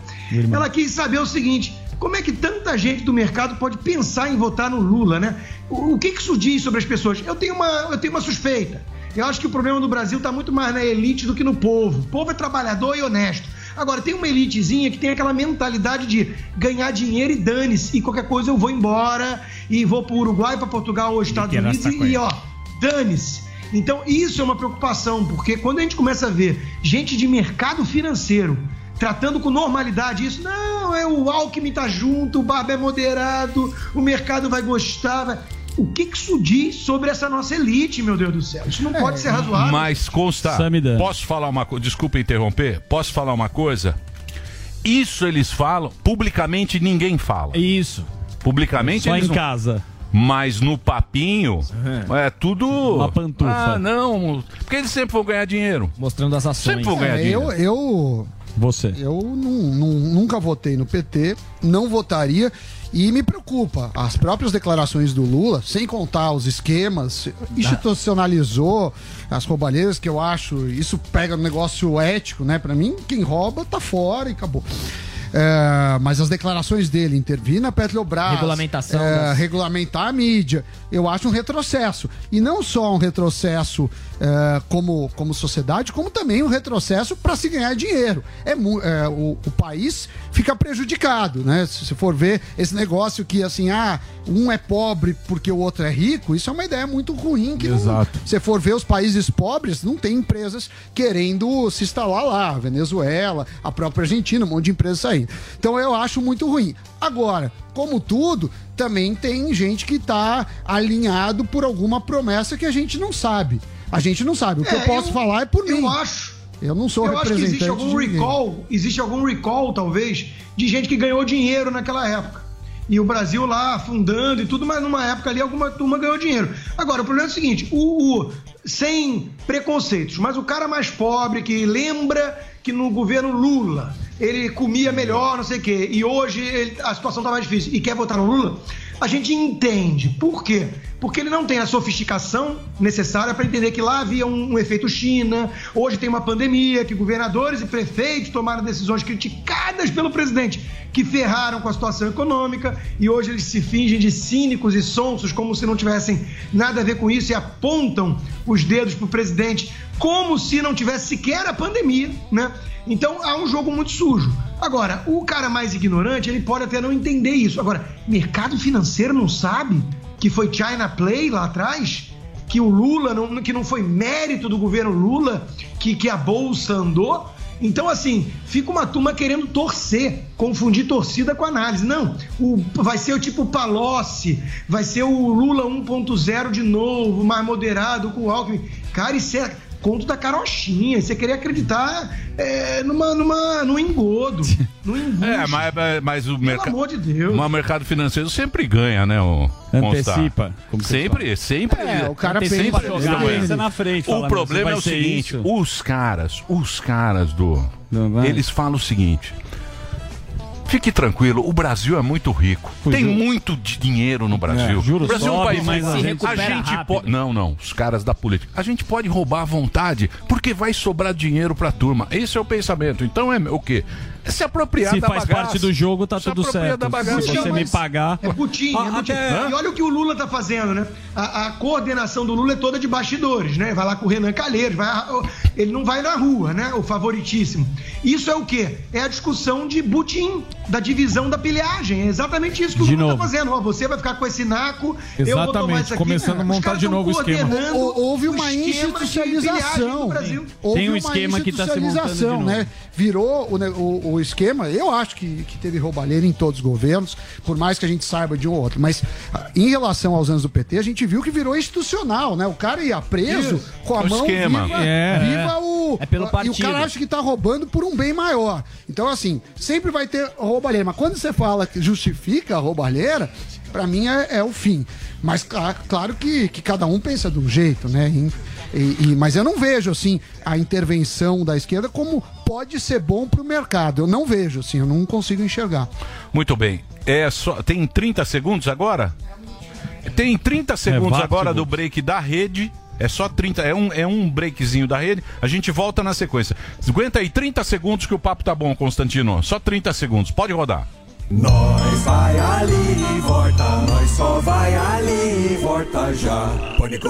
Ela quis saber o seguinte: como é que tanta gente do mercado pode pensar em votar no Lula, né? O, o que, que isso diz sobre as pessoas? Eu tenho uma, eu tenho uma suspeita. Eu acho que o problema do Brasil está muito mais na elite do que no povo. O povo é trabalhador e honesto. Agora, tem uma elitezinha que tem aquela mentalidade de ganhar dinheiro e dane-se. E qualquer coisa eu vou embora e vou para o Uruguai, para Portugal ou Estados Unidos e, e ó, dane-se. Então, isso é uma preocupação, porque quando a gente começa a ver gente de mercado financeiro tratando com normalidade isso, não, é o Alckmin tá junto, o Barba é moderado, o mercado vai gostar. vai- O que, que isso diz sobre essa nossa elite, meu Deus do céu? Isso não pode ser razoável. Mas consta, Samidana. posso falar uma coisa? Desculpa interromper. Posso falar uma coisa? Isso eles falam, publicamente ninguém fala. Isso. Publicamente Só eles em não- casa. Mas no papinho é tudo. Uma pantufa. Ah, não. Porque eles sempre vão ganhar dinheiro. Mostrando as ações. Sempre vão ganhar É, dinheiro. eu, eu, Você. eu nu- nu- nunca votei no PT, não votaria. E me preocupa, as próprias declarações do Lula, sem contar os esquemas, institucionalizou as roubalheiras, que eu acho, isso pega no negócio ético, né? Pra mim, quem rouba tá fora e acabou. É, mas as declarações dele, intervir na Petrobras, Regulamentação é, das- regulamentar a mídia, eu acho um retrocesso. E não só um retrocesso é, como, como sociedade, como também um retrocesso para se ganhar dinheiro. É, é, o, o país fica prejudicado, né? Se você for ver esse negócio que assim, ah, um é pobre porque o outro é rico, isso é uma ideia muito ruim. Que Exato. se você for ver os países pobres, não tem empresas querendo se instalar lá. Venezuela, a própria Argentina, um monte de empresas saindo. Então eu acho muito ruim. Agora, como tudo, também tem gente que está alinhado por alguma promessa que a gente não sabe. A gente não sabe. O que É, eu posso eu- falar é por mim. Eu acho. Eu não sou eu acho que representante existe algum de ninguém. recall, existe algum recall, talvez, de gente que ganhou dinheiro naquela época. E o Brasil lá afundando e tudo, mas numa época ali alguma turma ganhou dinheiro. Agora, o problema é o seguinte: o, o- sem preconceitos, mas o cara mais pobre que lembra que no governo Lula ele comia melhor, não sei o quê, e hoje ele- a situação tá mais difícil e quer votar no Lula, a gente entende. Por quê? Porque ele não tem a sofisticação necessária para entender que lá havia um, um efeito China, hoje tem uma pandemia, que governadores e prefeitos tomaram decisões criticadas pelo presidente, que ferraram com a situação econômica, e hoje eles se fingem de cínicos e sonsos, como se não tivessem nada a ver com isso, e apontam os dedos pro presidente, como se não tivesse sequer a pandemia, né? Então há um jogo muito sujo. Agora, o cara mais ignorante, ele pode até não entender isso. Agora, mercado financeiro não sabe que foi China Play lá atrás? Que o Lula, não, que não foi mérito do governo Lula que, que a bolsa andou? Então, assim, fica uma turma querendo torcer, confundir torcida com análise. Não, o, vai ser o tipo Palocci, vai ser o Lula 1.0 de novo, mais moderado com o Alckmin. Cara, isso é conto da carochinha. Você queria acreditar é, numa, numa, num engodo, num embuste. É, mas, mas o mercado. amor de Deus. Mas o mercado financeiro sempre ganha, né? O Antecipa, Sempre, sempre. É, o cara sempre pensa- pensa na frente, O "Meu, problema é o seguinte: isso." os caras, os caras do. Eles falam o seguinte. Fique tranquilo, o Brasil é muito rico. Tem muito de dinheiro no Brasil. É, juros o Brasil é um sobe, país mas a a gente gente, rápido. pode. Não, não, os caras da política. A gente pode roubar à vontade, porque vai sobrar dinheiro pra turma. Esse é o pensamento. Então é o quê? Se apropriar Se da faz bagaça. parte do jogo, tá Se tudo certo. da bagaça. Se você me pagar. É putinho, Ah, é putinho. até- E olha o que o Lula tá fazendo, né? A, a coordenação do Lula é toda de bastidores, né? Vai lá com o Renan Calheiros, vai, ele não vai na rua, né? O favoritíssimo. Isso é o quê? É a discussão de butim, da divisão da pilhagem. É exatamente isso que o De Lula novo. tá fazendo. Ó, você vai ficar com esse naco, eu vou tomar Exatamente, isso aqui. começando a montar de novo o esquema. Houve uma esquema de pilhagem institucionalização. Tem um esquema que tá se montando de novo. né? Virou o, o- o esquema. Eu acho que, que teve roubalheira em todos os governos, por mais que a gente saiba de um ou outro. Mas ah, em relação aos anos do PT, a gente viu que virou institucional, né? O cara ia preso Isso. com a O mão esquema. viva, É. viva o. É pelo E o partido. cara acha que tá roubando por um bem maior. Então, assim, sempre vai ter roubalheira. Mas quando você fala que justifica a roubalheira, pra mim é, é o fim. Mas cla- claro que, que cada um pensa de um jeito, né? E- e- mas eu não vejo, assim, a intervenção da esquerda como pode ser bom pro mercado. Eu não vejo, assim, eu não consigo enxergar. Muito bem. É só, tem 30 segundos agora? Tem 30 segundos vapt, agora do Guto. break da rede. É só 30, é um, é um breakzinho da rede. A gente volta na sequência. Aguenta aí 30 segundos que o papo tá bom, Constantino. Só 30 segundos. Pode rodar. Nós vai ali e volta, nós só vai ali e volta já. Pânico.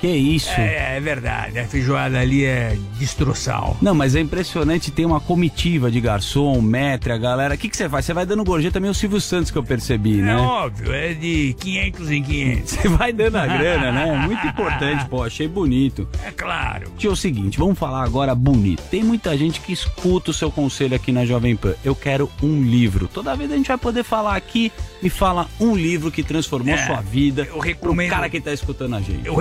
Que isso? É, é verdade, a feijoada ali é destroçal. Não, mas é impressionante, tem uma comitiva de garçom, metre, a galera. O que, que você faz? Você vai dando gorjeta também o Silvio Santos que eu percebi, É né? óbvio, é de 500 em 500. Você vai dando a grana, né? Muito importante, pô, achei bonito. É claro. Tio, é o seguinte, vamos falar agora bonito. Tem muita gente que escuta o seu conselho aqui na Jovem Pan. Eu quero um livro. Toda vez a gente vai poder falar aqui, me fala um livro que transformou É, sua vida. eu recomendo- Pro cara que tá escutando a gente. Eu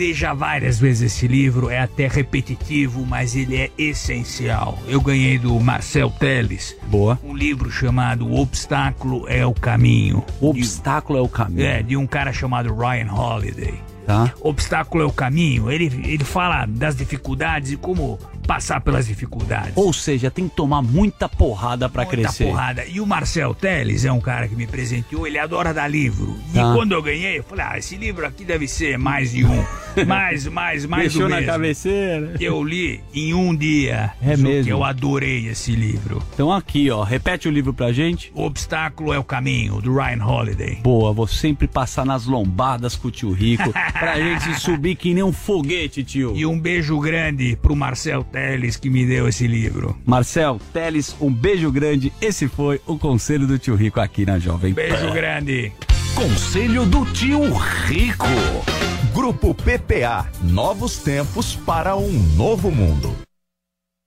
recomendei já várias vezes esse livro, é até repetitivo, mas ele é essencial. Eu ganhei do Marcel Teles. Boa. Um livro chamado O Obstáculo é o Caminho. O Obstáculo é o Caminho. É, de um cara chamado Ryan Holiday. Tá. Obstáculo é o caminho. Ele, ele fala das dificuldades e como passar pelas dificuldades. Ou seja, tem que tomar muita porrada pra Muita crescer. porrada. E o Marcel Teles é um cara que me presenteou, ele adora dar livro. E Tá. quando eu ganhei, eu falei, ah, esse livro aqui deve ser mais de um. mais, mais, mais Deixou do na mesmo. cabeceira. Eu li em um dia. É mesmo? Eu adorei esse livro. Então aqui, ó, repete o livro pra gente. O Obstáculo é o Caminho, do Ryan Holiday. Boa, vou sempre passar nas lombadas com o tio Rico pra gente subir que nem um foguete, tio. E um beijo grande pro Marcel Teles que me deu esse livro. Marcel, Teles, um beijo grande. Esse foi o conselho do tio Rico aqui na Jovem Pan. Beijo grande. Conselho do tio Rico. Grupo PPA. Novos tempos para um novo mundo.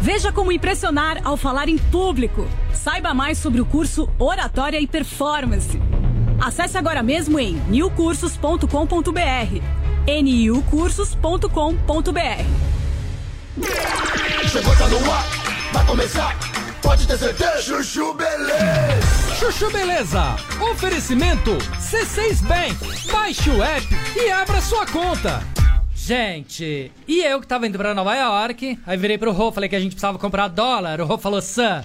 Veja como impressionar ao falar em público. Saiba mais sobre o curso Oratória e Performance. Acesse agora mesmo em newcursos.com.br. niucursos.com.br. Chegou, tá no ar, vai começar, pode ter certeza. Chuchu Beleza. Chuchu Beleza. Oferecimento C6 Bank. Baixe o app e abra sua conta. Gente, e eu que tava indo pra Nova York, aí virei pro Rô, falei que a gente precisava comprar dólar. O Rô falou, Sam,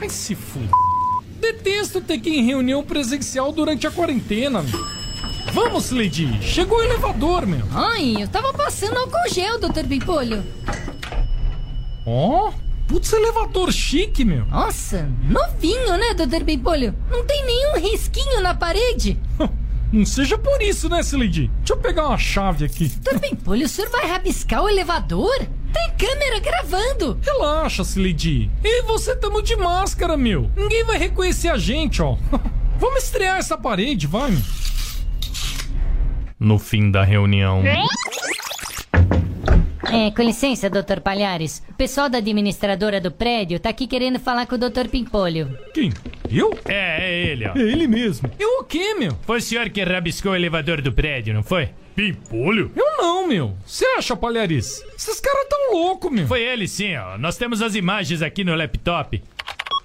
Ai, se fuder. Detesto ter que ir em reunião presencial durante a quarentena, meu. Vamos, Lady. Chegou o elevador, meu. Ai, eu tava passando álcool gel, doutor Pimpolho. Ó, putz, elevador chique, meu. Nossa, novinho, né, doutor Pimpolho? Não tem nenhum risquinho na parede. Não seja por isso, né, Lady? Deixa eu pegar uma chave aqui. Doutor Pimpolho, o senhor vai rabiscar o elevador? Tem câmera gravando. Relaxa, Lady. E você tamo de máscara, meu. Ninguém vai reconhecer a gente, ó. Vamos estrear essa parede, vai. No fim da reunião. É, com licença, doutor Palhares. O pessoal da administradora do prédio tá aqui querendo falar com o doutor Pimpolho. Quem? Eu? É, é ele, ó. É ele mesmo. Eu o quê, meu? Foi o senhor que rabiscou o elevador do prédio, não foi? Pimpolho? Eu não, meu. Você acha, Palhares? Esses caras tão loucos, meu. Foi ele sim, ó. Nós temos as imagens aqui no laptop.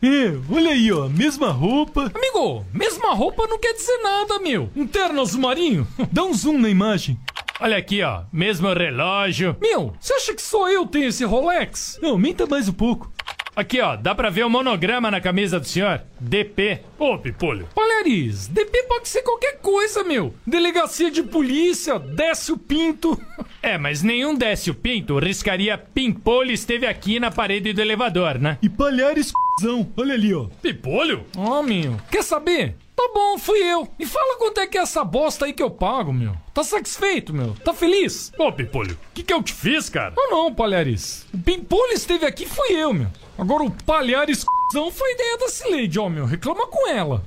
É, olha aí, ó, mesma roupa. Amigo, mesma roupa não quer dizer nada, meu. Um terno azul marinho? Dá um zoom na imagem. Olha aqui, ó. Mesmo relógio. Meu, você acha que só eu tenho esse Rolex? Não, aumenta mais um pouco. Aqui, ó. Dá pra ver o monograma na camisa do senhor. DP. Ô, Pipolho. Palhares, DP pode ser qualquer coisa, meu. Delegacia de polícia, desce o pinto. É, mas nenhum desce o pinto riscaria Pimpolho esteve aqui na parede do elevador, né? E Palhares, c***zão. Olha ali, ó. Pipolho? Ó, meu. Quer saber? Tá bom, fui eu. E fala quanto é que é essa bosta aí que eu pago, meu. Tá satisfeito, meu? Tá feliz? Ô, Pimpolho, o que, que eu te fiz, cara? Não, não, Palhares. O Pimpolho esteve aqui, fui eu, meu. Agora o Palhares c***zão foi ideia da Cileide, ó, meu. Reclama com ela.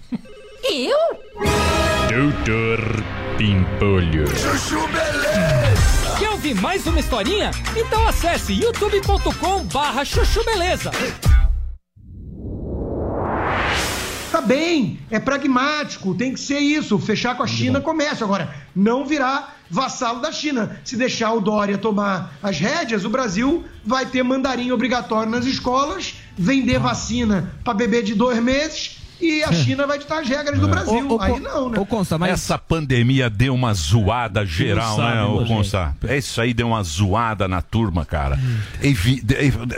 Eu? Doutor Pimpolho. Chuchu Beleza. Quer ouvir mais uma historinha? Então acesse youtube.com barra chuchu beleza. Tá bem, é pragmático, tem que ser isso. Fechar com a China, comércio. Agora, não virar vassalo da China. Se deixar o Dória tomar as rédeas, o Brasil vai ter mandarim obrigatório nas escolas, vender vacina para bebê de dois meses e a China vai ditar as regras do Brasil. Ô, ô, Aí não, né? Essa pandemia deu uma zoada geral, sabe, né, ô. Consa? É isso aí, deu uma zoada na turma, cara. Evi-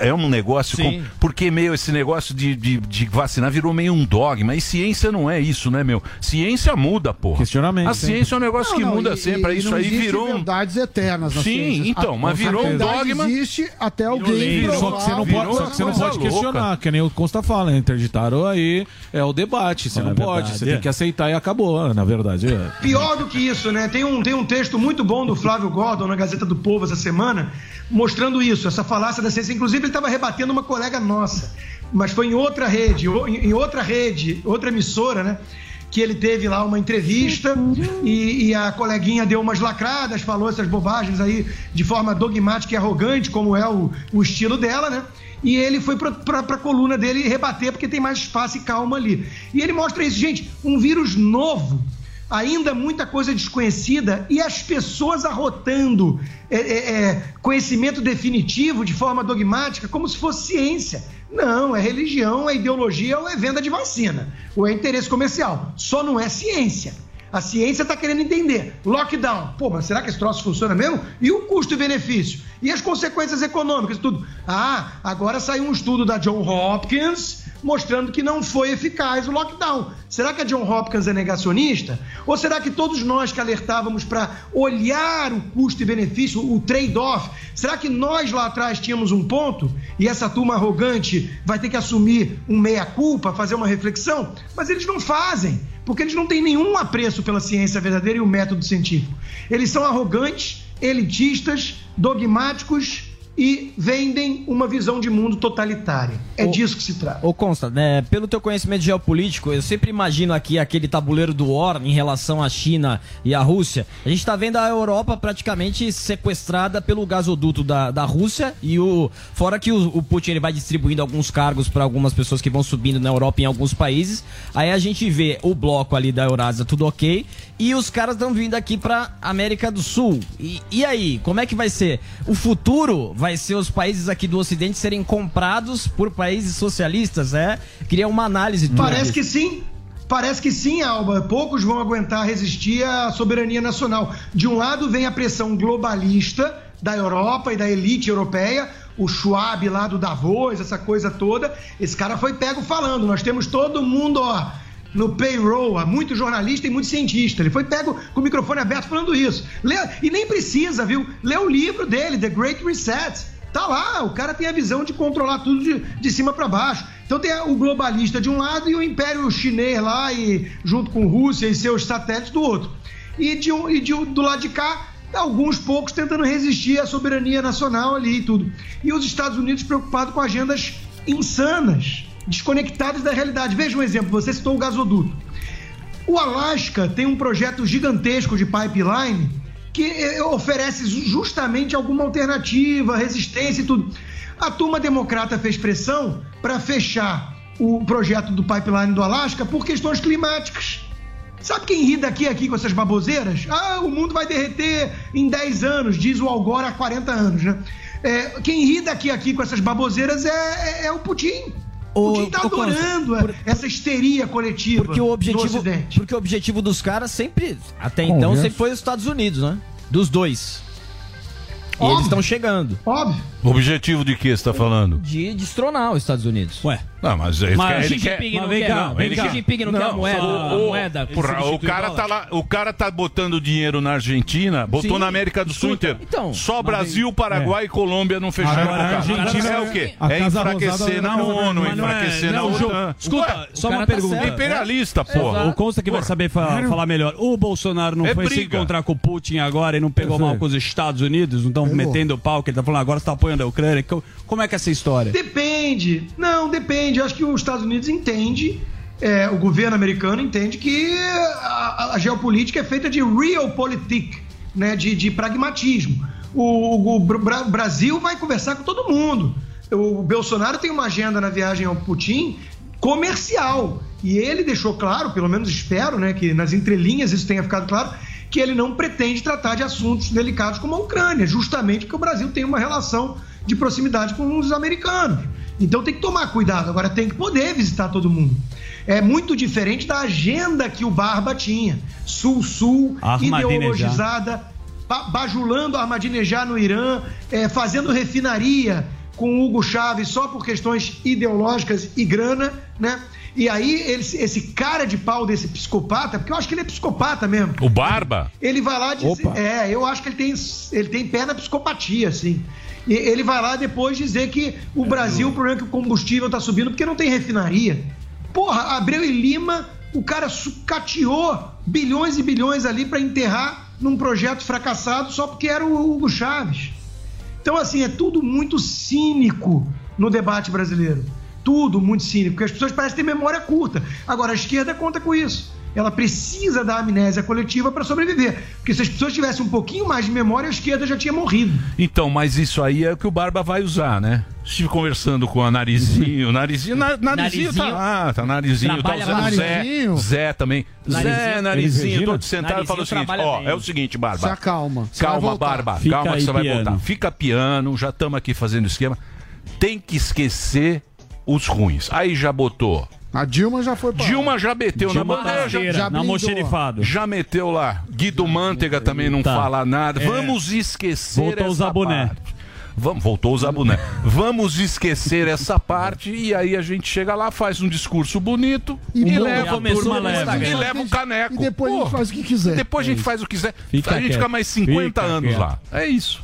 É um negócio. Com- Porque, meio, esse negócio de, de, de vacinar virou meio um dogma. E ciência não é isso, né, meu? Ciência muda, porra. Questionamento. A ciência é um negócio Não, que não, muda e- sempre. e Isso não aí virou verdades eternas na Sim, ciência. então, A- mas virou um dogma. existe até alguém Só que você não pode, só que você não coisa pode louca. questionar, que nem o Consta fala, né? interditaram aí, é o debate, você É não pode, verdade, você é. tem que aceitar e acabou, na verdade. É. Pior do que isso, né? Tem um, tem um texto muito bom do Flávio Gordon na Gazeta do Povo essa semana, mostrando isso, essa falácia da ciência. Inclusive, ele estava rebatendo uma colega nossa, mas foi em outra rede, em outra rede, outra emissora, né? Que ele teve lá uma entrevista e, e a coleguinha deu umas lacradas, falou essas bobagens aí de forma dogmática e arrogante, como é o, o estilo dela, né? E ele foi pra, pra coluna dele rebater, porque tem mais espaço e calma ali. E ele mostra isso, gente, um vírus novo, ainda muita coisa desconhecida e as pessoas arrotando é, é, é, conhecimento definitivo de forma dogmática como se fosse ciência. Não, é religião, é ideologia ou é venda de vacina, ou é interesse comercial. Só não é ciência. A ciência está querendo entender. Lockdown. Pô, mas será que esse troço funciona mesmo? E o custo e benefício? E as consequências econômicas? Tudo. Ah, agora saiu um estudo da John Hopkins mostrando que não foi eficaz o lockdown. Será que a John Hopkins é negacionista? Ou será que todos nós que alertávamos para olhar o custo e benefício, o trade-off, será que nós lá atrás tínhamos um ponto e essa turma arrogante vai ter que assumir um meia-culpa, fazer uma reflexão? Mas eles não fazem, porque eles não têm nenhum apreço pela ciência verdadeira e o método científico. Eles são arrogantes, elitistas, dogmáticos e vendem uma visão de mundo totalitária. É disso que se trata. Ô Consta, né, pelo teu conhecimento geopolítico, eu sempre imagino aqui aquele tabuleiro do War em relação à China e à Rússia. A gente tá vendo a Europa praticamente sequestrada pelo gasoduto da, da Rússia e o fora que o, o Putin ele vai distribuindo alguns cargos para algumas pessoas que vão subindo na Europa em alguns países. Aí a gente vê o bloco ali da Eurásia tudo ok e os caras estão vindo aqui pra América do Sul. E, e aí, como é que vai ser? O futuro vai ser os países aqui do Ocidente serem comprados por países socialistas, é? Queria uma análise Parece que sim. Parece que sim, Alba. Poucos vão aguentar resistir à soberania nacional. De um lado vem a pressão globalista da Europa e da elite europeia, o Schwab lá do Davos, essa coisa toda. Esse cara foi pego falando. Nós temos todo mundo, ó, no payroll, há muito jornalista e muito cientista. Ele foi pego com o microfone aberto falando isso. Lê- e nem precisa, viu? Lê o livro dele, The Great Reset. Tá lá, o cara tem a visão de controlar tudo de, de cima para baixo. Então tem o globalista de um lado e o império chinês lá, e, junto com Rússia e seus satélites do outro. E, de e de do lado de cá, alguns poucos tentando resistir à soberania nacional ali e tudo. E os Estados Unidos preocupados com agendas insanas, desconectadas da realidade. Veja um exemplo, você citou o gasoduto. O Alasca tem um projeto gigantesco de pipeline que eh, oferece ju- justamente alguma alternativa, resistência e tudo. A turma democrata fez pressão para fechar o projeto do pipeline do Alasca por questões climáticas. Sabe quem ri daqui aqui com essas baboseiras? Ah, o mundo vai derreter em 10 anos, diz o Al Gore há 40 anos, né? É, quem ri daqui aqui com essas baboseiras é, é- é o Putin. O Putin tá adorando essa histeria coletiva Porque o objetivo, Ocidente. porque o objetivo dos caras sempre, até Conversa. então, sempre foi os Estados Unidos, né? Dos dois. E eles estão chegando. Óbvio. Objetivo de que você tá falando? De destronar os Estados Unidos. Ué, Não, mas ele Mas quer. o Ele Xi quer Jinping não não, quer, vem cá, não. vem O cá. Xi Jinping não quer a moeda, a o- moeda porra, o cara o tá lá, o cara tá botando dinheiro na Argentina, botou Sim. na América do Sul inteiro. então, Só mas Brasil, vem- Paraguai e Colômbia não fecharam Agora, o a cara. Argentina é o quê? É Casa enfraquecer na ONU, Vermelha. enfraquecer na Não, Ju, OTAN. Escuta, só o uma tá pergunta. Imperialista, É, porra. O Consta que vai saber fa- falar melhor. O Bolsonaro não É foi se encontrar com o Putin agora e não pegou mal com os Estados Unidos? Não estão metendo o pau, que ele tá falando agora você tá apoiando a Ucrânia. Co- Como é que é essa história? Depende. Não, depende. Eu acho que os Estados Unidos entende, é, o governo americano entende que a, a geopolítica é feita de realpolitik, né, de, de pragmatismo. O, o Bra- Brasil vai conversar com todo mundo. O Bolsonaro tem uma agenda na viagem ao Putin comercial. E ele deixou claro, pelo menos espero, né, que nas entrelinhas isso tenha ficado claro, que ele não pretende tratar de assuntos delicados como a Ucrânia, justamente porque o Brasil tem uma relação de proximidade com os americanos. Então tem que tomar cuidado. Agora tem que poder visitar todo mundo. É muito diferente da agenda que o Barba tinha. Sul-Sul, ideologizada, ba- bajulando Ahmadinejad no Irã, é, fazendo refinaria com Hugo Chávez só por questões ideológicas e grana, né? E aí esse, esse cara de pau desse psicopata, porque eu acho que ele é psicopata mesmo. O Barba? Ele vai lá dizer. Opa. É, eu acho que ele tem, ele tem pé na psicopatia, assim. E ele vai lá depois dizer que o Brasil, o problema é que o combustível tá subindo porque não tem refinaria. Porra, Abreu e Lima, o cara sucateou bilhões e bilhões ali para enterrar num projeto fracassado só porque era o Hugo Chaves. Então, assim, é tudo muito cínico no debate brasileiro. Tudo muito cínico, porque as pessoas parecem ter memória curta. Agora, a esquerda conta com isso. Ela precisa da amnésia coletiva para sobreviver. Porque se as pessoas tivessem um pouquinho mais de memória, a esquerda já tinha morrido. Então, mas isso aí é o que o Barba vai usar, né? Estive conversando com a Narizinho. Narizinho, na, Narizinho tá Narizinho. lá, tá Narizinho. Tá usando mais. Zé, Narizinho. Zé também. Zé, Narizinho. Narizinho, Elis todo sentado e Narizinho falou o seguinte: ó, bem. é o seguinte, Barba. Se acalma. Você vai Calma. Barba. Fica calma que você vai piano. voltar. Fica piano, já estamos aqui fazendo esquema. Tem que esquecer os ruins. Aí já botou. A Dilma já foi pra... Dilma já meteu Dilma na tá bandeja. rasteira, na mocherifado. Já meteu lá. Guido Mantega também não Tá. fala nada. É. Vamos esquecer Voltou a essa boné. parte. Vamos, voltou a usar boné. Vamos esquecer essa parte e aí a gente chega lá, faz um discurso bonito e, E leva a começou turma leve, leva, né? e leva o caneco. E depois a gente faz o que quiser. Depois a gente faz o que quiser. Fica a gente quieto. fica mais 50 Fica anos quieto. lá. É isso.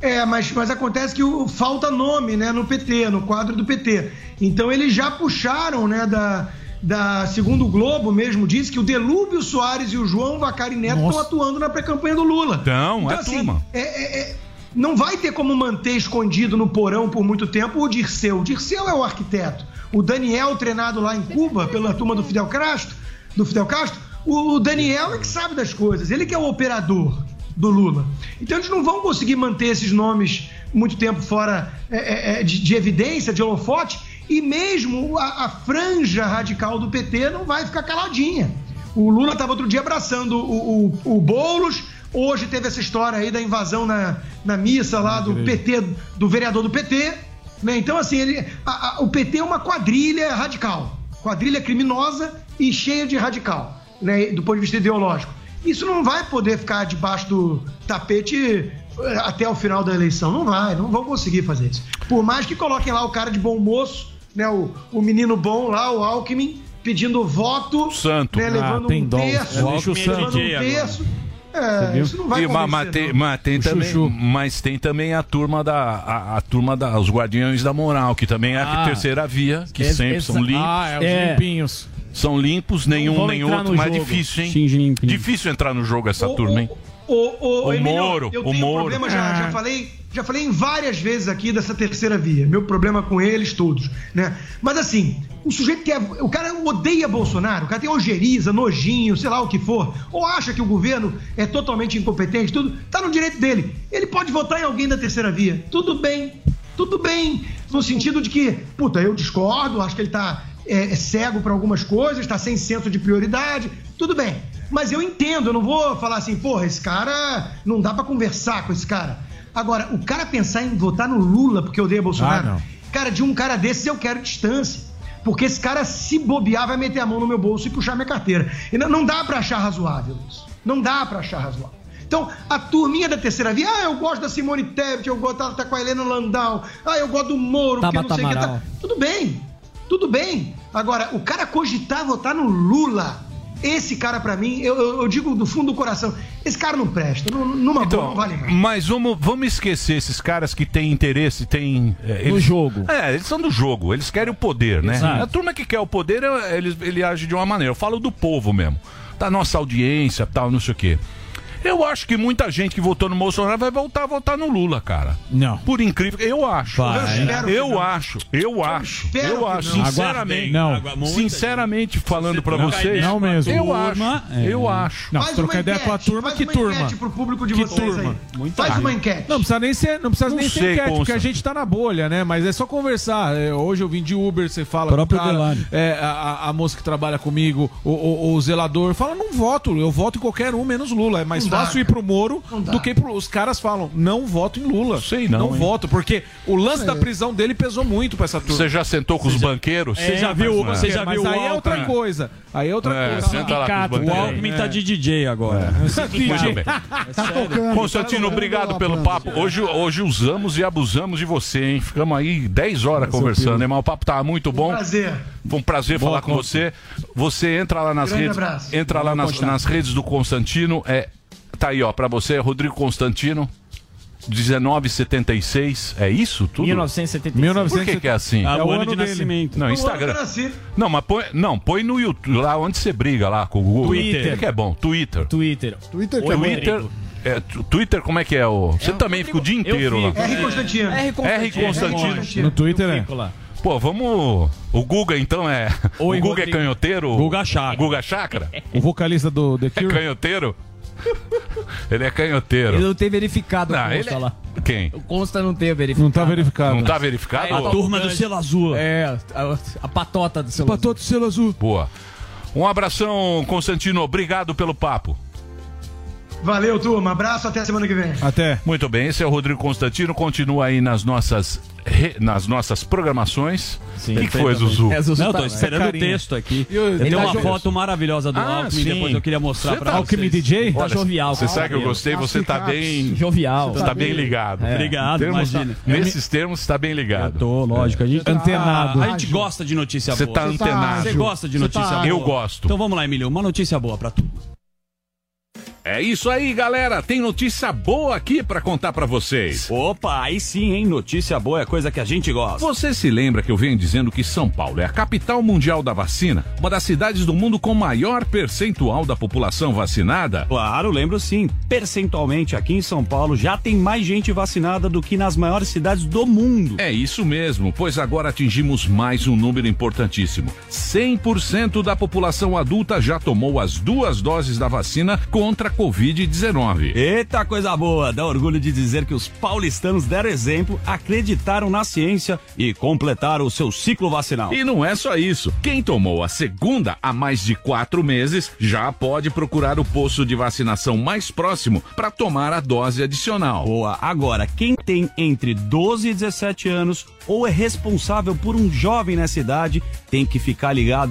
É, mas, mas acontece que o, falta nome, né, no PT, no quadro do PT. Então eles já puxaram, né, da, da segundo o Globo mesmo diz que o Delúbio Soares e o João Vacari Neto estão atuando na pré-campanha do Lula. Então, é turma. é- é- é- não vai ter como manter escondido no porão por muito tempo o Dirceu. O Dirceu é o arquiteto. O Daniel, treinado lá em Cuba pela turma do Fidel Castro, do Fidel Castro, o o Daniel é que sabe das coisas. Ele que é o operador do Lula. Então eles não vão conseguir manter esses nomes muito tempo fora é, é, é, de, de evidência, de holofote, e mesmo a, a franja radical do PT não vai ficar caladinha. O Lula estava outro dia abraçando o, o, o Boulos, hoje teve essa história aí da invasão na, na missa lá do PT, do vereador do PT. Né? Então, assim, ele, a- a- o PT é uma quadrilha radical, quadrilha criminosa e cheia de radical, né? do ponto de vista ideológico. Isso não vai poder ficar debaixo do tapete eh, até o final da eleição. Não vai, não vão conseguir fazer isso. Por mais que coloquem lá o cara de bom moço, né? O, o menino bom lá, o Alckmin, pedindo voto. Santo. Né? Levando Ah, tem um dó. terço. É, o levando um terço. É, isso não vai E, ma- mas, tem, não. mas tem também, chuchu. mas tem também a turma da a, a turma da os guardiões da moral, que também é a Ah. terceira via, que Esse- sempre esse- são limpos. Ah, é, os limpinhos. São limpos, nenhum entrar outro, mas jogo. difícil, hein? Difícil entrar no jogo essa turma, hein? O, o, O Emílio, Moro, eu o tenho um Moro. problema, já, Ah. já falei, já falei em várias vezes aqui dessa terceira via. Meu problema com eles todos, né? Mas assim, o sujeito que é, o cara odeia Bolsonaro, o cara tem ojeriza, nojinho, sei lá o que for, ou acha que o governo é totalmente incompetente, tudo, tá no direito dele. Ele pode votar em alguém da terceira via. Tudo bem. Tudo bem, no sentido de que, puta, eu discordo, acho que ele tá é, é cego para algumas coisas, tá sem senso de prioridade, tudo bem. Mas eu entendo, eu não vou falar assim, porra, esse cara não dá pra conversar com esse cara. Agora, o cara pensar em votar no Lula porque odeia Bolsonaro, Ah, não. cara, de um cara desses eu quero distância. Porque esse cara, se bobear, vai meter a mão no meu bolso e puxar minha carteira. E não, não dá pra achar razoável isso. Não dá pra achar razoável. Então, a turminha da terceira via, ah, eu gosto da Simone Tebet, eu gosto tá, tá com a Helena Landau, ah, eu gosto do Moro, que não Tabata sei o que. Tá... Tudo bem. Tudo bem. Agora, o cara cogitar votar no Lula. Esse cara, pra mim, eu, eu- eu digo do fundo do coração, esse cara não presta. nu- Numa boa, não vale mais. Mas vamos, vamos esquecer esses caras que têm interesse, têm. é, eles, jogo. É, eles são do jogo, eles querem o poder, né? Exato. A turma que quer o poder, é- ele, ele age de uma maneira. Eu falo do povo mesmo. Da nossa audiência, tal, não sei o quê. Eu acho que muita gente que votou no Bolsonaro vai voltar a votar no Lula, cara. Não. Por incrível que eu acho. Vai. Eu espero Eu, que não. acho, eu acho, espero eu que acho, não. sinceramente. Não. Sinceramente falando pra Não, vocês, não mesmo. Eu Turma, acho, é. eu acho. Não, trocar uma ideia com a enquete, turma, que turma? pro público de Que vocês turma? aí. Faz uma enquete. Não precisa nem ser, não precisa Não nem ser sei, enquete, Consta. porque a gente tá na bolha, né? Mas é só conversar. É, hoje eu vim de Uber, você fala Próprio cara, é, a, a- moça que trabalha comigo, o, o- o zelador, fala, não voto, eu voto em qualquer um, menos Lula. É mais fácil ir pro Moro do que pro... Os caras falam, não voto em Lula. Sei não, Não hein? voto, porque o lance da prisão dele pesou muito pra essa turma. Você já sentou com os banqueiros? É, mas- você é, já mas viu aí o é outra coisa. Aí é outra É, coisa. senta lá com os O. Alckmin tá de DJ agora. Muito bem. Tá tocando. Constantino, tá obrigado pelo papo. Hoje, hoje usamos e abusamos de você, hein? Ficamos aí 10 horas conversando, hein? Mas o papo tava muito bom. Prazer. Foi um prazer Boa, falar com você. Você entra lá nas Grande redes. abraço. Entra lá nas, nas redes do Constantino. É, tá aí, ó, pra você, Rodrigo Constantino. 1976. É isso tudo? 1976. Por que, que é assim? Ah, É o o ano ano de dele. nascimento. Não, Instagram. Não, mas põe, não, põe no YouTube, lá onde você briga lá com o Google. Twitter. Que é bom, Twitter. Twitter. Twitter que é bom. Twitter, é, tu- Twitter, como é que é? O... Você também fica o dia inteiro lá. R. Constantino. R. R. Constantino. No Twitter é. Pô, vamos. O Guga, então, é. Oi, o Guga é Rodrigo. canhoteiro? Guga Chakra. Guga Chakra? O vocalista do The É Cure. canhoteiro? ele é canhoteiro. Ele não tem verificado Não, o ele Consta é- lá. Quem? O Consta não tem verificado. Não tá verificado. Não tá verificado? É, A turma do selo azul. É, a, a patota do celular. Patou do selo azul. Boa. Um abração, Constantino. Obrigado pelo papo. Valeu, turma. Abraço, até semana que vem. Até. Muito bem, esse é o Rodrigo Constantino. Continua aí nas nossas, re- nas nossas programações. Sim, o que, que foi, Zuzu? É, Zuzu Não, tá- tô esperando o carinha. texto aqui. E o- Eu tenho tá uma jo- foto maravilhosa do Ah, Alckmin, sim. depois eu queria mostrar Você pra tá- vocês. Alckmin DJ? Tá jovial. Você sabe que eu gostei, você tá bem. Jovial. Você tá bem ligado. Obrigado, Termos- imagina. Nesses termos, você tá bem ligado. Tô, lógico. A gente, Antenado. a gente gosta de notícia Você boa. tá antenado. Você gosta de Você notícia tá- boa? Eu gosto. Então vamos lá, Emílio. Uma notícia boa pra tu. É isso aí, galera. Tem notícia boa aqui pra contar pra vocês. Opa, aí sim, hein? Notícia boa é coisa que a gente gosta. Você se lembra que eu venho dizendo que São Paulo é a capital mundial da vacina? Uma das cidades do mundo com maior percentual da população vacinada? Claro, lembro sim. Percentualmente, aqui em São Paulo já tem mais gente vacinada do que nas maiores cidades do mundo. É isso mesmo, pois agora atingimos mais um número importantíssimo. 100% da população adulta já tomou as duas doses da vacina contra a Covid-19. Eita coisa boa! Dá orgulho de dizer que os paulistanos deram exemplo, acreditaram na ciência e completaram o seu ciclo vacinal. E não é só isso. Quem tomou a segunda há mais de quatro meses já pode procurar o posto de vacinação mais próximo para tomar a dose adicional. Boa. Agora, quem tem entre 12 e 17 anos ou é responsável por um jovem nessa idade tem que ficar ligado